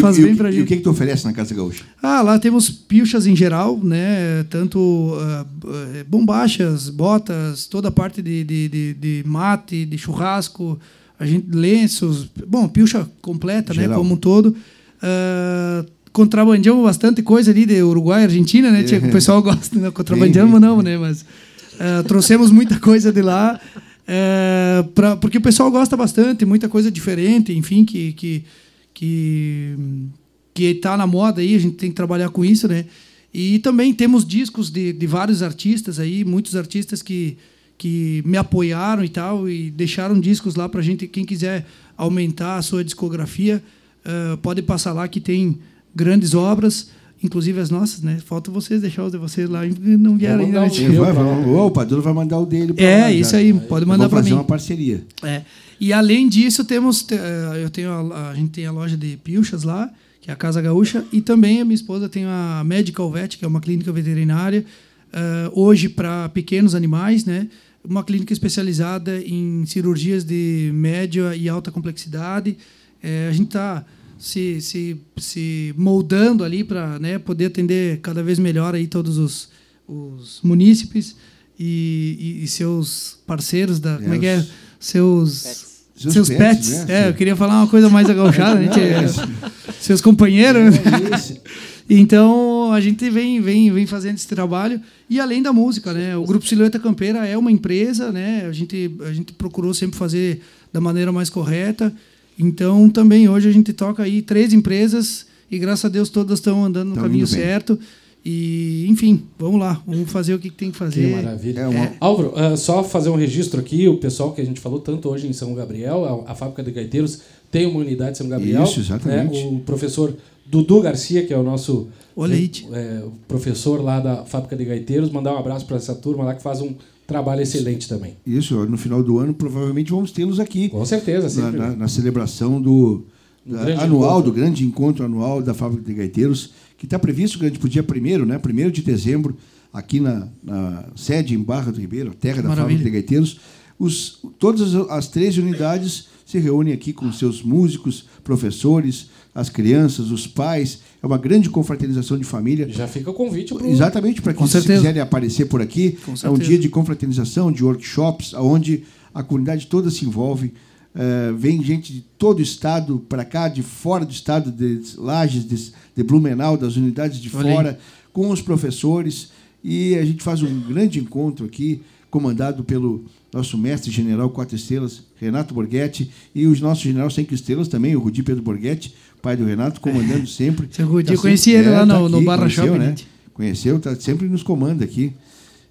faz bem pra gente. E o que, que tu oferece na Casa Gaúcha? Ah, lá temos pilchas em geral, né, tanto uh, bombachas, botas, toda a parte de, de, de, de, mate, de churrasco, a gente lenços, bom, pilcha completa, né, geral. né, como um todo. Uh, contrabandeamos bastante coisa ali de Uruguai, Argentina, né, tia, o pessoal gosta, né, contrabandeamos não, né, mas uh, trouxemos muita coisa de lá. É, pra, porque o pessoal gosta bastante, muita coisa diferente, enfim, que que que que está na moda aí, a gente tem que trabalhar com isso, né? E também temos discos de, de vários artistas aí, muitos artistas que que me apoiaram e tal e deixaram discos lá para gente quem quiser aumentar a sua discografia uh, pode passar lá que tem grandes obras inclusive as nossas, né? Falta vocês deixar os de vocês lá e não vieram ainda. Né? Um vai, vai, o Paduro vai mandar o dele. É, lá, isso já. aí, pode mandar para mim. fazer uma parceria. É. E além disso, temos, eh, eu tenho a, a, gente tem a loja de pilchas lá, que é a Casa Gaúcha, e também a minha esposa tem a Medical Vet, que é uma clínica veterinária, uh, hoje para pequenos animais, né? Uma clínica especializada em cirurgias de média e alta complexidade. É, a gente está se, se, se moldando ali para né, poder atender cada vez melhor aí todos os, os munícipes e, e, e seus parceiros da. Como é que é? Seus. Seus Seus, pets, pets, né? é, eu queria falar uma coisa mais agauchada, né? que- seus companheiros, né? É. Então a gente vem, vem, vem fazendo esse trabalho e além da música, né? O grupo Silhueta Campeira é uma empresa, né? A gente a gente procurou sempre fazer da maneira mais correta. Então também hoje a gente toca aí três empresas e graças a Deus todas estão andando no Tão caminho certo. E enfim, vamos lá, vamos fazer o que tem que Que fazer. maravilha. É uma- Álvaro, ah, só fazer um registro aqui, o pessoal que a gente falou tanto hoje em São Gabriel, a, a fábrica de gaiteiros tem uma unidade em São Gabriel. Isso, exatamente. né? O professor Dudu Garcia, que é o nosso é, o professor lá da fábrica de gaiteiros, mandar um abraço para essa turma lá que faz um trabalho excelente também. Isso, no final do ano provavelmente vamos tê-los aqui Com certeza, na, sempre. na- na celebração do Do da- grande anual, encontro. do grande encontro anual da Fábrica de Gaiteiros, que está previsto grande para o dia 1 né? 1 de dezembro, aqui na, na sede em Barra do Ribeiro, a terra da Maravilha. Fábrica de Gaiteiros. Os, todas as, as três unidades se reúnem aqui com seus músicos, professores, as crianças, os pais. É uma grande confraternização de família. Já fica o convite pro... Exatamente, para que Com se certeza. quiserem aparecer por aqui, Com é um dia de confraternização, de workshops, onde a comunidade toda se envolve. Eh, vem gente de todo o estado para cá, de fora do estado, de Lages, de, de Blumenau, das unidades de Olha aí. fora, com os professores. E a gente faz um grande encontro aqui, comandado pelo nosso mestre general quatro estrelas, Renato Borghetti, e o nosso general cinco estrelas também, o Rudi Pedro Borghetti, pai do Renato, comandando sempre. Seu Tá eu conheci sempre- ele lá no- no aqui, Barra conheceu, Shopping, né? né? Conheceu, tá, sempre nos comanda aqui.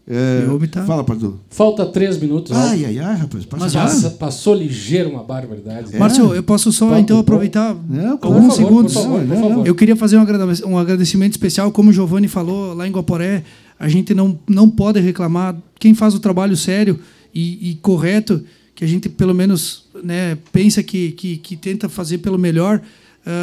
É, tá- Fala, Padu. Falta três minutos. Álvaro. Ai, ai, ai, rapaz. Passa Mas. Passa- passou ligeiro uma barbaridade. É. Márcio, eu posso só então aproveitar Não, alguns favor, segundos? por favor, por Não, favor. Eu queria fazer um agrade- um agradecimento especial, como o Giovanni falou lá em Guaporé, a gente não, não pode reclamar. Quem faz o trabalho sério e, e correto, que a gente pelo menos né, pensa que, que, que tenta fazer pelo melhor,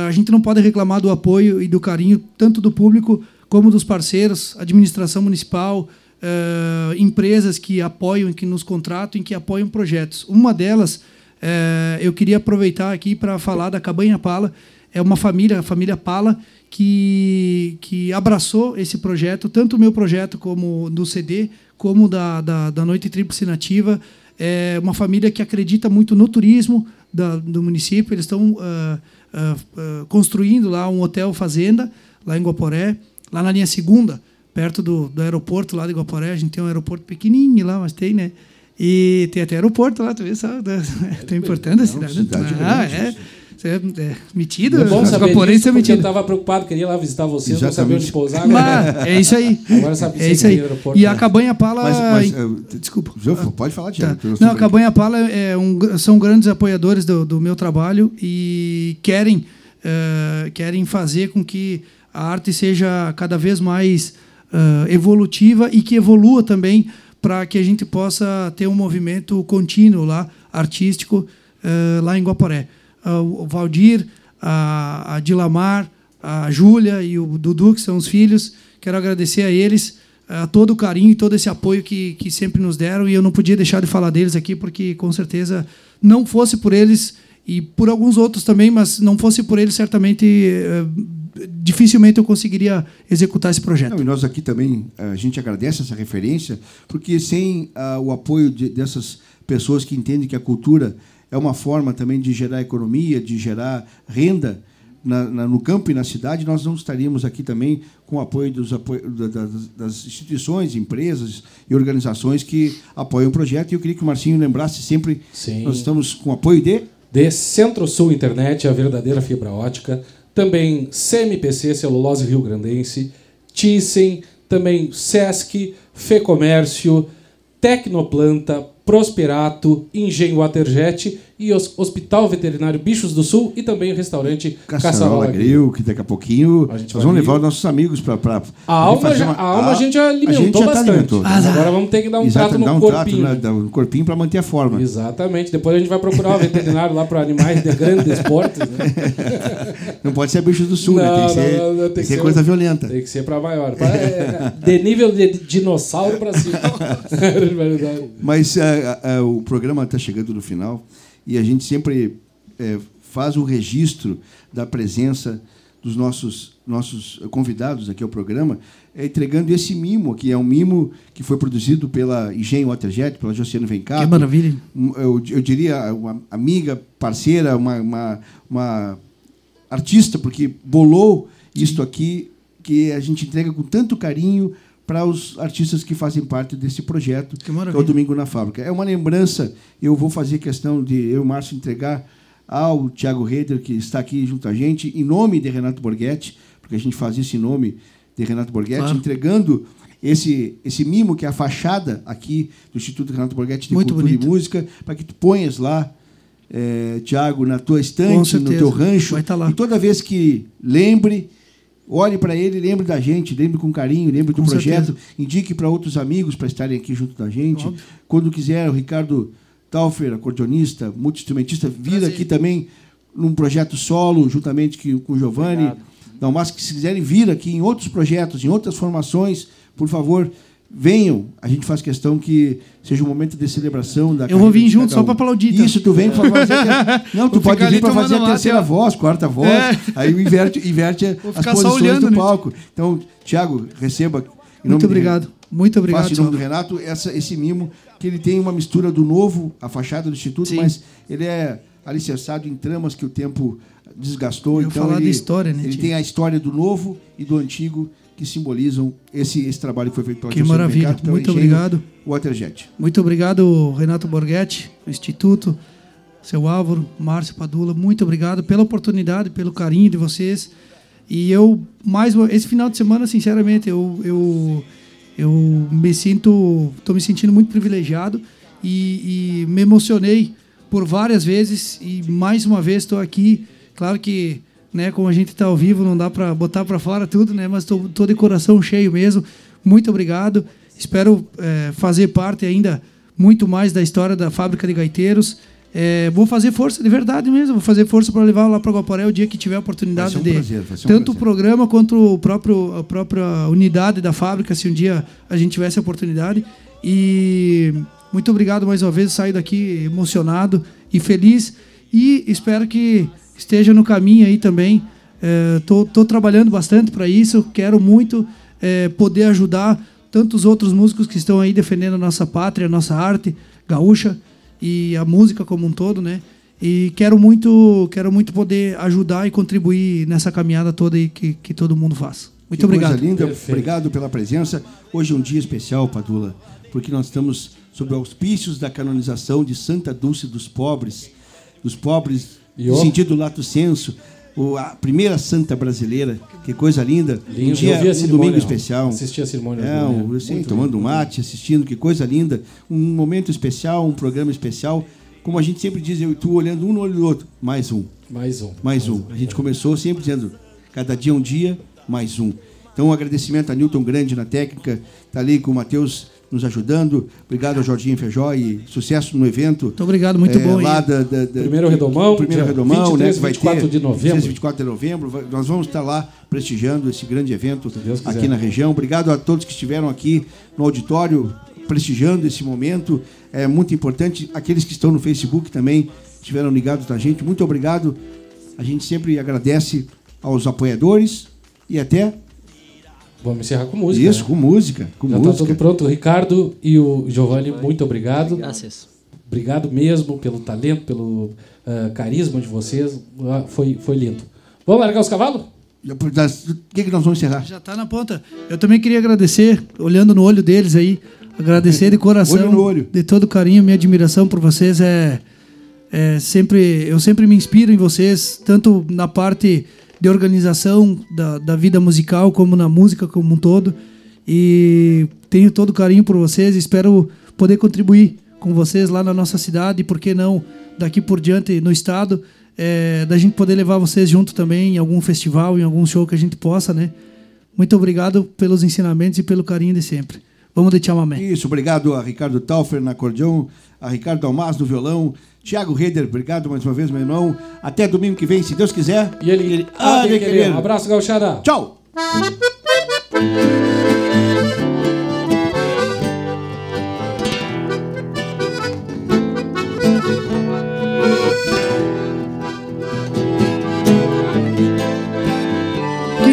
a gente não pode reclamar do apoio e do carinho tanto do público como dos parceiros, administração municipal, ah, empresas que apoiam, que nos contratam e que apoiam projetos. Uma delas, eh, eu queria aproveitar aqui para falar da Cabanha Pala. É uma família, a família Pala, que, que abraçou esse projeto, tanto o meu projeto como do CD, como da, da, da Noite Tríplice Nativa. É uma família que acredita muito no turismo da, do município. Eles estão ah, ah, ah, construindo lá um hotel fazenda, lá em Guaporé, lá na linha segunda, perto do, do aeroporto lá de Guaporé. A gente tem um aeroporto pequenininho lá, mas tem, né? E tem até aeroporto lá, tu vê só. Tá importante a cidade. né? cidade Ah, é. Você é, é metido? É bom saber disso, são porque eu estava preocupado, queria ir lá visitar vocês, não sabia onde pousar. Agora, Mas é isso aí. Agora sabe é isso aí. aeroporto, E né? a Cabanha Pala. Mas, mas Desculpa. João, pode falar, Tá. Tiago. eu Não, a Cabanha Pala é um, são grandes apoiadores do, do meu trabalho e querem, eh, querem fazer com que a arte seja cada vez mais eh, evolutiva e que evolua também para que a gente possa ter um movimento contínuo lá, artístico, eh, lá em Guaporé. Ah, o Valdir, a, a Dilamar, a Júlia e o Dudu, que são os filhos, quero agradecer a eles a todo o carinho e todo esse apoio que, que sempre nos deram e eu não podia deixar de falar deles aqui porque com certeza não fosse por eles e por alguns outros também, mas não fosse por eles certamente eh, dificilmente eu conseguiria executar esse projeto. Não, e nós aqui também, a gente agradece essa referência, porque sem ah, o apoio de- dessas pessoas que entendem que a cultura é uma forma também de gerar economia, de gerar renda na- na- no campo e na cidade, nós não estaríamos aqui também com o apoio, dos, das instituições, empresas e organizações que apoiam o projeto. E eu queria que o Marcinho lembrasse sempre, Sim. nós estamos com apoio de... de Centro-Sul Internet, a verdadeira fibra ótica. Também CMPC, Celulose Rio Grandense. Thyssen, também Sesc, Fecomércio, Tecnoplanta, Prosperato, Engenho Waterjet e os Hospital Veterinário Bichos do Sul e também o restaurante Caçarola Grill, que daqui a pouquinho A gente nós vamos levar os nossos amigos para. A alma, já, a alma a gente já alimentou tá bastante. Agora vamos ter que dar um Exato, trato no dar um corpinho. trato né, um corpinho para manter a forma. Exatamente. Depois a gente vai procurar o veterinário lá para animais de grandes portes. Né? Não pode ser bicho do sul, né? Tem que ser, Não, não, não, tem que ser coisa violenta. Tem que ser para maior. Pra- é, de nível de dinossauro para cima. É. Mas ah, o programa está chegando no final e a gente sempre eh, faz um registro da presença dos nossos, nossos convidados aqui ao programa, é, entregando esse mimo, que é um mimo que foi produzido pela Engenho Waterjet, pela Josiane Vencato. Que maravilha. Eu, eu diria uma amiga, parceira, uma, uma, uma artista, porque bolou isto aqui, que a gente entrega com tanto carinho para os artistas que fazem parte desse projeto, que, que é o Domingo na Fábrica. É uma lembrança, eu vou fazer questão de eu Márcio entregar ao Tiago Reder, que está aqui junto a gente, em nome de Renato Borghetti, porque a gente faz isso em nome de Renato Borghetti, claro. entregando esse, esse mimo, que é a fachada aqui do Instituto Renato Borghetti de Muito Cultura bonito. e Música, para que tu ponhas lá, é, Tiago, na tua estante, no teu rancho. Vai tá lá. E toda vez que lembre, olhe para ele, lembre da gente, lembre com carinho, lembre do com projeto, certeza. indique para outros amigos para estarem aqui junto da gente. Óbvio. Quando quiser, o Ricardo Taufer, acordeonista, multi-instrumentista, vir aqui também num projeto solo, juntamente com o Giovanni. Não, mas que se quiserem vir aqui em outros projetos, em outras formações, por favor, venham. A gente faz questão que seja um momento de celebração da Eu vou vir junto só para aplaudir. Isso, tu vem para fazer. Não, tu pode vir para fazer a terceira mate, voz, quarta voz. É. Aí inverte, inverte as posições olhando, do palco. Né? Então, Tiago, receba. Muito obrigado. De, Muito obrigado. Faço em nome do Renato essa, esse mimo, que ele tem uma mistura do novo, a fachada do Instituto, Sim. mas ele é alicerçado em tramas que o tempo desgastou. Eu então falar ele, história, né, ele tem a história do novo e do antigo que simbolizam esse, esse trabalho que foi feito pela Que maravilha. Mercado, Muito obrigado. Waterjet. Muito obrigado, Renato Borghetti, Instituto, seu Álvaro, Márcio Padula. Muito obrigado pela oportunidade, pelo carinho de vocês. E eu, mais esse final de semana, sinceramente, eu, eu, eu me sinto, estou me sentindo muito privilegiado e, e me emocionei por várias vezes e mais uma vez estou aqui. Claro que né? Como a gente está ao vivo, não dá para botar para fora tudo, né? Mas estou de coração cheio mesmo. Muito obrigado. Espero é, fazer parte ainda muito mais da história da fábrica de gaiteiros. É, vou fazer força de verdade mesmo, vou fazer força para levar lá para Guaporé o dia que tiver a oportunidade um de prazer, um tanto prazer. o programa quanto o próprio a própria unidade da fábrica, se um dia a gente tivesse a oportunidade. E muito obrigado mais uma vez, saio daqui emocionado e feliz e espero que esteja no caminho aí também. Estou é, trabalhando bastante para isso, quero muito é, poder ajudar tantos outros músicos que estão aí defendendo a nossa pátria, a nossa arte gaúcha e a música como um todo, né? E quero muito, quero muito poder ajudar e contribuir nessa caminhada toda aí que, que todo mundo faz. Muito que obrigado. Coisa linda, Perfeito. obrigado pela presença. Hoje é um dia especial, Padula, porque nós estamos sob auspícios da canonização de Santa Dulce dos Pobres, dos pobres no sentido lato senso, a primeira santa brasileira, que coisa linda. Lindo. Um dia, um domingo especial. Assisti a cerimônia. É, um, sim, tomando um mate, assistindo, que coisa linda. Um momento especial, um programa especial. Como a gente sempre diz, eu e tu olhando um no olho do outro. Mais um. Mais um. Mais, mais um. um. A gente começou sempre dizendo, cada dia um dia, mais um. Então, um agradecimento a Newton Grande na técnica, está ali com o Matheus nos ajudando. Obrigado ao Jorginho Feijó e sucesso no evento. Muito obrigado, muito é, bom. Lá da, da, da, primeiro Redomão, primeiro Redomão, 23, né, vai 24 ter, de novembro. 24 de novembro. Nós vamos estar lá prestigiando esse grande evento aqui na região. Obrigado a todos que estiveram aqui no auditório prestigiando esse momento. É muito importante. Aqueles que estão no Facebook também estiveram ligados na gente. Muito obrigado. A gente sempre agradece aos apoiadores e até Vamos encerrar com música. Isso, né? com música. Com Já está tudo pronto. O Ricardo e o Giovanni, muito obrigado. Graças. Obrigado mesmo pelo talento, pelo uh, carisma de vocês. Uh, foi, foi lindo. Vamos largar os cavalos? O que, que nós vamos encerrar? Já está na ponta. Eu também queria agradecer, olhando no olho deles aí, agradecer de coração, olho no olho. de todo carinho, minha admiração por vocês é, é sempre, eu sempre me inspiro em vocês, tanto na parte de organização da, da vida musical, como na música como um todo. E tenho todo carinho por vocês, espero poder contribuir com vocês lá na nossa cidade, e por que não daqui por diante no estado, é, da gente poder levar vocês junto também em algum festival, em algum show que a gente possa, né? Muito obrigado pelos ensinamentos e pelo carinho de sempre. Vamos de chamamé. Isso, obrigado a Ricardo Taufer na acordeão, a Ricardo Almaz no violão, Tiago Reder, obrigado mais uma vez, meu irmão. Até domingo que vem, se Deus quiser. E ele, ele ah, de querer. Um abraço, Gauchada. Tchau.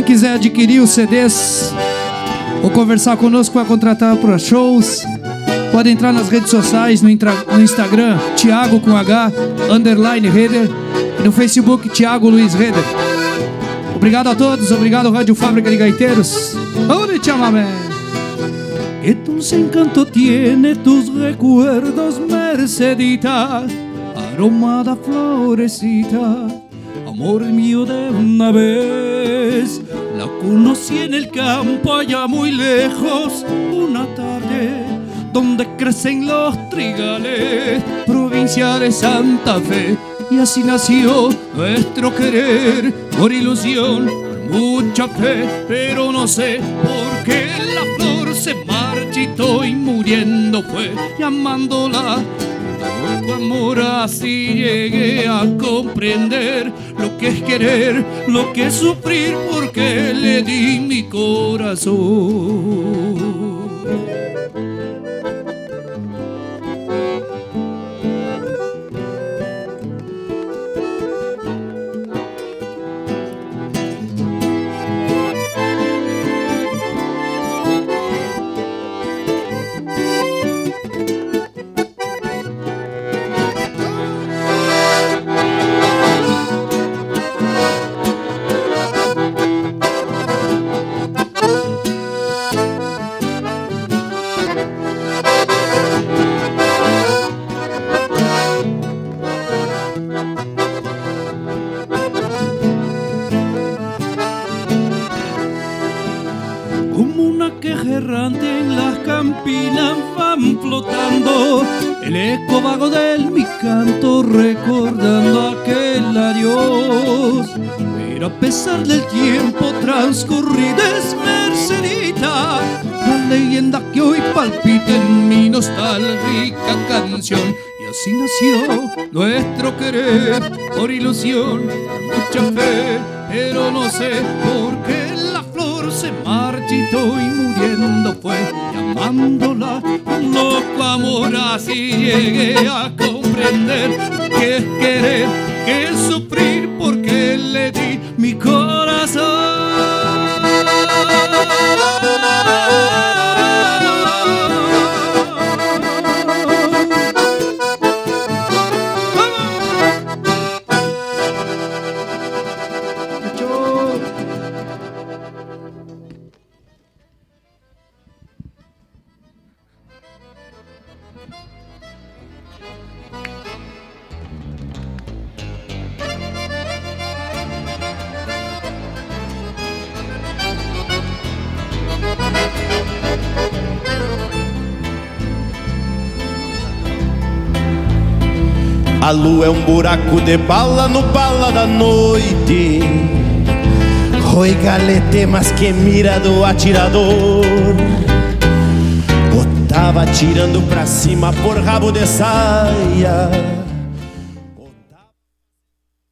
quiser adquirir os CDs ou conversar conosco para contratar para shows, pode entrar nas redes sociais, no, no Instagram, Thiago com H, underline Reder, e no Facebook, Thiago Luiz Reder. Obrigado a todos, obrigado Rádio Fábrica de Gaiteiros. Vamos chamame. Que dulce encanto tiene tus recuerdos, Mercedita, aromada florecita, amor mío de una vez. La conocí en el campo allá muy lejos, una tarde donde crecen los trigales, provincia de Santa Fe y así nació nuestro querer por ilusión, por mucha fe, pero no sé por qué la flor se marchitó y muriendo fue llamándola. Tu amor así llegué a comprender que es querer, lo que es sufrir, porque le di mi corazón. espinas van flotando, el eco vago de mi canto recordando aquel adiós. Pero a pesar del tiempo transcurrido es mercerita, la leyenda que hoy palpita en mi nostálgica canción. Y así nació nuestro querer, por ilusión, mucha fe, pero no sé por qué se marchitó y muriendo fue, llamándola un loco amor. Así llegué a comprender que es querer, que es sufrir, porque le di mi corazón. Buraco de bala no bala da noite. Oi galete, mas que mira do atirador. Botava atirando pra cima por rabo de saia